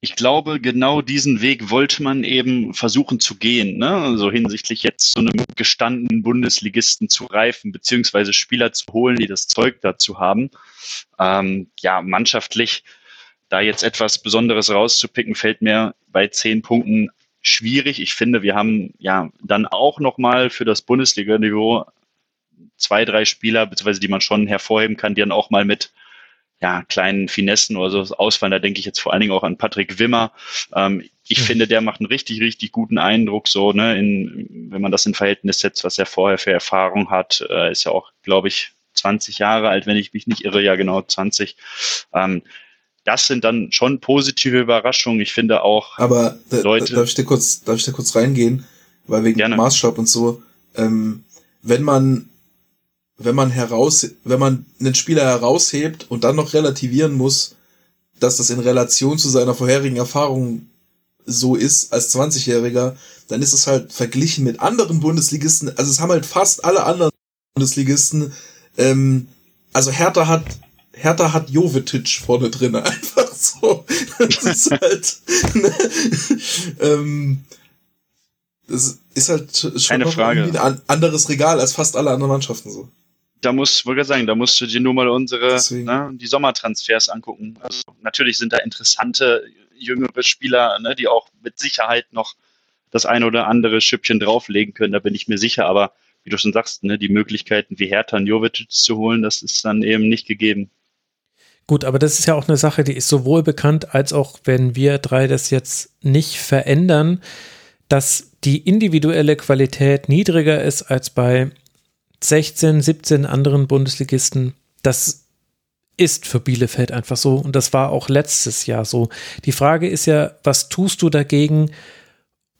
Ich glaube, genau diesen Weg wollte man eben versuchen zu gehen, ne? also hinsichtlich jetzt zu einem gestandenen Bundesligisten zu reifen, beziehungsweise Spieler zu holen, die das Zeug dazu haben. Ähm, ja, mannschaftlich da jetzt etwas Besonderes rauszupicken, fällt mir bei zehn Punkten schwierig. Ich finde, wir haben ja dann auch nochmal für das Bundesliga-Niveau zwei, drei Spieler, beziehungsweise die man schon hervorheben kann, die dann auch mal mit ja, kleinen Finessen oder so ausfallen. Da denke ich jetzt vor allen Dingen auch an Patrick Wimmer. Ähm, ich mhm. finde, der macht einen richtig, richtig guten Eindruck, so, ne, in, wenn man das in Verhältnis setzt, was er vorher für Erfahrung hat, äh, ist ja auch, glaube ich, 20 Jahre alt, wenn ich mich nicht irre, ja genau 20. Ähm, das sind dann schon positive Überraschungen. Ich finde auch Aber da, Leute. Darf ich dir kurz, darf ich da kurz reingehen? Weil wegen Gerne. Maßstab und so, ähm, wenn man wenn man heraus, wenn man einen Spieler heraushebt und dann noch relativieren muss, dass das in Relation zu seiner vorherigen Erfahrung so ist als 20-Jähriger, dann ist es halt verglichen mit anderen Bundesligisten, also es haben halt fast alle anderen Bundesligisten, ähm, also Hertha hat Hertha hat Jovetic vorne drin, einfach so. Das ist halt, ne, ähm, das ist halt schon Keine Frage. ein anderes Regal als fast alle anderen Mannschaften so da muss, wollte sagen, da musst du dir nur mal unsere, ne, die Sommertransfers angucken. Also natürlich sind da interessante jüngere Spieler, ne, die auch mit Sicherheit noch das eine oder andere Schüppchen drauflegen können, da bin ich mir sicher, aber wie du schon sagst, ne, die Möglichkeiten wie Hertha und Jovic zu holen, das ist dann eben nicht gegeben. Gut, aber das ist ja auch eine Sache, die ist sowohl bekannt, als auch wenn wir drei das jetzt nicht verändern, dass die individuelle Qualität niedriger ist als bei 16, 17 anderen Bundesligisten. Das ist für Bielefeld einfach so und das war auch letztes Jahr so. Die Frage ist ja, was tust du dagegen,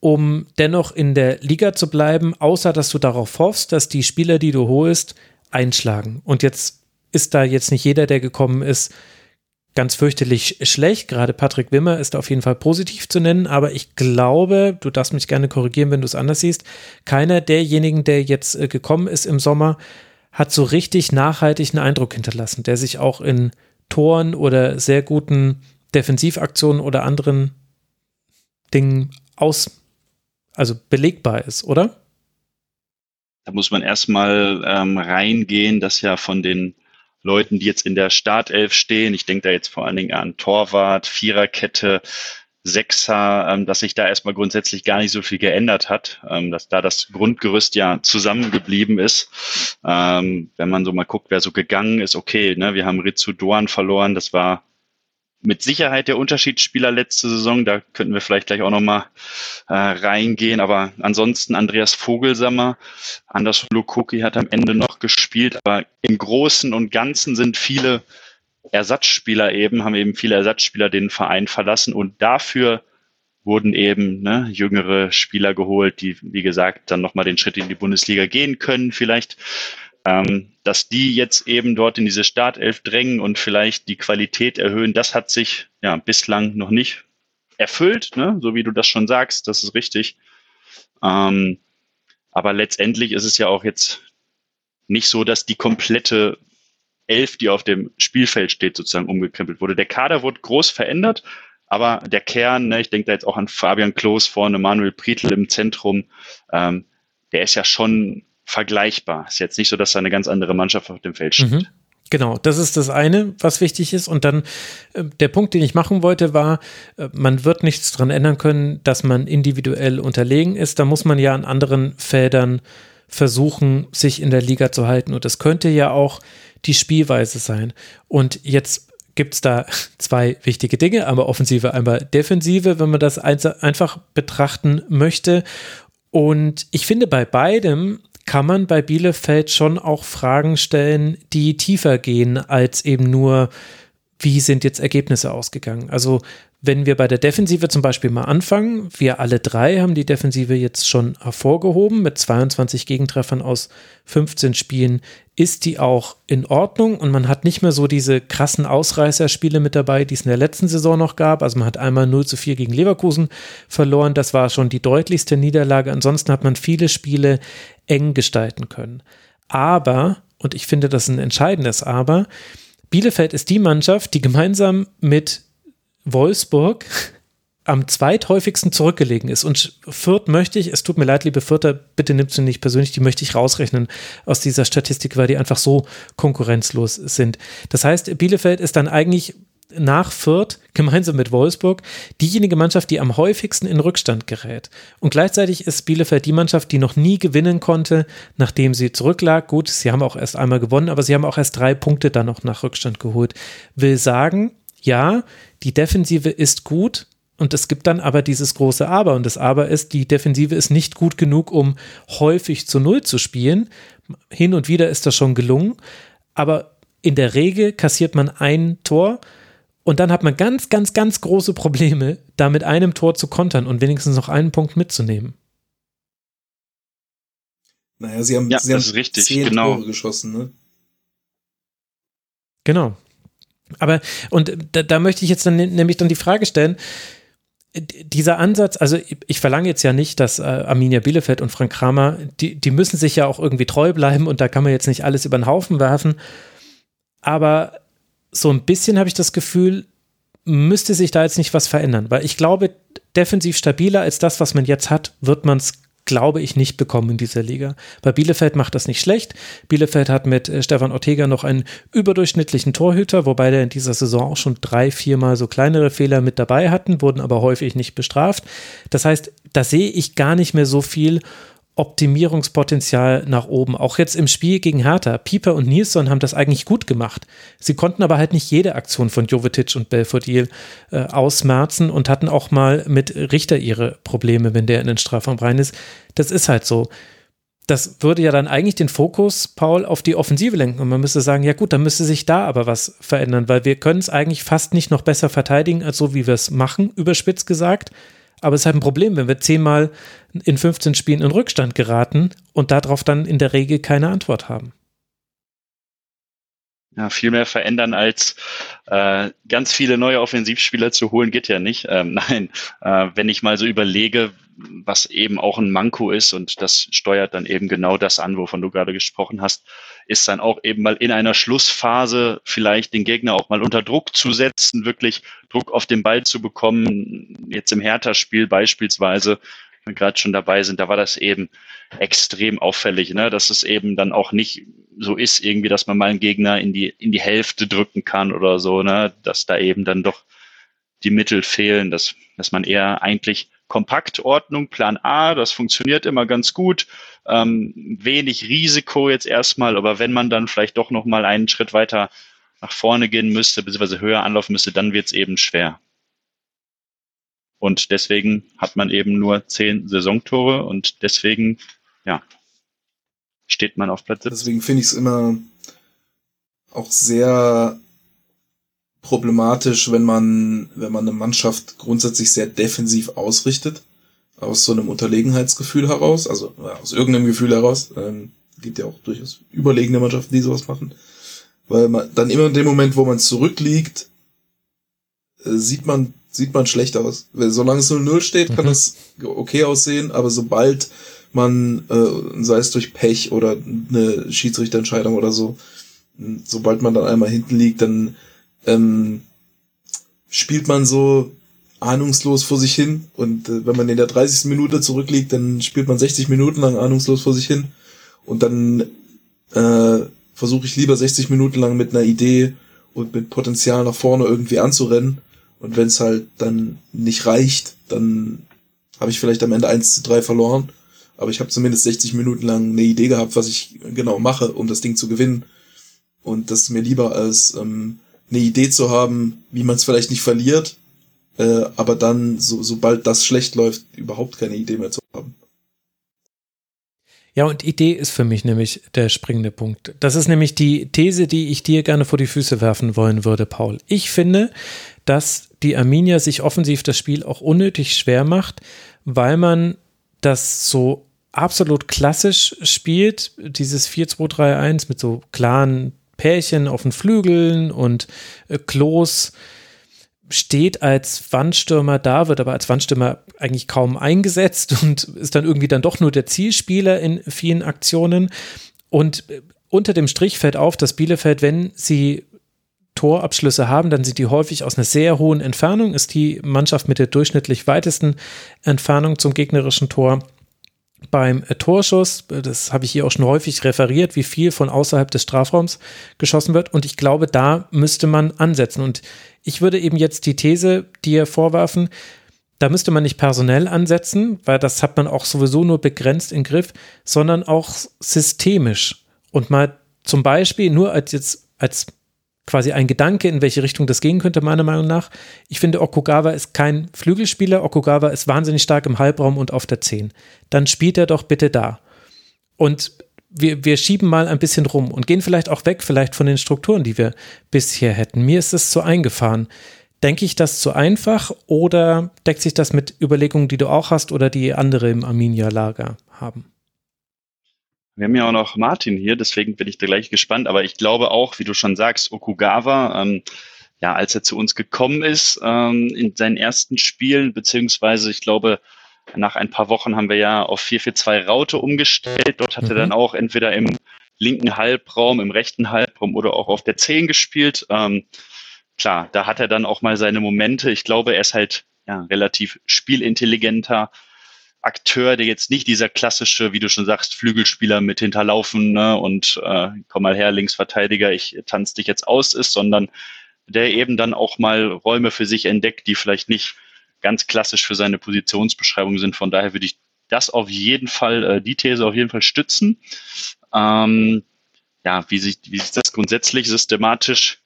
um dennoch in der Liga zu bleiben, außer dass du darauf hoffst, dass die Spieler, die du holst, einschlagen. Und jetzt ist da jetzt nicht jeder, der gekommen ist, ganz fürchterlich schlecht. Gerade Patrick Wimmer ist auf jeden Fall positiv zu nennen, aber ich glaube, du darfst mich gerne korrigieren, wenn du es anders siehst, keiner derjenigen, der jetzt äh, gekommen ist im Sommer, hat so richtig nachhaltig einen Eindruck hinterlassen, der sich auch in Toren oder sehr guten Defensivaktionen oder anderen Dingen aus, also belegbar ist, oder? Da muss man erstmal ähm, reingehen, dass ja von den Leuten, die jetzt in der Startelf stehen. Ich denke da jetzt vor allen Dingen an Torwart, Viererkette, Sechser, ähm, dass sich da erstmal grundsätzlich gar nicht so viel geändert hat, ähm, dass da das Grundgerüst ja zusammengeblieben ist. Ähm, wenn man so mal guckt, wer so gegangen ist, okay, ne, wir haben Ritsu Doan verloren, das war mit Sicherheit der Unterschiedsspieler letzte Saison. Da könnten wir vielleicht gleich auch nochmal äh, reingehen. Aber ansonsten Andreas Vogelsammer, Anders Lukoki hat am Ende noch gespielt. Aber im Großen und Ganzen sind viele Ersatzspieler eben, haben eben viele Ersatzspieler den Verein verlassen. Und dafür wurden eben ne, jüngere Spieler geholt, die, wie gesagt, dann nochmal den Schritt in die Bundesliga gehen können vielleicht. Ähm, dass die jetzt eben dort in diese Startelf drängen und vielleicht die Qualität erhöhen, das hat sich ja bislang noch nicht erfüllt, ne? so wie du das schon sagst, das ist richtig. Ähm, aber letztendlich ist es ja auch jetzt nicht so, dass die komplette Elf, die auf dem Spielfeld steht, sozusagen umgekrempelt wurde. Der Kader wurde groß verändert, aber der Kern, ne, ich denke da jetzt auch an Fabian Klos vorne, Manuel Prietl im Zentrum, ähm, der ist ja schon vergleichbar. Ist jetzt nicht so, dass da eine ganz andere Mannschaft auf dem Feld steht. Mhm. Genau, das ist das eine, was wichtig ist. Und dann äh, der Punkt, den ich machen wollte, war, äh, man wird nichts daran ändern können, dass man individuell unterlegen ist. Da muss man ja an anderen Feldern versuchen, sich in der Liga zu halten. Und das könnte ja auch die Spielweise sein. Und jetzt gibt es da zwei wichtige Dinge, einmal Offensive, einmal Defensive, wenn man das einfach betrachten möchte. Und ich finde, bei beidem kann man bei Bielefeld schon auch Fragen stellen, die tiefer gehen als eben nur, wie sind jetzt Ergebnisse ausgegangen. Also wenn wir bei der Defensive zum Beispiel mal anfangen, wir alle drei haben die Defensive jetzt schon hervorgehoben mit 22 Gegentreffern aus 15 Spielen, ist die auch in Ordnung und man hat nicht mehr so diese krassen Ausreißerspiele mit dabei, die es in der letzten Saison noch gab. Also man hat einmal 0 zu 4 gegen Leverkusen verloren, das war schon die deutlichste Niederlage. Ansonsten hat man viele Spiele eng gestalten können. Aber, und ich finde das ein entscheidendes Aber, Bielefeld ist die Mannschaft, die gemeinsam mit Wolfsburg am zweithäufigsten zurückgelegen ist. Und Fürth möchte ich, es tut mir leid, liebe Fürther, bitte nimmst du nicht persönlich, die möchte ich rausrechnen aus dieser Statistik, weil die einfach so konkurrenzlos sind. Das heißt, Bielefeld ist dann eigentlich nach Fürth gemeinsam mit Wolfsburg diejenige Mannschaft, die am häufigsten in Rückstand gerät. Und gleichzeitig ist Bielefeld die Mannschaft, die noch nie gewinnen konnte, nachdem sie zurücklag. Gut, sie haben auch erst einmal gewonnen, aber sie haben auch erst drei Punkte dann noch nach Rückstand geholt. Will sagen, ja, die Defensive ist gut, und es gibt dann aber dieses große Aber. Und das Aber ist, die Defensive ist nicht gut genug, um häufig zu Null zu spielen. Hin und wieder ist das schon gelungen. Aber in der Regel kassiert man ein Tor und dann hat man ganz, ganz, ganz große Probleme, da mit einem Tor zu kontern und wenigstens noch einen Punkt mitzunehmen. Naja, sie haben, ja, sie haben richtig, zehn genau. Tore geschossen, ne? Genau. Aber, und da, da möchte ich jetzt dann nämlich dann die Frage stellen, dieser Ansatz, also ich verlange jetzt ja nicht, dass äh, Arminia Bielefeld und Frank Kramer, die, die müssen sich ja auch irgendwie treu bleiben und da kann man jetzt nicht alles über den Haufen werfen. Aber so ein bisschen habe ich das Gefühl, müsste sich da jetzt nicht was verändern, weil ich glaube, defensiv stabiler als das, was man jetzt hat, wird man es glaube ich, nicht bekommen in dieser Liga. Bei Bielefeld macht das nicht schlecht. Bielefeld hat mit äh, Stefan Ortega noch einen überdurchschnittlichen Torhüter, wobei der in dieser Saison auch schon drei, viermal so kleinere Fehler mit dabei hatten, wurden aber häufig nicht bestraft. Das heißt, da sehe ich gar nicht mehr so viel Optimierungspotenzial nach oben. Auch jetzt im Spiel gegen Hertha. Pieper und Nilsson haben das eigentlich gut gemacht. Sie konnten aber halt nicht jede Aktion von Jovetic und Belfodil äh, ausmerzen und hatten auch mal mit Richter ihre Probleme, wenn der in den Strafraum rein ist. Das ist halt so. Das würde ja dann eigentlich den Fokus, Paul, auf die Offensive lenken. Und man müsste sagen, ja gut, dann müsste sich da aber was verändern, weil wir können es eigentlich fast nicht noch besser verteidigen, als so wie wir es machen, überspitzt gesagt. Aber es ist halt ein Problem, wenn wir zehnmal in 15 Spielen in Rückstand geraten und darauf dann in der Regel keine Antwort haben. Ja, viel mehr verändern als äh, ganz viele neue Offensivspieler zu holen, geht ja nicht. Ähm, nein, äh, wenn ich mal so überlege, was eben auch ein Manko ist und das steuert dann eben genau das an, wovon du gerade gesprochen hast, ist dann auch eben mal in einer Schlussphase vielleicht den Gegner auch mal unter Druck zu setzen, wirklich Druck auf den Ball zu bekommen. Jetzt im Hertha-Spiel beispielsweise, wenn wir gerade schon dabei sind, da war das eben extrem auffällig, ne? dass es eben dann auch nicht so ist, irgendwie, dass man mal einen Gegner in die, in die Hälfte drücken kann oder so, ne? dass da eben dann doch die Mittel fehlen, dass, dass man eher eigentlich Kompaktordnung, Plan A, das funktioniert immer ganz gut. Ähm, wenig Risiko jetzt erstmal, aber wenn man dann vielleicht doch noch mal einen Schritt weiter nach vorne gehen müsste, beziehungsweise höher anlaufen müsste, dann wird es eben schwer. Und deswegen hat man eben nur zehn Saisontore und deswegen, ja, steht man auf Platz 17. Deswegen finde ich es immer auch sehr problematisch, wenn man, wenn man eine Mannschaft grundsätzlich sehr defensiv ausrichtet, aus so einem Unterlegenheitsgefühl heraus, also ja, aus irgendeinem Gefühl heraus. Ähm, gibt ja auch durchaus überlegene Mannschaften, die sowas machen. Weil man dann immer in dem Moment, wo man zurückliegt, äh, sieht man, sieht man schlecht aus. Weil solange es 0-0 steht, kann mhm. das okay aussehen, aber sobald man, äh, sei es durch Pech oder eine Schiedsrichterentscheidung oder so, sobald man dann einmal hinten liegt, dann ähm, spielt man so ahnungslos vor sich hin und äh, wenn man in der 30. Minute zurückliegt, dann spielt man 60 Minuten lang ahnungslos vor sich hin und dann äh, versuche ich lieber 60 Minuten lang mit einer Idee und mit Potenzial nach vorne irgendwie anzurennen und wenn es halt dann nicht reicht, dann habe ich vielleicht am Ende 1 zu 3 verloren, aber ich habe zumindest 60 Minuten lang eine Idee gehabt, was ich genau mache, um das Ding zu gewinnen und das ist mir lieber als ähm, eine Idee zu haben, wie man es vielleicht nicht verliert, äh, aber dann, so, sobald das schlecht läuft, überhaupt keine Idee mehr zu haben. Ja, und Idee ist für mich nämlich der springende Punkt. Das ist nämlich die These, die ich dir gerne vor die Füße werfen wollen würde, Paul. Ich finde, dass die Arminia sich offensiv das Spiel auch unnötig schwer macht, weil man das so absolut klassisch spielt, dieses 4-2-3-1 mit so klaren Pärchen auf den Flügeln und äh, Klos steht als Wandstürmer da, wird aber als Wandstürmer eigentlich kaum eingesetzt und ist dann irgendwie dann doch nur der Zielspieler in vielen Aktionen. Und äh, unter dem Strich fällt auf, dass Bielefeld, wenn sie Torabschlüsse haben, dann sind die häufig aus einer sehr hohen Entfernung, ist die Mannschaft mit der durchschnittlich weitesten Entfernung zum gegnerischen Tor beim äh, Torschuss, äh, das habe ich hier auch schon häufig referiert, wie viel von außerhalb des Strafraums geschossen wird. Und ich glaube, da müsste man ansetzen. Und ich würde eben jetzt die These dir vorwerfen, da müsste man nicht personell ansetzen, weil das hat man auch sowieso nur begrenzt im Griff, sondern auch systemisch. Und mal zum Beispiel nur als jetzt als quasi ein Gedanke, in welche Richtung das gehen könnte, meiner Meinung nach. Ich finde, Okugawa ist kein Flügelspieler. Okugawa ist wahnsinnig stark im Halbraum und auf der 10. Dann spielt er doch bitte da. Und wir, wir schieben mal ein bisschen rum und gehen vielleicht auch weg, vielleicht von den Strukturen, die wir bisher hätten. Mir ist es zu eingefahren. Denke ich das zu einfach oder deckt sich das mit Überlegungen, die du auch hast oder die andere im Arminia-Lager haben? Wir haben ja auch noch Martin hier, deswegen bin ich da gleich gespannt. Aber ich glaube auch, wie du schon sagst, Okugawa, ähm, ja, als er zu uns gekommen ist ähm, in seinen ersten Spielen, beziehungsweise ich glaube, nach ein paar Wochen haben wir ja auf 4-4-2 Raute umgestellt. Dort hat mhm. er dann auch entweder im linken Halbraum, im rechten Halbraum oder auch auf der 10 gespielt. Ähm, klar, da hat er dann auch mal seine Momente. Ich glaube, er ist halt ja, relativ spielintelligenter, Akteur, der jetzt nicht dieser klassische, wie du schon sagst, Flügelspieler mit Hinterlaufen ne, und äh, komm mal her, Linksverteidiger, ich tanze dich jetzt aus ist, sondern der eben dann auch mal Räume für sich entdeckt, die vielleicht nicht ganz klassisch für seine Positionsbeschreibung sind. Von daher würde ich das auf jeden Fall, äh, die These auf jeden Fall stützen. Ähm, ja, wie sich, wie sich das grundsätzlich systematisch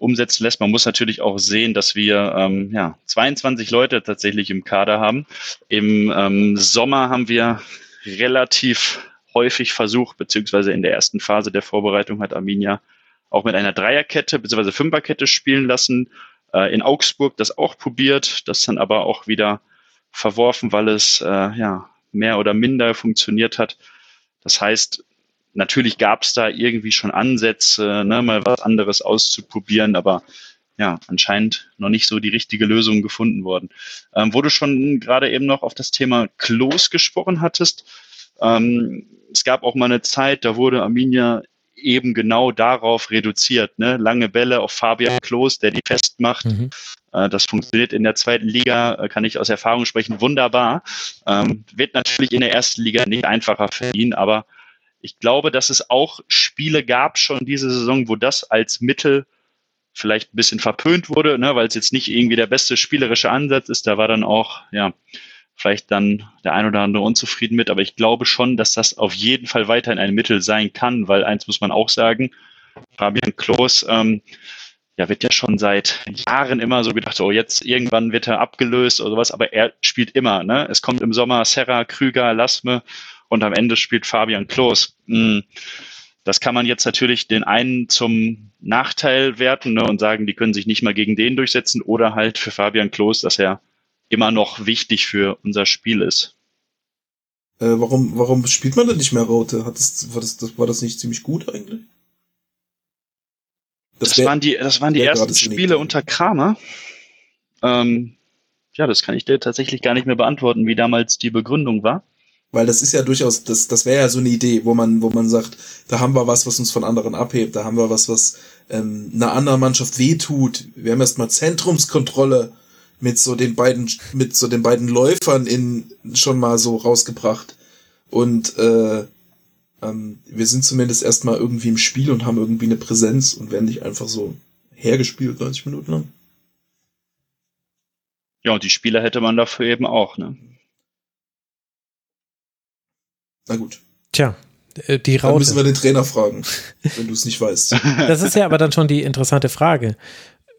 umsetzen lässt. Man muss natürlich auch sehen, dass wir ähm, ja, 22 Leute tatsächlich im Kader haben. Im ähm, Sommer haben wir relativ häufig versucht, beziehungsweise in der ersten Phase der Vorbereitung hat Arminia auch mit einer Dreierkette beziehungsweise Fünferkette spielen lassen. Äh, in Augsburg das auch probiert, das dann aber auch wieder verworfen, weil es äh, ja mehr oder minder funktioniert hat. Das heißt, natürlich gab es da irgendwie schon Ansätze, ne, mal was anderes auszuprobieren, aber ja, anscheinend noch nicht so die richtige Lösung gefunden worden. Ähm, wo du schon gerade eben noch auf das Thema Klos gesprochen hattest, ähm, es gab auch mal eine Zeit, da wurde Arminia eben genau darauf reduziert. Ne? Lange Bälle auf Fabian Klos, der die festmacht. Mhm. Äh, das funktioniert in der zweiten Liga, äh, kann ich aus Erfahrung sprechen, wunderbar. Ähm, wird natürlich in der ersten Liga nicht einfacher für ihn, aber ich glaube, dass es auch Spiele gab schon diese Saison, wo das als Mittel vielleicht ein bisschen verpönt wurde, ne, weil es jetzt nicht irgendwie der beste spielerische Ansatz ist. Da war dann auch, ja, vielleicht dann der ein oder andere unzufrieden mit. Aber ich glaube schon, dass das auf jeden Fall weiterhin ein Mittel sein kann, weil eins muss man auch sagen, Fabian Klos, ähm, ja, wird ja schon seit Jahren immer so gedacht, oh, jetzt irgendwann wird er abgelöst oder sowas, aber er spielt immer, ne? Es kommt im Sommer Serra, Krüger, Lasme und am Ende spielt Fabian Klos. Hm, das kann man jetzt natürlich den einen zum Nachteil werten ne, und sagen, die können sich nicht mal gegen den durchsetzen oder halt für Fabian Klos, dass er immer noch wichtig für unser Spiel ist. Äh, warum, warum spielt man denn nicht mehr Raute? Hat das, war, das, das, war das nicht ziemlich gut eigentlich? Das, das wär, waren die, das waren die ersten Spiele unter Kramer. Ähm, ja, das kann ich dir tatsächlich gar nicht mehr beantworten, wie damals die Begründung war. Weil das ist ja durchaus, das, das wäre ja so eine Idee, wo man, wo man sagt, da haben wir was, was uns von anderen abhebt, da haben wir was, was ähm, einer anderen Mannschaft wehtut. Wir haben erstmal Zentrumskontrolle mit so den beiden, mit so den beiden Läufern in schon mal so rausgebracht. Und äh, ähm, wir sind zumindest erstmal irgendwie im Spiel und haben irgendwie eine Präsenz und werden nicht einfach so hergespielt 90 Minuten lang. Ja, und die Spieler hätte man dafür eben auch, ne? Na gut. Tja, Äh, die Raute. Dann müssen wir den Trainer fragen, wenn du es nicht weißt. Das ist ja aber dann schon die interessante Frage.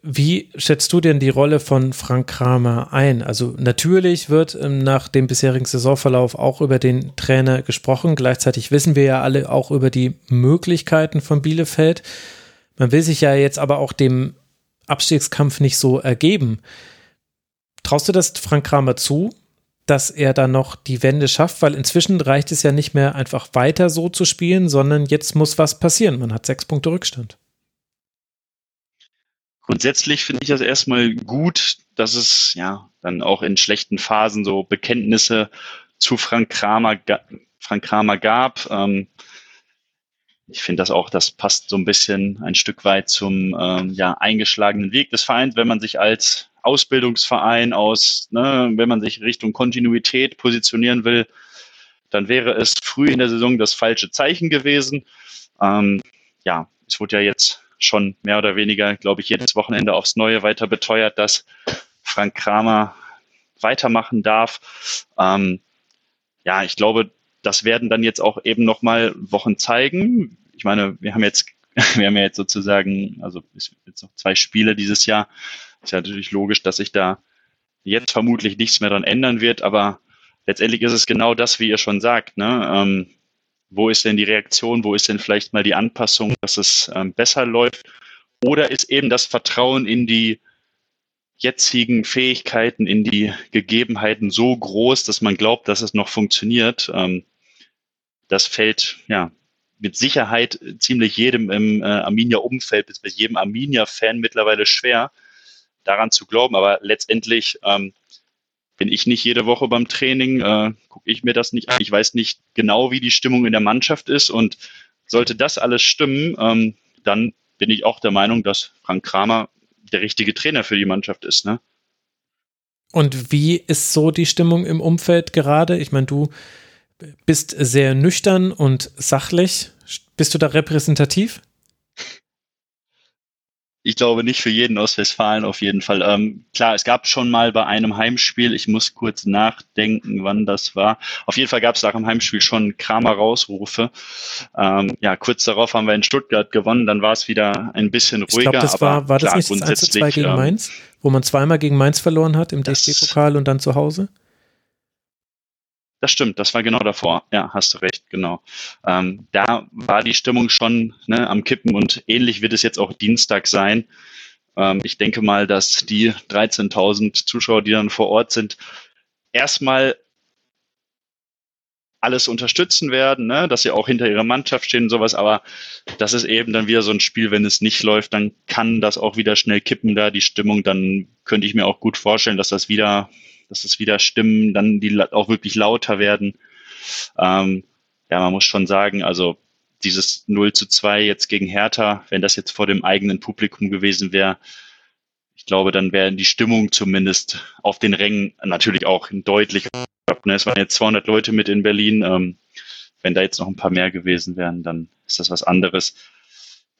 Wie schätzt du denn die Rolle von Frank Kramer ein? Also natürlich wird ähm, nach dem bisherigen Saisonverlauf auch über den Trainer gesprochen. Gleichzeitig wissen wir ja alle auch über die Möglichkeiten von Bielefeld. Man will sich ja jetzt aber auch dem Abstiegskampf nicht so ergeben. Traust du das Frank Kramer zu, dass er da noch die Wende schafft? Weil inzwischen reicht es ja nicht mehr einfach weiter so zu spielen, sondern jetzt muss was passieren. Man hat sechs Punkte Rückstand. Grundsätzlich finde ich das erstmal gut, dass es ja dann auch in schlechten Phasen so Bekenntnisse zu Frank Kramer, Frank Kramer gab. Ähm, ich finde das auch, das passt so ein bisschen ein Stück weit zum ähm, ja, eingeschlagenen Weg des Vereins, wenn man sich als Ausbildungsverein aus, ne, wenn man sich Richtung Kontinuität positionieren will, dann wäre es früh in der Saison das falsche Zeichen gewesen. Ähm, ja, es wurde ja jetzt schon mehr oder weniger, glaube ich, jedes Wochenende aufs Neue weiter beteuert, dass Frank Kramer weitermachen darf. Ähm, ja, ich glaube, das werden dann jetzt auch eben nochmal Wochen zeigen. Ich meine, wir haben jetzt, wir haben ja jetzt sozusagen, also jetzt noch zwei Spiele dieses Jahr. Ist ja natürlich logisch, dass sich da jetzt vermutlich nichts mehr dran ändern wird, aber letztendlich ist es genau das, wie ihr schon sagt. Ne? Ähm, wo ist denn die Reaktion, wo ist denn vielleicht mal die Anpassung, dass es ähm, besser läuft? Oder ist eben das Vertrauen in die jetzigen Fähigkeiten, in die Gegebenheiten so groß, dass man glaubt, dass es noch funktioniert? Ähm, das fällt ja mit Sicherheit ziemlich jedem im äh, Arminia-Umfeld, bis jedem Arminia-Fan mittlerweile schwer, daran zu glauben. Aber letztendlich ähm, bin ich nicht jede Woche beim Training, äh, gucke ich mir das nicht an. Ich weiß nicht genau, wie die Stimmung in der Mannschaft ist. Und sollte das alles stimmen, ähm, dann bin ich auch der Meinung, dass Frank Kramer der richtige Trainer für die Mannschaft ist. Ne? Und wie ist so die Stimmung im Umfeld gerade? Ich meine, du bist sehr nüchtern und sachlich. Bist du da repräsentativ? Ich glaube nicht für jeden aus Westfalen auf jeden Fall. Ähm, klar, es gab schon mal bei einem Heimspiel, ich muss kurz nachdenken, wann das war. Auf jeden Fall gab es nach dem Heimspiel schon Kramer-Rausrufe. Ähm, ja, kurz darauf haben wir in Stuttgart gewonnen, dann war es wieder ein bisschen ruhiger. Ich glaube, das war, war das nicht das 1 zu 2 gegen ähm, Mainz, wo man zweimal gegen Mainz verloren hat im DFB-Pokal und dann zu Hause? Das stimmt, das war genau davor. Ja, hast du recht, genau. Ähm, da war die Stimmung schon ne, am Kippen und ähnlich wird es jetzt auch Dienstag sein. Ähm, ich denke mal, dass die 13.000 Zuschauer, die dann vor Ort sind, erstmal alles unterstützen werden, ne? dass sie auch hinter ihrer Mannschaft stehen und sowas, aber das ist eben dann wieder so ein Spiel, wenn es nicht läuft, dann kann das auch wieder schnell kippen da, die Stimmung, dann könnte ich mir auch gut vorstellen, dass das wieder dass es wieder Stimmen dann, die auch wirklich lauter werden. Ähm, ja, man muss schon sagen, also dieses 0 zu 2 jetzt gegen Hertha, wenn das jetzt vor dem eigenen Publikum gewesen wäre, ich glaube, dann wäre die Stimmung zumindest auf den Rängen natürlich auch deutlich. Ne? Es waren jetzt 200 Leute mit in Berlin. Ähm, wenn da jetzt noch ein paar mehr gewesen wären, dann ist das was anderes.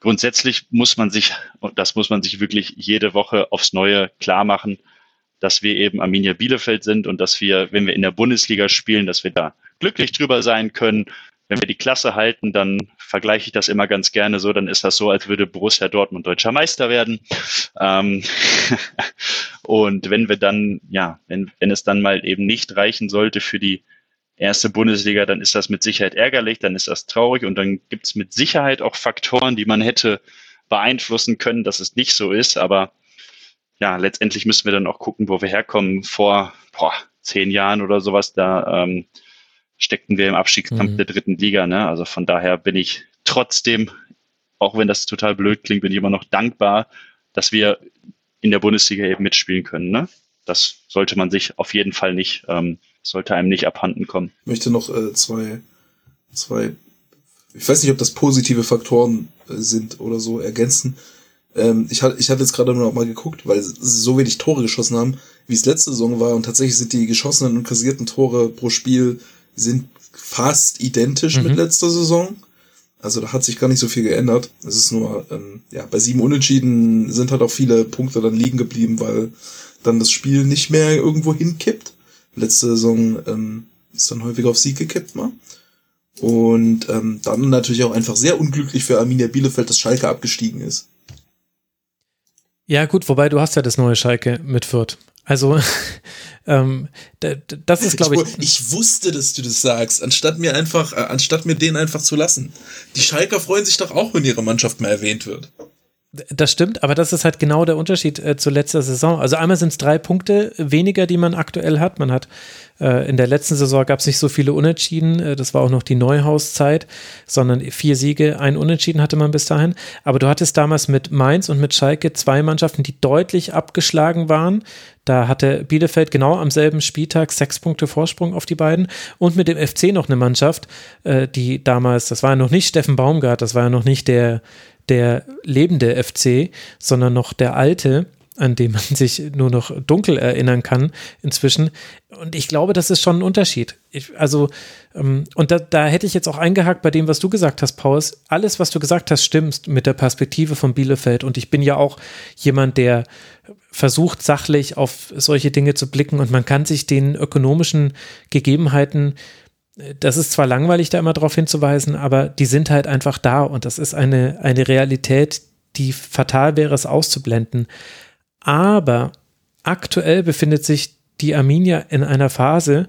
Grundsätzlich muss man sich, das muss man sich wirklich jede Woche aufs Neue klar machen, dass wir eben Arminia Bielefeld sind und dass wir, wenn wir in der Bundesliga spielen, dass wir da glücklich drüber sein können. Wenn wir die Klasse halten, dann vergleiche ich das immer ganz gerne so, dann ist das so, als würde Borussia Dortmund deutscher Meister werden. Ähm und wenn wir dann, ja, wenn, wenn es dann mal eben nicht reichen sollte für die erste Bundesliga, dann ist das mit Sicherheit ärgerlich, dann ist das traurig und dann gibt es mit Sicherheit auch Faktoren, die man hätte beeinflussen können, dass es nicht so ist. Aber ja, letztendlich müssen wir dann auch gucken, wo wir herkommen. Vor boah, zehn Jahren oder sowas, da ähm, steckten wir im Abstiegskampf mhm. der dritten Liga. Ne? Also von daher bin ich trotzdem, auch wenn das total blöd klingt, bin ich immer noch dankbar, dass wir in der Bundesliga eben mitspielen können. Ne? Das sollte man sich auf jeden Fall nicht, ähm, sollte einem nicht abhanden kommen. Ich möchte noch äh, zwei, zwei, ich weiß nicht, ob das positive Faktoren äh, sind oder so ergänzen. Ähm, ich, hatte, ich hatte jetzt gerade noch mal geguckt, weil sie so wenig Tore geschossen haben, wie es letzte Saison war. Und tatsächlich sind die geschossenen und kassierten Tore pro Spiel sind fast identisch mhm. mit letzter Saison. Also da hat sich gar nicht so viel geändert. Es ist nur, ähm, ja, bei sieben Unentschieden sind halt auch viele Punkte dann liegen geblieben, weil dann das Spiel nicht mehr irgendwo hinkippt. Letzte Saison ähm, ist dann häufig auf Sieg gekippt mal. Und ähm, dann natürlich auch einfach sehr unglücklich für Arminia Bielefeld, dass Schalke abgestiegen ist. Ja, gut, wobei du hast ja das neue Schalke mit Fürth. Also, ähm, das ist, glaube ich, ich. Ich wusste, dass du das sagst, anstatt mir einfach, äh, anstatt mir den einfach zu lassen. Die Schalker freuen sich doch auch, wenn ihre Mannschaft mal erwähnt wird. Das stimmt, aber das ist halt genau der Unterschied äh, zur letzter Saison. Also einmal sind es drei Punkte weniger, die man aktuell hat. Man hat äh, in der letzten Saison gab es nicht so viele Unentschieden. Äh, das war auch noch die Neuhauszeit, sondern vier Siege, ein Unentschieden hatte man bis dahin. Aber du hattest damals mit Mainz und mit Schalke zwei Mannschaften, die deutlich abgeschlagen waren. Da hatte Bielefeld genau am selben Spieltag sechs Punkte Vorsprung auf die beiden und mit dem FC noch eine Mannschaft, äh, die damals, das war ja noch nicht Steffen Baumgart, das war ja noch nicht der der lebende FC, sondern noch der alte, an dem man sich nur noch dunkel erinnern kann inzwischen. Und ich glaube, das ist schon ein Unterschied. Ich, also, ähm, und da, da, hätte ich jetzt auch eingehakt bei dem, was du gesagt hast, Paus. Alles, was du gesagt hast, stimmt mit der Perspektive von Bielefeld. Und ich bin ja auch jemand, der versucht, sachlich auf solche Dinge zu blicken. Und man kann sich den ökonomischen Gegebenheiten das ist zwar langweilig, da immer darauf hinzuweisen, aber die sind halt einfach da und das ist eine, eine Realität, die fatal wäre, es auszublenden. Aber aktuell befindet sich die Arminia in einer Phase,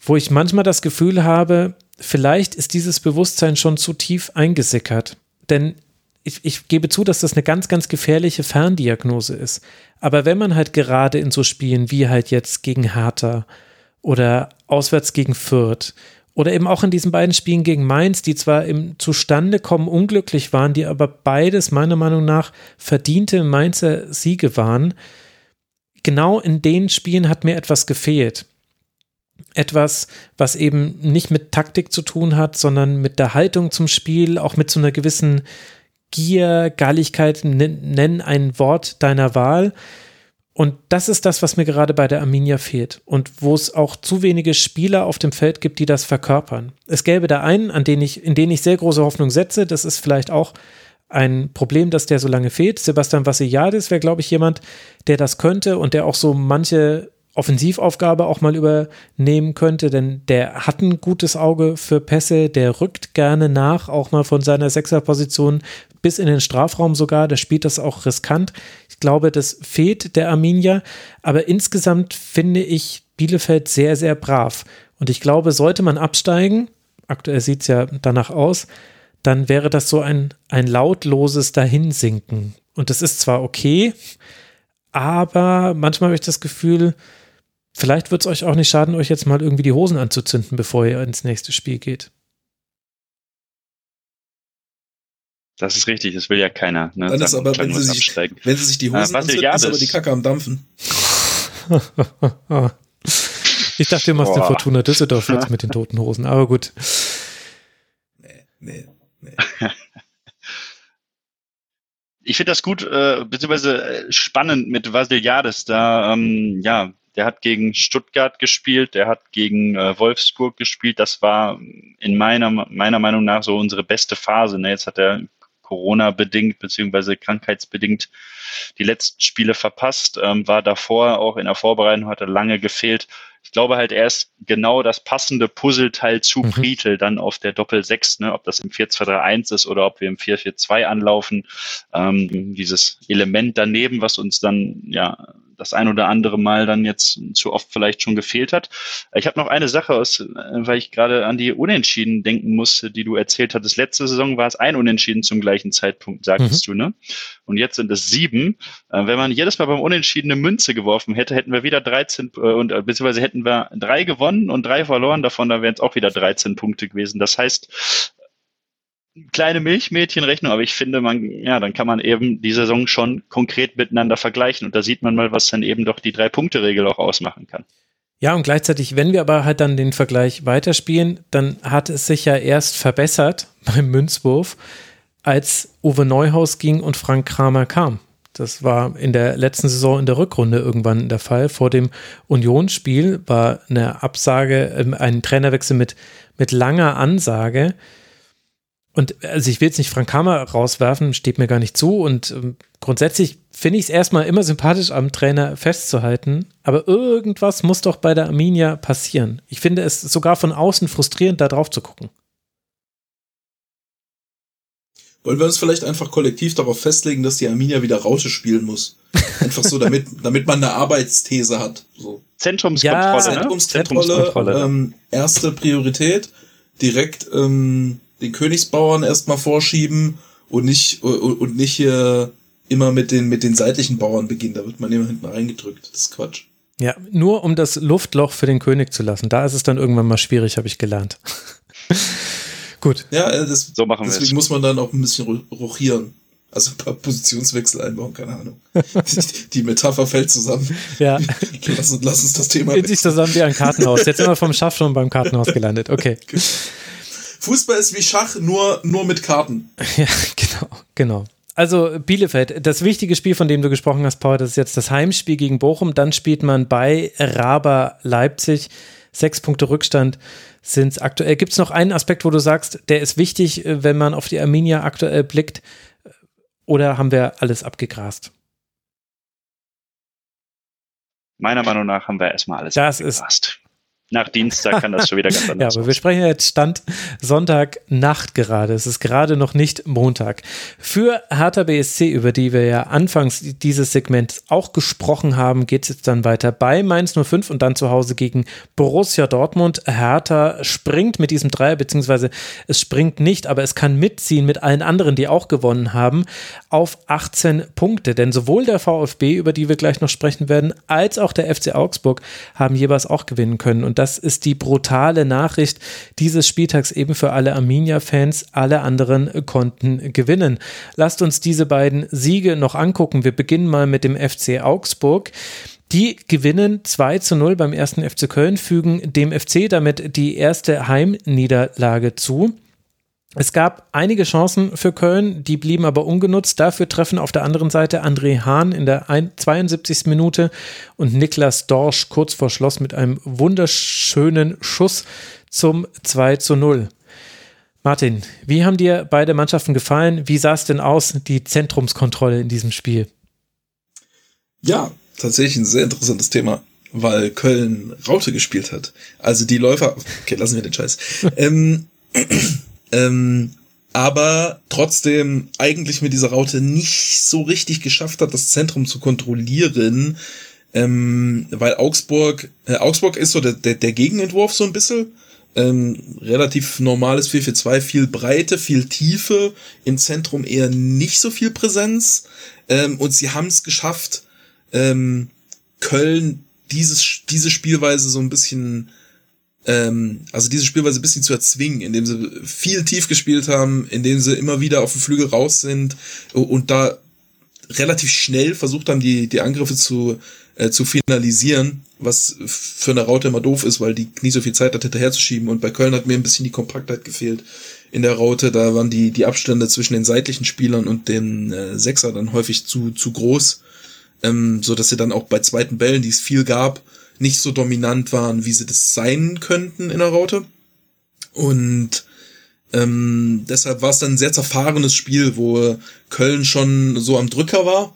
wo ich manchmal das Gefühl habe, vielleicht ist dieses Bewusstsein schon zu tief eingesickert. Denn ich, ich, gebe zu, dass das eine ganz, ganz gefährliche Ferndiagnose ist. Aber wenn man halt gerade in so Spielen wie halt jetzt gegen Hertha oder auswärts gegen Fürth oder eben auch in diesen beiden Spielen gegen Mainz, die zwar im Zustandekommen unglücklich waren, die aber beides meiner Meinung nach verdiente Mainzer Siege waren. Genau in den Spielen hat mir etwas gefehlt. Etwas, was eben nicht mit Taktik zu tun hat, sondern mit der Haltung zum Spiel, auch mit so einer gewissen Gier, Galligkeit, nenn ein Wort deiner Wahl. Und das ist das, was mir gerade bei der Arminia fehlt und wo es auch zu wenige Spieler auf dem Feld gibt, die das verkörpern. Es gäbe da einen, an den ich, in den ich sehr große Hoffnung setze. Das ist vielleicht auch ein Problem, dass der so lange fehlt. Sebastian Vassiliadis wäre, glaube ich, jemand, der das könnte und der auch so manche Offensivaufgabe auch mal übernehmen könnte, denn der hat ein gutes Auge für Pässe, der rückt gerne nach, auch mal von seiner Sechserposition bis in den Strafraum sogar, der spielt das auch riskant. Ich glaube, das fehlt der Arminia, aber insgesamt finde ich Bielefeld sehr, sehr brav. Und ich glaube, sollte man absteigen, aktuell sieht es ja danach aus, dann wäre das so ein, ein lautloses Dahinsinken. Und das ist zwar okay, aber manchmal habe ich das Gefühl, Vielleicht wird es euch auch nicht schaden, euch jetzt mal irgendwie die Hosen anzuzünden, bevor ihr ins nächste Spiel geht. Das ist richtig, das will ja keiner. Ne? Dann ist aber, wenn sie, sich, wenn sie sich die Hosen äh, anzünden, ist aber die Kacke am Dampfen. ich dachte, du machst Boah. eine Fortuna Düsseldorf jetzt mit den toten Hosen, aber gut. Nee, nee, nee. ich finde das gut, äh, beziehungsweise äh, spannend mit Vasiliades da, ähm, ja, der hat gegen Stuttgart gespielt, der hat gegen äh, Wolfsburg gespielt. Das war in meiner, meiner Meinung nach so unsere beste Phase. Ne? Jetzt hat er Corona-bedingt beziehungsweise krankheitsbedingt die letzten Spiele verpasst, ähm, war davor auch in der Vorbereitung, hatte lange gefehlt. Ich glaube halt, er ist genau das passende Puzzleteil zu mhm. Pritel dann auf der Doppel-6, ne? ob das im 4-2-3-1 ist oder ob wir im 4-4-2 anlaufen. Ähm, dieses Element daneben, was uns dann ja das ein oder andere Mal dann jetzt zu oft vielleicht schon gefehlt hat. Ich habe noch eine Sache, aus, weil ich gerade an die Unentschieden denken musste, die du erzählt hattest. Letzte Saison war es ein Unentschieden zum gleichen Zeitpunkt, sagtest mhm. du, ne? Und jetzt sind es sieben. Äh, wenn man jedes Mal beim Unentschieden eine Münze geworfen hätte, hätten wir wieder 13 äh, und äh, beziehungsweise hätten wir drei gewonnen und drei verloren davon, dann wären es auch wieder 13 Punkte gewesen. Das heißt, kleine Milchmädchenrechnung, aber ich finde, man, ja, dann kann man eben die Saison schon konkret miteinander vergleichen und da sieht man mal, was dann eben doch die Drei-Punkte-Regel auch ausmachen kann. Ja, und gleichzeitig, wenn wir aber halt dann den Vergleich weiterspielen, dann hat es sich ja erst verbessert beim Münzwurf, als Uwe Neuhaus ging und Frank Kramer kam. Das war in der letzten Saison in der Rückrunde irgendwann der Fall. Vor dem Unionsspiel war eine Absage, ähm, ein Trainerwechsel mit, mit langer Ansage. Und also ich will jetzt nicht Frank Hammer rauswerfen, steht mir gar nicht zu. Und ähm, grundsätzlich finde ich es erstmal immer sympathisch, am Trainer festzuhalten. Aber irgendwas muss doch bei der Arminia passieren. Ich finde es sogar von außen frustrierend, da drauf zu gucken. Wollen wir uns vielleicht einfach kollektiv darauf festlegen, dass die Arminia wieder Raute spielen muss? Einfach so, damit, damit man eine Arbeitsthese hat. So. Zentrumskontrolle, Ja, ne? Zentrumskontrolle, Zentrumskontrolle. ähm, erste Priorität, direkt ähm, den Königsbauern erstmal vorschieben und nicht und, nicht hier immer mit den mit den seitlichen Bauern beginnen. Da wird man immer hinten reingedrückt. Das ist Quatsch. Ja, nur um das Luftloch für den König zu lassen. Da ist es dann irgendwann mal schwierig, habe ich gelernt. Gut. Ja, äh, das, So machen wir deswegen es. muss man dann auch ein bisschen ro- rochieren. Also ein paar Positionswechsel einbauen, keine Ahnung. Die Metapher fällt zusammen. Ja. Lass, uns- lass uns das Thema In sich zusammen wie ein Kartenhaus. Jetzt sind wir vom Schach schon beim Kartenhaus gelandet. Okay. Fußball ist wie Schach, nur, nur mit Karten. Ja, genau, genau. Also Bielefeld, das wichtige Spiel, von dem du gesprochen hast, Paul, das ist jetzt das Heimspiel gegen Bochum. Dann spielt man bei Raber Leipzig. Sechs Punkte Rückstand sind es aktuell. Gibt es noch einen Aspekt, wo du sagst, der ist wichtig, äh, wenn man auf die Arminia aktuell blickt? Oder haben wir alles abgegrast? Meiner Meinung nach haben wir erstmal alles Das ist- abgegrast. Nach Dienstag kann das schon wieder ganz Ja, anders aber wir sprechen ja jetzt Stand Sonntagnacht gerade. Es ist gerade noch nicht Montag. Für Hertha BSC, über die wir ja anfangs dieses Segments auch gesprochen haben, geht es jetzt dann weiter bei Mainz 05 und dann zu Hause gegen Borussia Dortmund. Hertha springt mit diesem Dreier, beziehungsweise es springt nicht, aber es kann mitziehen mit allen anderen, die auch gewonnen haben, auf 18 Punkte. Denn sowohl der VfB, über die wir gleich noch sprechen werden, als auch der FC Augsburg haben jeweils auch gewinnen können. Und das ist die brutale Nachricht dieses Spieltags eben für alle Arminia-Fans. Alle anderen konnten gewinnen. Lasst uns diese beiden Siege noch angucken. Wir beginnen mal mit dem FC Augsburg. Die gewinnen 2 zu 0 beim ersten FC Köln, fügen dem FC damit die erste Heimniederlage zu. Es gab einige Chancen für Köln, die blieben aber ungenutzt. Dafür treffen auf der anderen Seite André Hahn in der ein- 72. Minute und Niklas Dorsch kurz vor Schluss mit einem wunderschönen Schuss zum 2 zu 0. Martin, wie haben dir beide Mannschaften gefallen? Wie sah es denn aus, die Zentrumskontrolle in diesem Spiel? Ja, tatsächlich ein sehr interessantes Thema, weil Köln Raute gespielt hat. Also die Läufer, okay, lassen wir den Scheiß. ähm, ähm, aber trotzdem eigentlich mit dieser Raute nicht so richtig geschafft hat, das Zentrum zu kontrollieren, ähm, weil Augsburg, äh, Augsburg ist so der, der, der Gegenentwurf so ein bisschen. Ähm, relativ normales 4-4-2, viel Breite, viel Tiefe, im Zentrum eher nicht so viel Präsenz. Ähm, und sie haben es geschafft, ähm, Köln dieses, diese Spielweise so ein bisschen, ähm, also diese Spielweise ein bisschen zu erzwingen, indem sie viel tief gespielt haben, indem sie immer wieder auf dem Flügel raus sind und da relativ schnell versucht haben, die, die Angriffe zu, äh, zu finalisieren, was für eine Raute immer doof ist, weil die nie so viel Zeit hat, hinterherzuschieben. Und bei Köln hat mir ein bisschen die Kompaktheit gefehlt in der Raute. Da waren die, die Abstände zwischen den seitlichen Spielern und den äh, Sechser dann häufig zu, zu groß, ähm, so dass sie dann auch bei zweiten Bällen, die es viel gab, nicht so dominant waren, wie sie das sein könnten in der Raute. Und ähm, deshalb war es dann ein sehr zerfahrenes Spiel, wo Köln schon so am Drücker war,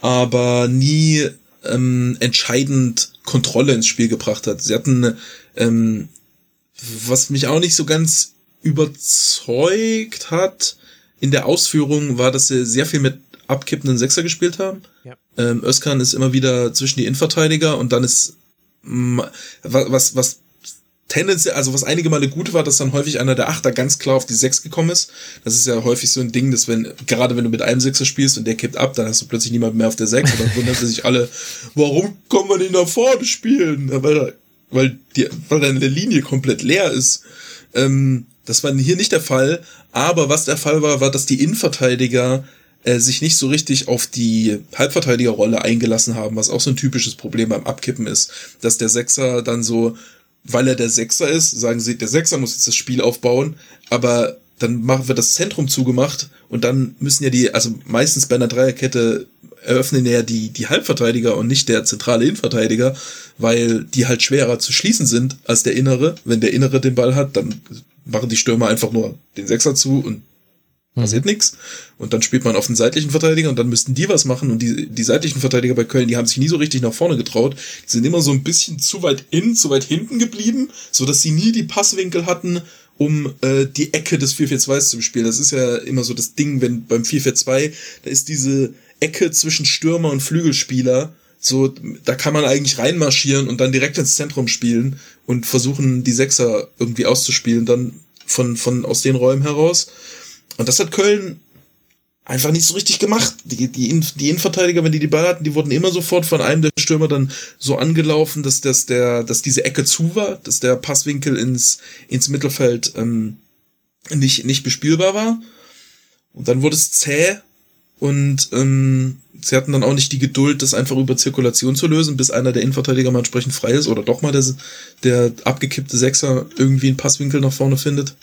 aber nie ähm, entscheidend Kontrolle ins Spiel gebracht hat. Sie hatten, ähm, was mich auch nicht so ganz überzeugt hat in der Ausführung, war, dass sie sehr viel mit abkippenden Sechser gespielt haben. Ja. Ähm, Özkan ist immer wieder zwischen die Innenverteidiger und dann ist was, was, tendenziell, also was einige Male gut war, dass dann häufig einer der Achter ganz klar auf die Sechs gekommen ist. Das ist ja häufig so ein Ding, dass wenn, gerade wenn du mit einem Sechser spielst und der kippt ab, dann hast du plötzlich niemand mehr auf der Sechs und dann wundern sich alle, warum kommen wir nicht nach vorne spielen? Weil, weil, die, weil deine Linie komplett leer ist. Ähm, das war hier nicht der Fall, aber was der Fall war, war, dass die Innenverteidiger äh, sich nicht so richtig auf die Halbverteidigerrolle eingelassen haben, was auch so ein typisches Problem beim Abkippen ist, dass der Sechser dann so, weil er der Sechser ist, sagen sie, der Sechser muss jetzt das Spiel aufbauen, aber dann machen wir das Zentrum zugemacht und dann müssen ja die, also meistens bei einer Dreierkette eröffnen ja die, die Halbverteidiger und nicht der zentrale Innenverteidiger, weil die halt schwerer zu schließen sind als der Innere. Wenn der Innere den Ball hat, dann machen die Stürmer einfach nur den Sechser zu und passiert nichts. Und dann spielt man auf den seitlichen Verteidiger und dann müssten die was machen. Und die, die seitlichen Verteidiger bei Köln, die haben sich nie so richtig nach vorne getraut. Die sind immer so ein bisschen zu weit innen, zu weit hinten geblieben, so dass sie nie die Passwinkel hatten, um äh, die Ecke des 4-4-2s zu bespielen. Das ist ja immer so das Ding, wenn beim 4-4-2, da ist diese Ecke zwischen Stürmer und Flügelspieler, so, da kann man eigentlich reinmarschieren und dann direkt ins Zentrum spielen und versuchen, die Sechser irgendwie auszuspielen, dann von, von aus den Räumen heraus. Und das hat Köln einfach nicht so richtig gemacht. Die, die, die Innenverteidiger, wenn die die Ball hatten, die wurden immer sofort von einem der Stürmer dann so angelaufen, dass, dass, der, dass diese Ecke zu war, dass der Passwinkel ins, ins Mittelfeld ähm, nicht, nicht bespielbar war. Und dann wurde es zäh und ähm, sie hatten dann auch nicht die Geduld, das einfach über Zirkulation zu lösen, bis einer der Innenverteidiger mal entsprechend frei ist oder doch mal der, der abgekippte Sechser irgendwie einen Passwinkel nach vorne findet.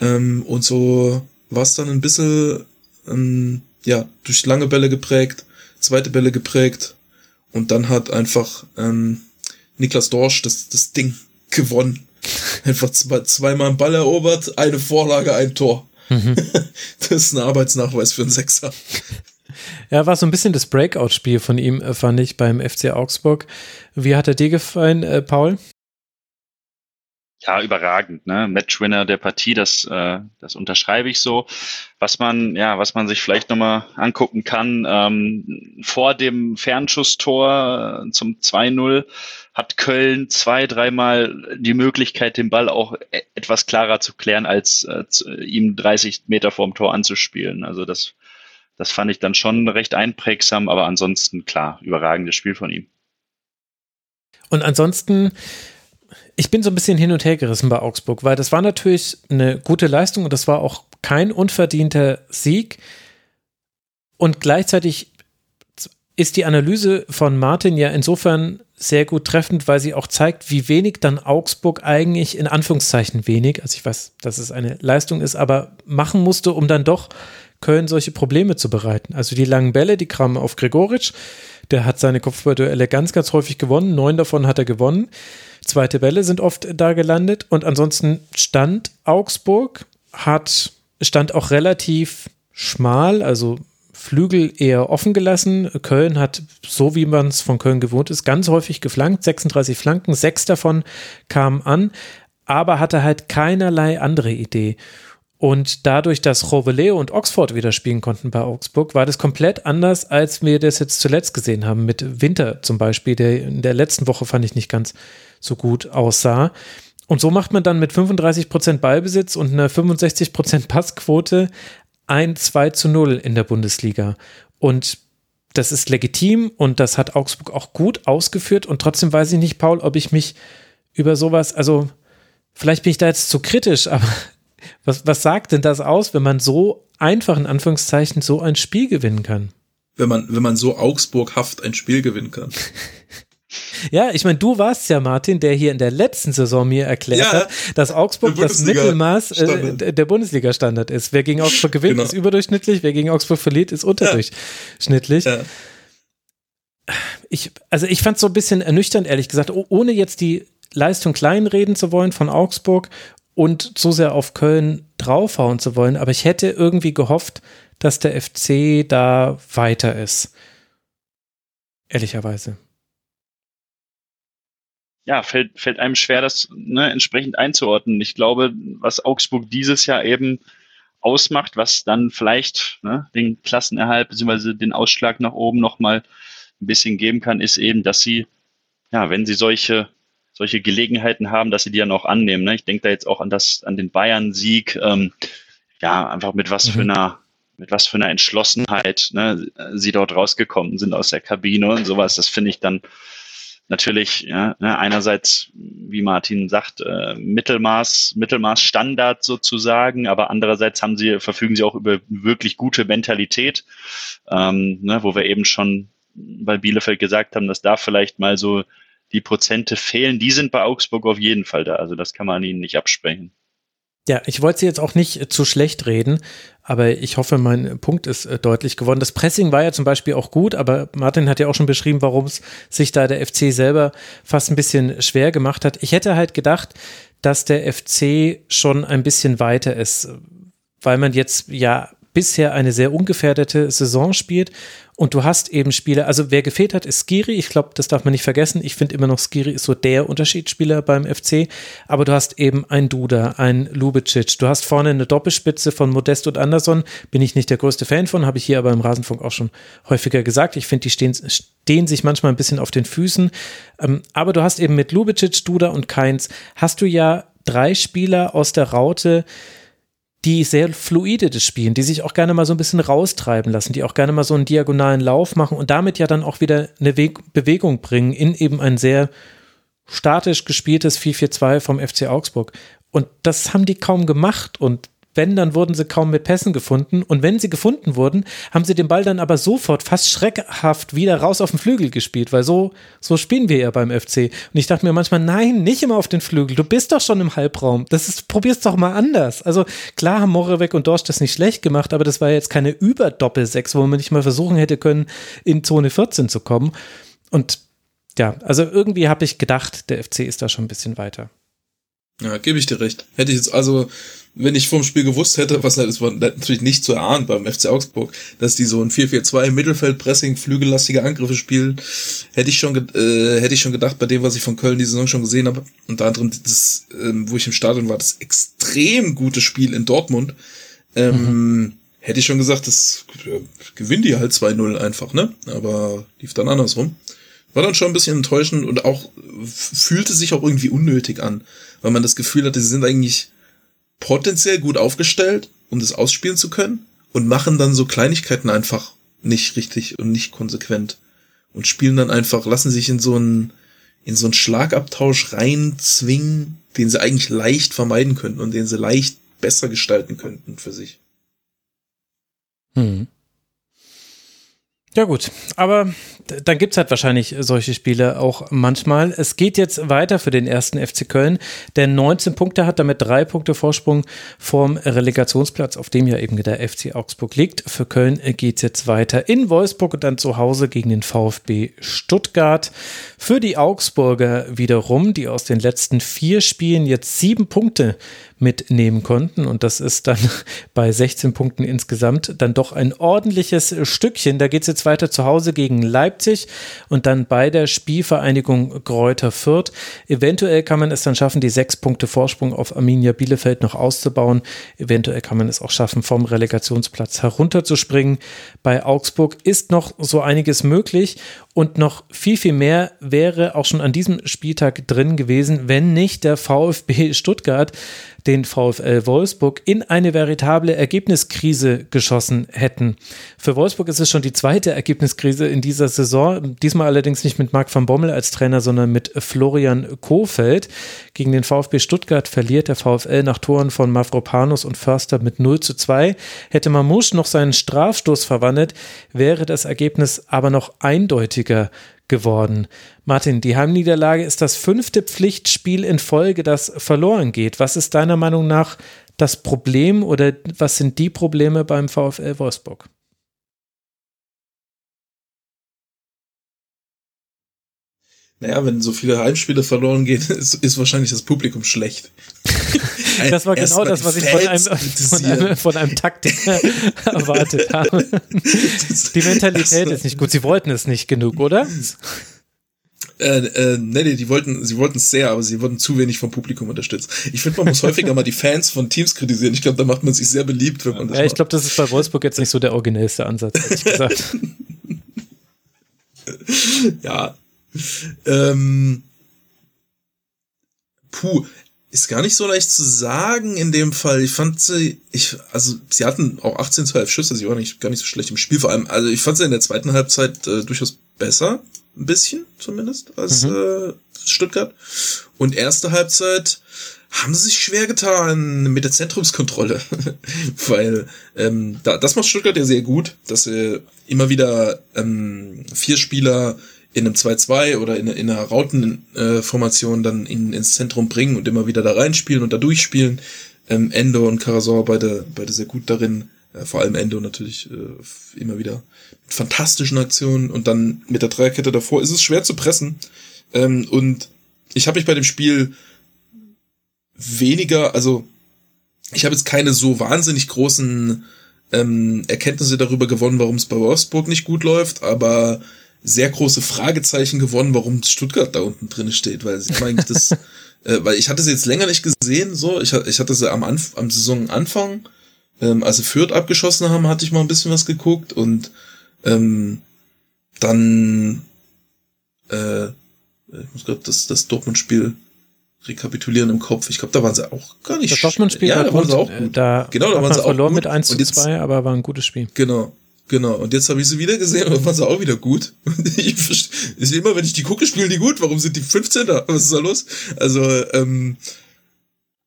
Ähm, und so war es dann ein bisschen ähm, ja, durch lange Bälle geprägt, zweite Bälle geprägt und dann hat einfach ähm, Niklas Dorsch das, das Ding gewonnen. Einfach zwei, zweimal einen Ball erobert, eine Vorlage, ein Tor. Mhm. das ist ein Arbeitsnachweis für einen Sechser. Ja, war so ein bisschen das Breakout-Spiel von ihm, äh, fand ich, beim FC Augsburg. Wie hat er dir gefallen, äh, Paul? Ja, überragend, ne? Matchwinner der Partie, das, äh, das unterschreibe ich so. Was man, ja, was man sich vielleicht nochmal angucken kann, ähm, vor dem Fernschusstor äh, zum 2-0 hat Köln zwei, dreimal die Möglichkeit, den Ball auch e-, etwas klarer zu klären, als äh, ihm 30 Meter vorm Tor anzuspielen. Also das, das fand ich dann schon recht einprägsam, aber ansonsten klar, überragendes Spiel von ihm. Und ansonsten ich bin so ein bisschen hin und her gerissen bei Augsburg, weil das war natürlich eine gute Leistung und das war auch kein unverdienter Sieg. Und gleichzeitig ist die Analyse von Martin ja insofern sehr gut treffend, weil sie auch zeigt, wie wenig dann Augsburg eigentlich in Anführungszeichen wenig, also ich weiß, dass es eine Leistung ist, aber machen musste, um dann doch Köln solche Probleme zu bereiten. Also die langen Bälle, die kamen auf Gregoritsch, der hat seine Kopfballduelle ganz, ganz häufig gewonnen, neun davon hat er gewonnen. Zweite Welle sind oft da gelandet und ansonsten stand Augsburg, hat, stand auch relativ schmal, also Flügel eher offen gelassen. Köln hat, so wie man es von Köln gewohnt ist, ganz häufig geflankt, 36 Flanken, sechs davon kamen an, aber hatte halt keinerlei andere Idee. Und dadurch, dass Roveleo und Oxford wieder spielen konnten bei Augsburg, war das komplett anders, als wir das jetzt zuletzt gesehen haben. Mit Winter zum Beispiel, der in der letzten Woche fand ich nicht ganz so gut aussah. Und so macht man dann mit 35 Prozent Ballbesitz und einer 65 Prozent Passquote ein 2 zu 0 in der Bundesliga. Und das ist legitim und das hat Augsburg auch gut ausgeführt. Und trotzdem weiß ich nicht, Paul, ob ich mich über sowas, also vielleicht bin ich da jetzt zu kritisch, aber was, was sagt denn das aus, wenn man so einfach in Anführungszeichen so ein Spiel gewinnen kann? Wenn man, wenn man so Augsburghaft ein Spiel gewinnen kann. Ja, ich meine, du warst ja, Martin, der hier in der letzten Saison mir erklärt ja, hat, dass Augsburg das Mittelmaß äh, der Bundesliga-Standard ist. Wer gegen Augsburg gewinnt, genau. ist überdurchschnittlich, wer gegen Augsburg verliert, ist unterdurchschnittlich. Ja. Ich, also ich fand es so ein bisschen ernüchternd, ehrlich gesagt, ohne jetzt die Leistung kleinreden zu wollen von Augsburg und so sehr auf Köln draufhauen zu wollen, aber ich hätte irgendwie gehofft, dass der FC da weiter ist. Ehrlicherweise. Ja, fällt, fällt einem schwer, das ne, entsprechend einzuordnen. Ich glaube, was Augsburg dieses Jahr eben ausmacht, was dann vielleicht ne, den Klassenerhalt bzw. den Ausschlag nach oben nochmal ein bisschen geben kann, ist eben, dass sie, ja, wenn sie solche solche Gelegenheiten haben, dass sie die dann auch annehmen. Ne? Ich denke da jetzt auch an das, an den Bayern-Sieg, ähm, ja, einfach mit was mhm. für einer, mit was für einer Entschlossenheit ne, sie dort rausgekommen sind aus der Kabine und sowas. Das finde ich dann natürlich ja, ne, einerseits, wie Martin sagt, äh, Mittelmaß, Mittelmaß Standard sozusagen, aber andererseits haben sie, verfügen sie auch über wirklich gute Mentalität, ähm, ne, wo wir eben schon bei Bielefeld gesagt haben, dass da vielleicht mal so die Prozente fehlen, die sind bei Augsburg auf jeden Fall da. Also das kann man ihnen nicht absprechen. Ja, ich wollte sie jetzt auch nicht zu schlecht reden, aber ich hoffe, mein Punkt ist äh, deutlich geworden. Das Pressing war ja zum Beispiel auch gut, aber Martin hat ja auch schon beschrieben, warum es sich da der FC selber fast ein bisschen schwer gemacht hat. Ich hätte halt gedacht, dass der FC schon ein bisschen weiter ist, weil man jetzt ja bisher eine sehr ungefährdete Saison spielt Und du hast eben Spieler, also wer gefehlt hat, ist Skiri. Ich glaube, das darf man nicht vergessen. Ich finde immer noch, Skiri ist so der Unterschiedsspieler beim FC. Aber du hast eben ein Duda, ein Lubicic. Du hast vorne eine Doppelspitze von Modest und Anderson. Bin ich nicht der größte Fan von, habe ich hier aber im Rasenfunk auch schon häufiger gesagt. Ich finde, die stehen, stehen sich manchmal ein bisschen auf den Füßen. Ähm, aber du hast eben mit Lubicic, Duda und Keins, hast du ja drei Spieler aus der Raute, die sehr fluide das spielen, die sich auch gerne mal so ein bisschen raustreiben lassen, die auch gerne mal so einen diagonalen Lauf machen und damit ja dann auch wieder eine Weg Bewegung bringen in eben ein sehr statisch gespieltes 4-4-2 vom FC Augsburg. Und das haben die kaum gemacht und wenn, dann wurden sie kaum mit Pässen gefunden. Und wenn sie gefunden wurden, haben sie den Ball dann aber sofort fast schreckhaft wieder raus auf den Flügel gespielt, weil so, so spielen wir ja beim FC. Und ich dachte mir manchmal, nein, nicht immer auf den Flügel. Du bist doch schon im Halbraum. Das ist, probier's doch mal anders. Also klar haben Moravec und Dorsch das nicht schlecht gemacht, aber das war jetzt keine Überdoppel-6, wo man nicht mal versuchen hätte können, in Zone 14 zu kommen. Und ja, also irgendwie habe ich gedacht, der FC ist da schon ein bisschen weiter. Ja, gebe ich dir recht. Hätte ich jetzt also wenn ich vom Spiel gewusst hätte, was das war natürlich nicht zu erahnen beim FC Augsburg, dass die so ein 4-4-2 Mittelfeldpressing, flügellastige Angriffe spielen, hätte ich schon äh, hätte ich schon gedacht bei dem, was ich von Köln die Saison schon gesehen habe, unter anderem das, ähm, wo ich im Stadion war, das extrem gute Spiel in Dortmund, ähm, mhm. hätte ich schon gesagt, das äh, gewinnen die halt 2-0 einfach, ne? Aber lief dann andersrum. War dann schon ein bisschen enttäuschend und auch fühlte sich auch irgendwie unnötig an, weil man das Gefühl hatte, sie sind eigentlich potenziell gut aufgestellt, um das ausspielen zu können und machen dann so Kleinigkeiten einfach nicht richtig und nicht konsequent und spielen dann einfach, lassen sich in so einen, in so einen Schlagabtausch reinzwingen, den sie eigentlich leicht vermeiden könnten und den sie leicht besser gestalten könnten für sich. Hm. Ja gut, aber dann gibt es halt wahrscheinlich solche Spiele auch manchmal. Es geht jetzt weiter für den ersten FC Köln, der 19 Punkte hat, damit drei Punkte Vorsprung vorm Relegationsplatz, auf dem ja eben der FC Augsburg liegt. Für Köln geht es jetzt weiter in Wolfsburg und dann zu Hause gegen den VfB Stuttgart. Für die Augsburger wiederum, die aus den letzten vier Spielen jetzt sieben Punkte mitnehmen konnten. Und das ist dann bei 16 Punkten insgesamt dann doch ein ordentliches Stückchen. Da geht es jetzt weiter zu Hause gegen Leipzig und dann bei der Spielvereinigung Gräuter Fürth. Eventuell kann man es dann schaffen, die sechs Punkte Vorsprung auf Arminia Bielefeld noch auszubauen. Eventuell kann man es auch schaffen, vom Relegationsplatz herunterzuspringen. Bei Augsburg ist noch so einiges möglich und noch viel, viel mehr wäre auch schon an diesem Spieltag drin gewesen, wenn nicht der VfB Stuttgart den VfL Wolfsburg in eine veritable Ergebniskrise geschossen hätten. Für Wolfsburg ist es schon die zweite Ergebniskrise in dieser Saison. Diesmal allerdings nicht mit Marc van Bommel als Trainer, sondern mit Florian Kofeld. Gegen den VfB Stuttgart verliert der VfL nach Toren von Mavropanos und Förster mit 0 zu 2. Hätte Mamouche noch seinen Strafstoß verwandelt, wäre das Ergebnis aber noch eindeutiger geworden. Martin, die Heimniederlage ist das fünfte Pflichtspiel in Folge, das verloren geht. Was ist deiner Meinung nach das Problem oder was sind die Probleme beim VfL Wolfsburg? Naja, wenn so viele Heimspiele verloren gehen, ist, ist wahrscheinlich das Publikum schlecht. das war genau das, was ich von einem, von einem, von einem Taktiker erwartet habe. Die Mentalität ist nicht gut. Sie wollten es nicht genug, oder? Äh, äh, nee, nee, die wollten, sie wollten es sehr, aber sie wurden zu wenig vom Publikum unterstützt. Ich finde, man muss häufiger mal die Fans von Teams kritisieren. Ich glaube, da macht man sich sehr beliebt, wenn man das Ja, ich glaube, das ist bei Wolfsburg jetzt nicht so der originellste Ansatz, ehrlich gesagt. ja, ähm, puh, ist gar nicht so leicht zu sagen in dem Fall. Ich fand sie, ich, also sie hatten auch 18 zu 11 Schüsse, sie waren nicht, gar nicht so schlecht im Spiel. Vor allem, also ich fand sie in der zweiten Halbzeit äh, durchaus besser, ein bisschen zumindest, als mhm. äh, Stuttgart. Und erste Halbzeit haben sie sich schwer getan mit der Zentrumskontrolle. Weil ähm, da, das macht Stuttgart ja sehr gut, dass sie immer wieder ähm, vier Spieler in einem 2-2 oder in, in einer Rautenformation äh, dann in, ins Zentrum bringen und immer wieder da reinspielen und da durchspielen. Ähm, Endo und Karasor beide, beide sehr gut darin. Äh, vor allem Endo natürlich äh, immer wieder mit fantastischen Aktionen und dann mit der Dreierkette davor ist es schwer zu pressen. Ähm, und ich habe mich bei dem Spiel weniger, also ich habe jetzt keine so wahnsinnig großen ähm, Erkenntnisse darüber gewonnen, warum es bei Wolfsburg nicht gut läuft, aber sehr große Fragezeichen gewonnen, warum Stuttgart da unten drin steht, weil ich meine, das, äh, weil ich hatte sie jetzt länger nicht gesehen, so, ich, ich hatte sie am, Anf am Saisonanfang, ähm, als sie Fürth abgeschossen haben, hatte ich mal ein bisschen was geguckt und ähm, dann, äh, ich muss gerade das, das Dortmund-Spiel rekapitulieren im Kopf. Ich glaube, da waren sie auch gar nicht. Das Dortmund-Spiel ja, da waren sie auch äh, gut. Da genau, da waren sie auch verloren gut. mit 1 zu Und jetzt- 2, aber war ein gutes Spiel. Genau, genau. Und jetzt habe ich sie wieder gesehen und waren sie auch wieder gut. Ich ist immer, wenn ich die gucke, spielen die gut. Warum sind die 15 da? Was ist da los? Also, ähm,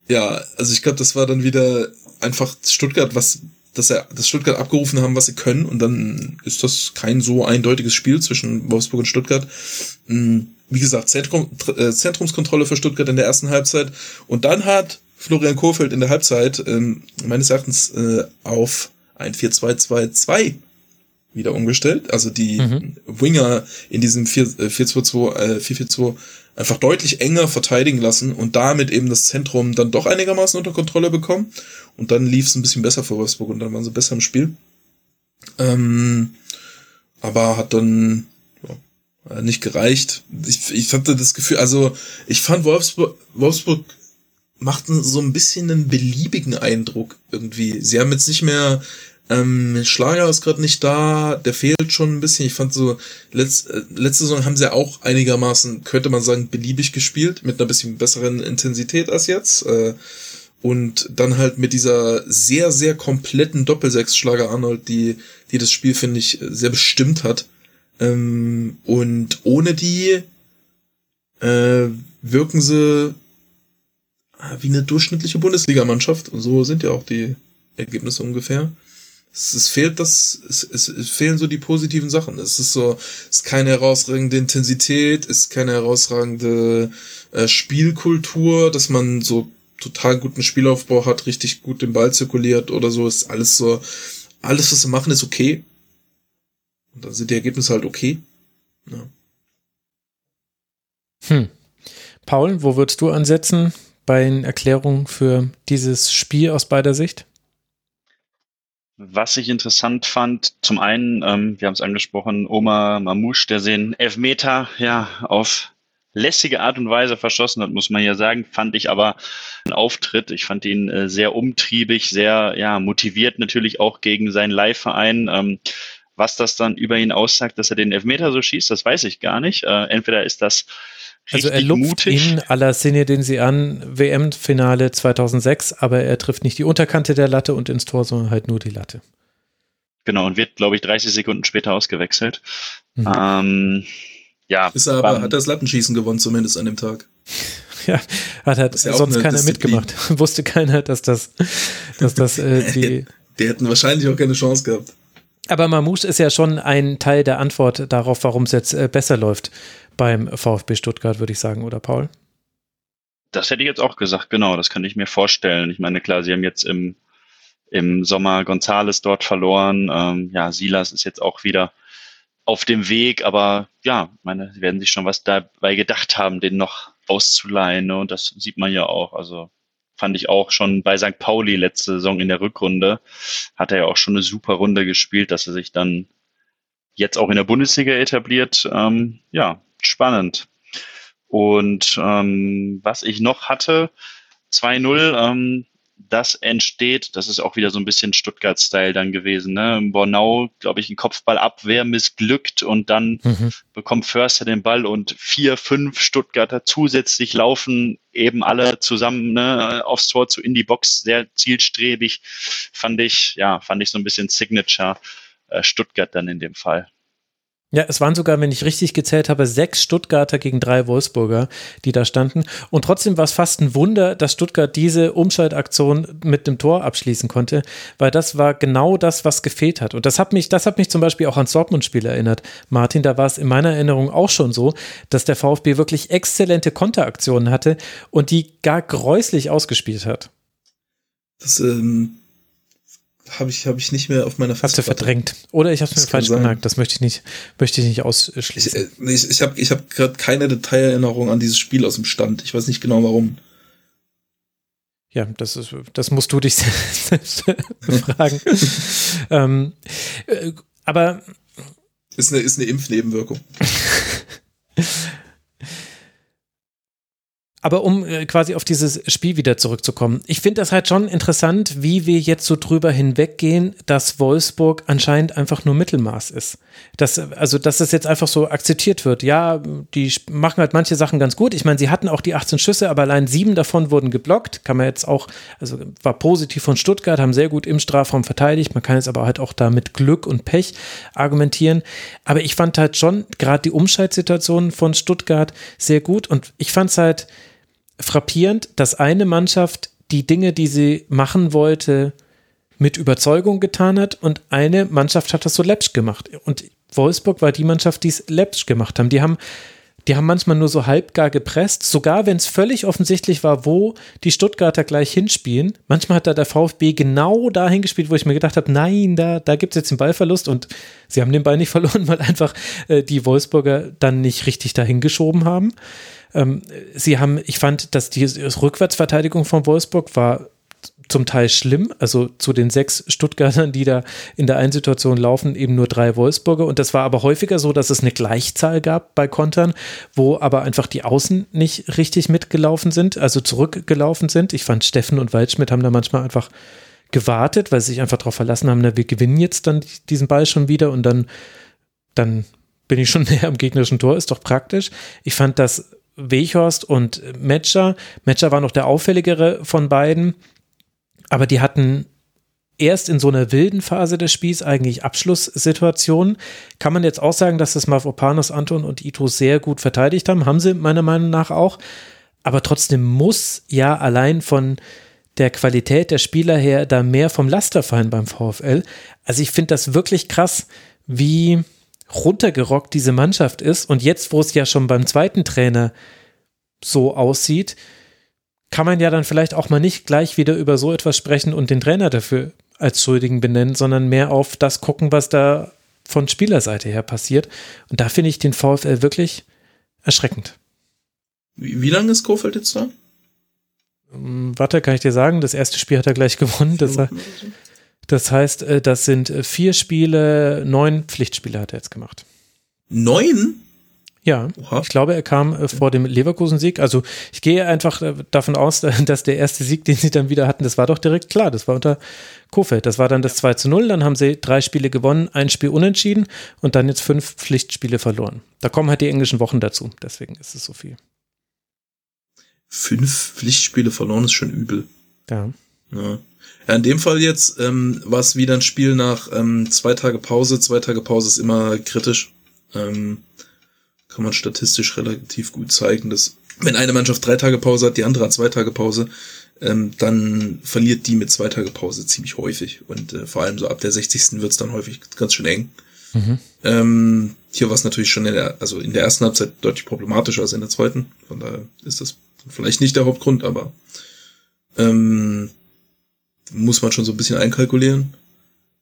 ja, also ich glaube, das war dann wieder einfach Stuttgart, was, dass er, dass Stuttgart abgerufen haben, was sie können. Und dann ist das kein so eindeutiges Spiel zwischen Wolfsburg und Stuttgart. Mm, Wie gesagt, Zentrum, äh, Zentrumskontrolle für Stuttgart in der ersten Halbzeit. Und dann hat Florian Kohfeldt in der Halbzeit ähm, meines Erachtens äh, auf ein 4-2-2-2 wieder umgestellt. Also die Mhm. Winger in diesem 4 äh, 4-2-2, äh, 4-4-2 einfach deutlich enger verteidigen lassen und damit eben das Zentrum dann doch einigermaßen unter Kontrolle bekommen. Und dann lief es ein bisschen besser für Wolfsburg und dann waren sie besser im Spiel. Ähm, aber hat dann ja, nicht gereicht. Ich, ich hatte das Gefühl, also ich fand Wolfsburg, Wolfsburg machten so ein bisschen einen beliebigen Eindruck irgendwie. Sie haben jetzt nicht mehr ähm, Schlager ist gerade nicht da, der fehlt schon ein bisschen. Ich fand so, letzt, äh, letzte Saison haben sie auch einigermaßen, könnte man sagen, beliebig gespielt, mit einer bisschen besseren Intensität als jetzt. Äh, und dann halt mit dieser sehr, sehr kompletten Doppelsechs-Schlager Arnold, die, die das Spiel, finde ich, sehr bestimmt hat. Ähm, und ohne die äh, wirken sie ah, wie eine durchschnittliche Bundesligamannschaft. Und so sind ja auch die Ergebnisse ungefähr. Es, es fehlt das, es, es, es fehlen so die positiven Sachen. Es ist so, es ist keine herausragende Intensität, es ist keine herausragende äh, Spielkultur, dass man so total guten Spielaufbau hat, richtig gut den Ball zirkuliert oder so, ist alles so, alles, was sie machen, ist okay. Und dann sind die Ergebnisse halt okay. Ja. Hm. Paul, wo würdest du ansetzen bei den Erklärungen für dieses Spiel aus beider Sicht? Was ich interessant fand, zum einen, ähm, wir haben es angesprochen, Omar Mamouche, der den Elfmeter ja auf lässige Art und Weise verschossen hat, muss man ja sagen, fand ich aber einen Auftritt. Ich fand ihn äh, sehr umtriebig, sehr ja motiviert natürlich auch gegen seinen Leihverein. Ähm, was das dann über ihn aussagt, dass er den Elfmeter so schießt, das weiß ich gar nicht. Äh, entweder ist das Also er lupft mutig. ihn à la Szene, den sie an WM-Finale 2006, aber er trifft nicht die Unterkante der Latte und ins Tor, sondern halt nur die Latte. Genau, und wird, glaube ich, 30 Sekunden später ausgewechselt. Mhm. Ähm, ja, Ist er aber, hat das Lattenschießen gewonnen, zumindest an dem Tag. Ja, hat halt ist ja sonst eine keiner Disziplin. mitgemacht. Wusste keiner, dass das, dass das äh, die. Die hätten wahrscheinlich auch keine Chance gehabt. Aber Mamouche ist ja schon ein Teil der Antwort darauf, warum es jetzt äh, besser läuft beim VfB Stuttgart, würde ich sagen, oder Paul? Das hätte ich jetzt auch gesagt, genau, das kann ich mir vorstellen. Ich meine, klar, sie haben jetzt im, im Sommer Gonzales dort verloren. Ähm, ja, Silas ist jetzt auch wieder auf dem Weg, aber ja, meine, sie werden sich schon was dabei gedacht haben, den noch auszuleihen. Ne? Und das sieht man ja auch. Also fand ich auch schon bei St. Pauli letzte Saison in der Rückrunde, hat er ja auch schon eine super Runde gespielt, dass er sich dann jetzt auch in der Bundesliga etabliert. Ähm, ja, spannend. Und ähm, was ich noch hatte, 2-0, ähm, das entsteht, das ist auch wieder so ein bisschen Stuttgart-Style dann gewesen. Ne? Bornau, glaube ich, ein Kopfballabwehr missglückt und dann Mhm. bekommt Förster den Ball und vier, fünf Stuttgarter zusätzlich laufen eben alle zusammen ne, aufs Tor zu in die Box, sehr zielstrebig, fand ich, ja, fand ich so ein bisschen Signature äh, Stuttgart dann in dem Fall. Ja, es waren sogar, wenn ich richtig gezählt habe, sechs Stuttgarter gegen drei Wolfsburger, die da standen. Und trotzdem war es fast ein Wunder, dass Stuttgart diese Umschaltaktion mit dem Tor abschließen konnte, weil das war genau das, was gefehlt hat. Und das hat mich, das hat mich zum Beispiel auch ans Dortmund-Spiel erinnert. Martin, da war es in meiner Erinnerung auch schon so, dass der VfB wirklich exzellente Konteraktionen hatte und die gar gräuslich ausgespielt hat. Das ähm, habe ich, hab ich nicht mehr auf meiner Hast du Festplatte. verdrängt. Oder ich habe es mir falsch sein. gemerkt. Das möchte ich nicht, möchte ich nicht Ich, ausschließen. äh, nee, ich, ich habe ich hab gerade keine Detailerinnerung an dieses Spiel aus dem Stand. Ich weiß nicht genau warum. Ja, das ist, das musst du dich selbst fragen. ähm, äh, aber ist eine, ist eine Impfnebenwirkung. Aber um äh, quasi auf dieses Spiel wieder zurückzukommen. Ich finde das halt schon interessant, wie wir jetzt so drüber hinweggehen, dass Wolfsburg anscheinend einfach nur Mittelmaß ist. Dass, also, dass das jetzt einfach so akzeptiert wird. Ja, die machen halt manche Sachen ganz gut. Ich meine, sie hatten auch die 18 Schüsse, aber allein sieben davon wurden geblockt. Kann man jetzt auch, also war positiv von Stuttgart, haben sehr gut im Strafraum verteidigt. Man kann jetzt aber halt auch da mit Glück und Pech argumentieren. Aber ich fand halt schon gerade die Umschaltsituation von Stuttgart sehr gut und ich fand es halt, frappierend, dass eine Mannschaft die Dinge, die sie machen wollte, mit Überzeugung getan hat und eine Mannschaft hat das so läppsch gemacht. Und Wolfsburg war die Mannschaft, die es läppsch gemacht haben. Die haben die haben manchmal nur so halbgar gepresst, sogar wenn es völlig offensichtlich war, wo die Stuttgarter gleich hinspielen. Manchmal hat da der VfB genau dahin gespielt, wo ich mir gedacht habe, nein, da, da gibt es jetzt den Ballverlust und sie haben den Ball nicht verloren, weil einfach äh, die Wolfsburger dann nicht richtig dahin geschoben haben. Ähm, sie haben, ich fand, dass die Rückwärtsverteidigung von Wolfsburg war zum Teil schlimm. Also zu den sechs Stuttgartern, die da in der einen Situation laufen, eben nur drei Wolfsburger. Und das war aber häufiger so, dass es eine Gleichzahl gab bei Kontern, wo aber einfach die Außen nicht richtig mitgelaufen sind, also zurückgelaufen sind. Ich fand, Steffen und Waldschmidt haben da manchmal einfach gewartet, weil sie sich einfach darauf verlassen haben, na, wir gewinnen jetzt dann diesen Ball schon wieder und dann, dann bin ich schon näher am gegnerischen Tor, ist doch praktisch. Ich fand, dass Weghorst und Metscher. Metscher war noch der auffälligere von beiden, aber die hatten erst in so einer wilden Phase des Spiels eigentlich Abschlusssituationen. Kann man jetzt auch sagen, dass das Mavropanos, Anton und Ito sehr gut verteidigt haben? Haben sie meiner Meinung nach auch. Aber trotzdem muss ja allein von der Qualität der Spieler her da mehr vom Laster fallen beim VfL. Also ich finde das wirklich krass, wie runtergerockt diese Mannschaft ist. Und jetzt, wo es ja schon beim zweiten Trainer so aussieht, kann man ja dann vielleicht auch mal nicht gleich wieder über so etwas sprechen und den Trainer dafür als Schuldigen benennen, sondern mehr auf das gucken, was da von Spielerseite her passiert. Und da finde ich den VfL wirklich erschreckend. Wie, wie lange ist Kofeld jetzt da? Hm, warte, kann ich dir sagen, das erste Spiel hat er gleich gewonnen. Das, das heißt, äh, das sind äh, vier Spiele, neun Pflichtspiele hat er jetzt gemacht. Neun? Ja, Oha. ich glaube, er kam äh, vor dem Leverkusen-Sieg. Also ich gehe einfach davon aus, dass der erste Sieg, den sie dann wieder hatten, das war doch direkt klar. Das war unter Kofeld. Das war dann das 2 zu 0. Dann haben sie drei Spiele gewonnen, ein Spiel unentschieden und dann jetzt fünf Pflichtspiele verloren. Da kommen halt die englischen Wochen dazu. Deswegen ist es so viel. Fünf Pflichtspiele verloren ist schon übel. Ja. ja. Ja, in dem Fall jetzt ähm, war es wieder ein Spiel nach ähm, zwei Tage Pause. Zwei Tage Pause ist immer kritisch. Ähm, kann man statistisch relativ gut zeigen, dass wenn eine Mannschaft drei Tage Pause hat, die andere hat zwei Tage Pause, ähm, dann verliert die mit zwei Tage Pause ziemlich häufig. Und äh, vor allem so ab der 60. wird's dann häufig ganz schön eng. Mhm. Ähm, hier war es natürlich schon in der, also in der ersten Halbzeit deutlich problematischer als in der zweiten. Von daher ist das vielleicht nicht der Hauptgrund, aber ähm, muss man schon so ein bisschen einkalkulieren.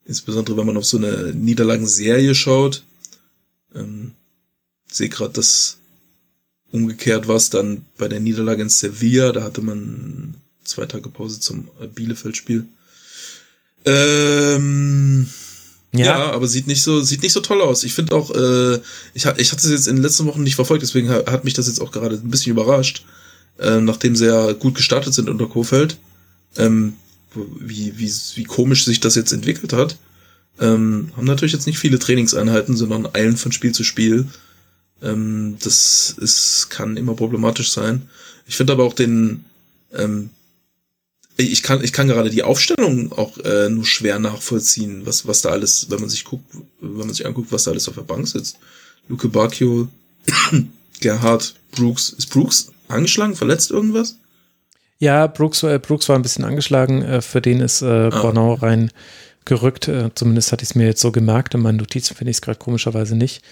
Insbesondere wenn man auf so eine Niederlagenserie schaut. Ähm, sehe gerade, dass umgekehrt war es dann bei der Niederlage in Sevilla, da hatte man zwei Tage Pause zum Bielefeld-Spiel. Ähm, ja. ja. aber sieht nicht so, sieht nicht so toll aus. Ich finde auch, äh, ich, ich hatte es jetzt in den letzten Wochen nicht verfolgt, deswegen hat mich das jetzt auch gerade ein bisschen überrascht, äh, nachdem sie ja gut gestartet sind unter Kofeld. Ähm, wie, wie, wie komisch sich das jetzt entwickelt hat. Ähm, haben natürlich jetzt nicht viele Trainingseinheiten, sondern eilen von Spiel zu Spiel. Ähm, das ist, kann immer problematisch sein. Ich finde aber auch den, ähm, ich kann, ich kann gerade die Aufstellung auch äh, nur schwer nachvollziehen, was, was da alles, wenn man sich guckt, wenn man sich anguckt, was da alles auf der Bank sitzt. Luke Bacchio, Gerhard, Brooks. Ist Brooks angeschlagen, verletzt irgendwas? Ja, Brooks, äh, Brooks war ein bisschen angeschlagen. Äh, für den ist äh, ah. Bornau rein gerückt. Äh, zumindest hatte ich es mir jetzt so gemerkt. In meinen Notizen finde ich es gerade komischerweise nicht.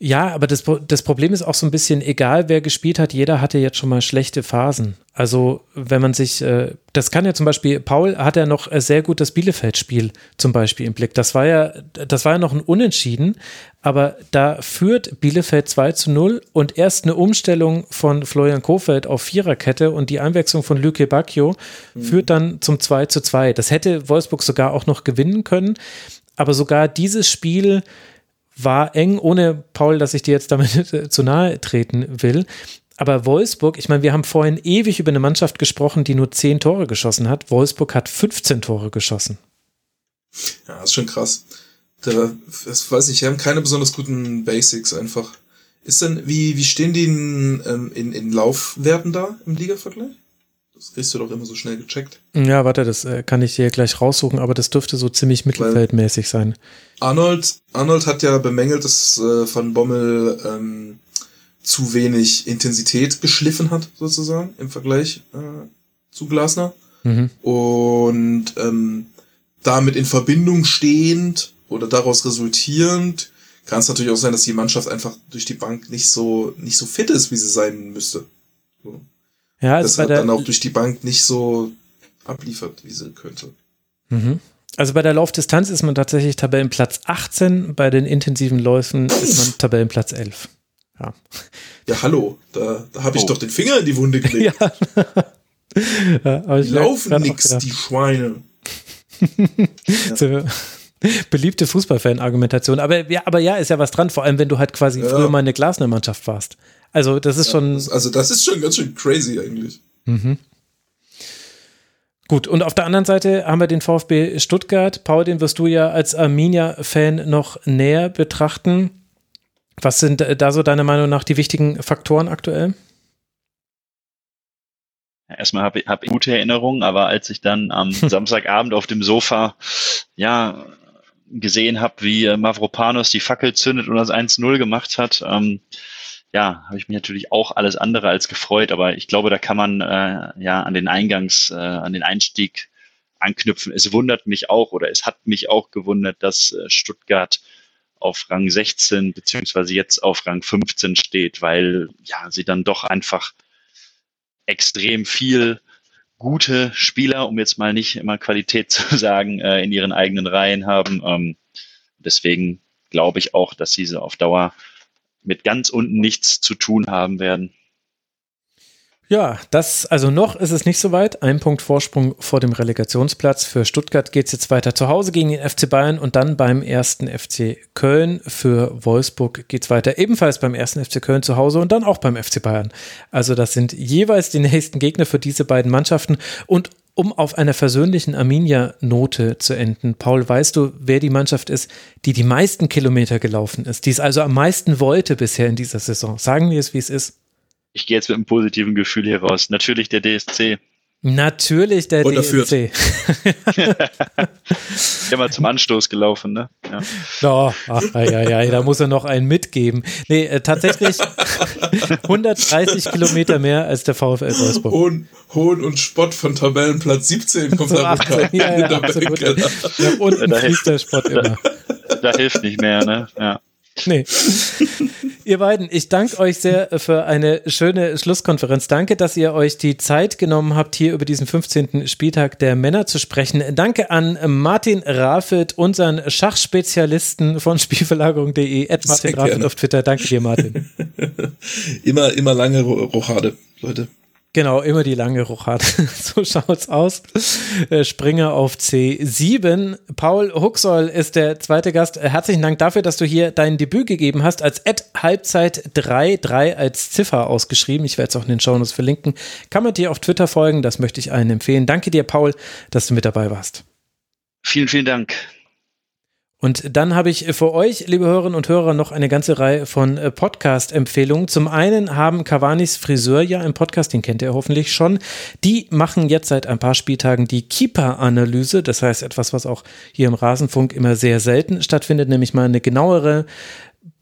Ja, aber das, das Problem ist auch so ein bisschen, egal wer gespielt hat, jeder hatte jetzt schon mal schlechte Phasen. Also wenn man sich, äh, das kann ja zum Beispiel, Paul hat ja noch sehr gut das Bielefeld-Spiel zum Beispiel im Blick. Das war ja, das war ja noch ein Unentschieden, aber da führt Bielefeld 2 zu 0 und erst eine Umstellung von Florian Kofeld auf Viererkette und die Einwechslung von Lüke Bacchio mhm. führt dann zum 2 zu 2. Das hätte Wolfsburg sogar auch noch gewinnen können, aber sogar dieses Spiel war eng, ohne Paul, dass ich dir jetzt damit zu nahe treten will. Aber Wolfsburg, ich meine, wir haben vorhin ewig über eine Mannschaft gesprochen, die nur 10 Tore geschossen hat. Wolfsburg hat 15 Tore geschossen. Ja, das ist schon krass. Da, das weiß ich, die haben keine besonders guten Basics einfach. Ist denn, wie, wie stehen die in, ähm, in, in Laufwerten da im Liga-Vergleich? Das kriegst du doch immer so schnell gecheckt. Ja, warte, das äh, kann ich dir gleich raussuchen, aber das dürfte so ziemlich mittelfeldmäßig sein. Arnold, Arnold hat ja bemängelt, dass äh, Van Bommel ähm, zu wenig Intensität geschliffen hat, sozusagen, im Vergleich äh, zu Glasner. Mhm. Und ähm, damit in Verbindung stehend oder daraus resultierend kann es natürlich auch sein, dass die Mannschaft einfach durch die Bank nicht so nicht so fit ist, wie sie sein müsste. So. Ja, also das hat dann auch durch die Bank nicht so abliefert, wie sie könnte. Mhm. Also bei der Laufdistanz ist man tatsächlich Tabellenplatz 18, bei den intensiven Läufen ist man Tabellenplatz 11. Ja, ja hallo, da, da habe ich oh. doch den Finger in die Wunde gelegt. ja. ja die laufen nix, die Schweine. so, beliebte Fußballfan-Argumentation. Aber ja, aber ja, ist ja was dran, vor allem wenn du halt quasi früher mal eine Glasner-Mannschaft warst. Also, das ist ja, schon. Das, also, das ist schon ganz schön crazy eigentlich. Mhm. Gut, und auf der anderen Seite haben wir den VfB Stuttgart. Paul, den wirst du ja als Arminia-Fan noch näher betrachten. Was sind da so deiner Meinung nach die wichtigen Faktoren aktuell? Erstmal habe ich, hab ich gute Erinnerungen, aber als ich dann am Samstagabend auf dem Sofa ja gesehen habe, wie Mavropanos die Fackel zündet und das 1-0 gemacht hat, ähm, ja, habe ich mich natürlich auch alles andere als gefreut, aber ich glaube, da kann man äh, ja an den Eingangs, äh, an den Einstieg anknüpfen. Es wundert mich auch oder es hat mich auch gewundert, dass äh, Stuttgart auf Rang 16 beziehungsweise jetzt auf Rang 15 steht, weil ja sie dann doch einfach extrem viel gute Spieler, um jetzt mal nicht immer Qualität zu sagen, äh, in ihren eigenen Reihen haben. Ähm, deswegen glaube ich auch, dass diese auf Dauer mit ganz unten nichts zu tun haben werden. Ja, das, also noch ist es nicht so weit. Ein Punkt Vorsprung vor dem Relegationsplatz. Für Stuttgart geht es jetzt weiter zu Hause gegen den FC Bayern und dann beim ersten FC Köln. Für Wolfsburg geht es weiter ebenfalls beim ersten FC Köln zu Hause und dann auch beim FC Bayern. Also das sind jeweils die nächsten Gegner für diese beiden Mannschaften. Und um auf einer versöhnlichen Arminia-Note zu enden, Paul, weißt du, wer die Mannschaft ist, die die meisten Kilometer gelaufen ist, die es also am meisten wollte bisher in dieser Saison? Sagen wir es, wie es ist. Ich gehe jetzt mit einem positiven Gefühl hier raus. Natürlich der DSC. Natürlich der Oder DSC. ja, mal zum Anstoß gelaufen, ne? Ja. Oh, ach, ja, ja, da muss er noch einen mitgeben. Nee, äh, tatsächlich 130 Kilometer mehr als der VfL Wolfsburg. Hohn, Hohn und Spott von Tabellenplatz 17 kommt da runter. Ja, ja, absolut. Ja, unten fließt der Spott immer. Da, da hilft nicht mehr, ne? Ja. Nee. ihr beiden, ich danke euch sehr für eine schöne Schlusskonferenz. Danke, dass ihr euch die Zeit genommen habt, hier über diesen 15. Spieltag der Männer zu sprechen. Danke an Martin Rafet, unseren Schachspezialisten von Spielverlagerung.de, at Martin Rafet auf Twitter. Danke dir, Martin. immer, immer lange Rochade, Leute. Genau, immer die lange Rochade. so schaut's aus. Äh, Springer auf C7. Paul Huxoll ist der zweite Gast. Äh, herzlichen Dank dafür, dass du hier dein Debüt gegeben hast, als Ad Halbzeit 3, als Ziffer ausgeschrieben. Ich werde es auch in den Shownotes verlinken. Kann man dir auf Twitter folgen, das möchte ich allen empfehlen. Danke dir, Paul, dass du mit dabei warst. Vielen, vielen Dank. Und dann habe ich für euch, liebe Hörerinnen und Hörer, noch eine ganze Reihe von äh, Podcast-Empfehlungen. Zum einen haben Cavanis Friseur ja einen Podcast, den kennt ihr hoffentlich schon. Die machen jetzt seit ein paar Spieltagen die Keeper-Analyse. Das heißt etwas, was auch hier im Rasenfunk immer sehr selten stattfindet, nämlich mal eine genauere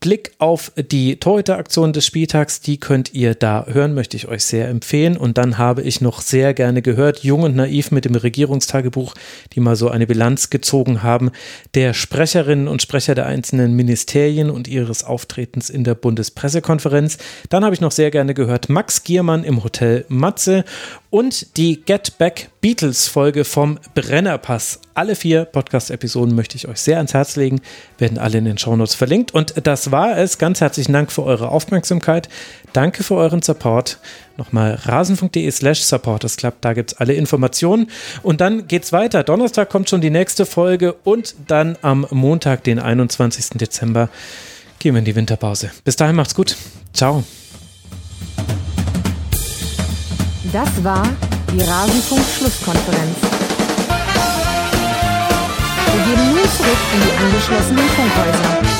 Blick auf die Torhüteraktion des Spieltags, die könnt ihr da hören, möchte ich euch sehr empfehlen. Und dann habe ich noch sehr gerne gehört, Jung und Naiv mit dem Regierungstagebuch, die mal so eine Bilanz gezogen haben, der Sprecherinnen und Sprecher der einzelnen Ministerien und ihres Auftretens in der Bundespressekonferenz. Dann habe ich noch sehr gerne gehört Max Giermann im Hotel Matze und die Get Back Beatles Folge vom Brennerpass. Alle vier Podcast-Episoden möchte ich euch sehr ans Herz legen, werden alle in den Shownotes verlinkt. Und das war es. Ganz herzlichen Dank für eure Aufmerksamkeit. Danke für euren Support. Nochmal rasen.de slash support. Das klappt, da gibt es alle Informationen. Und dann geht's weiter. Donnerstag kommt schon die nächste Folge und dann am Montag, den 21. Dezember, gehen wir in die Winterpause. Bis dahin macht's gut. Ciao. Das war die Rasenfunk-Schlusskonferenz. Wir gehen nun zurück in die angeschlossenen Funkhäuser.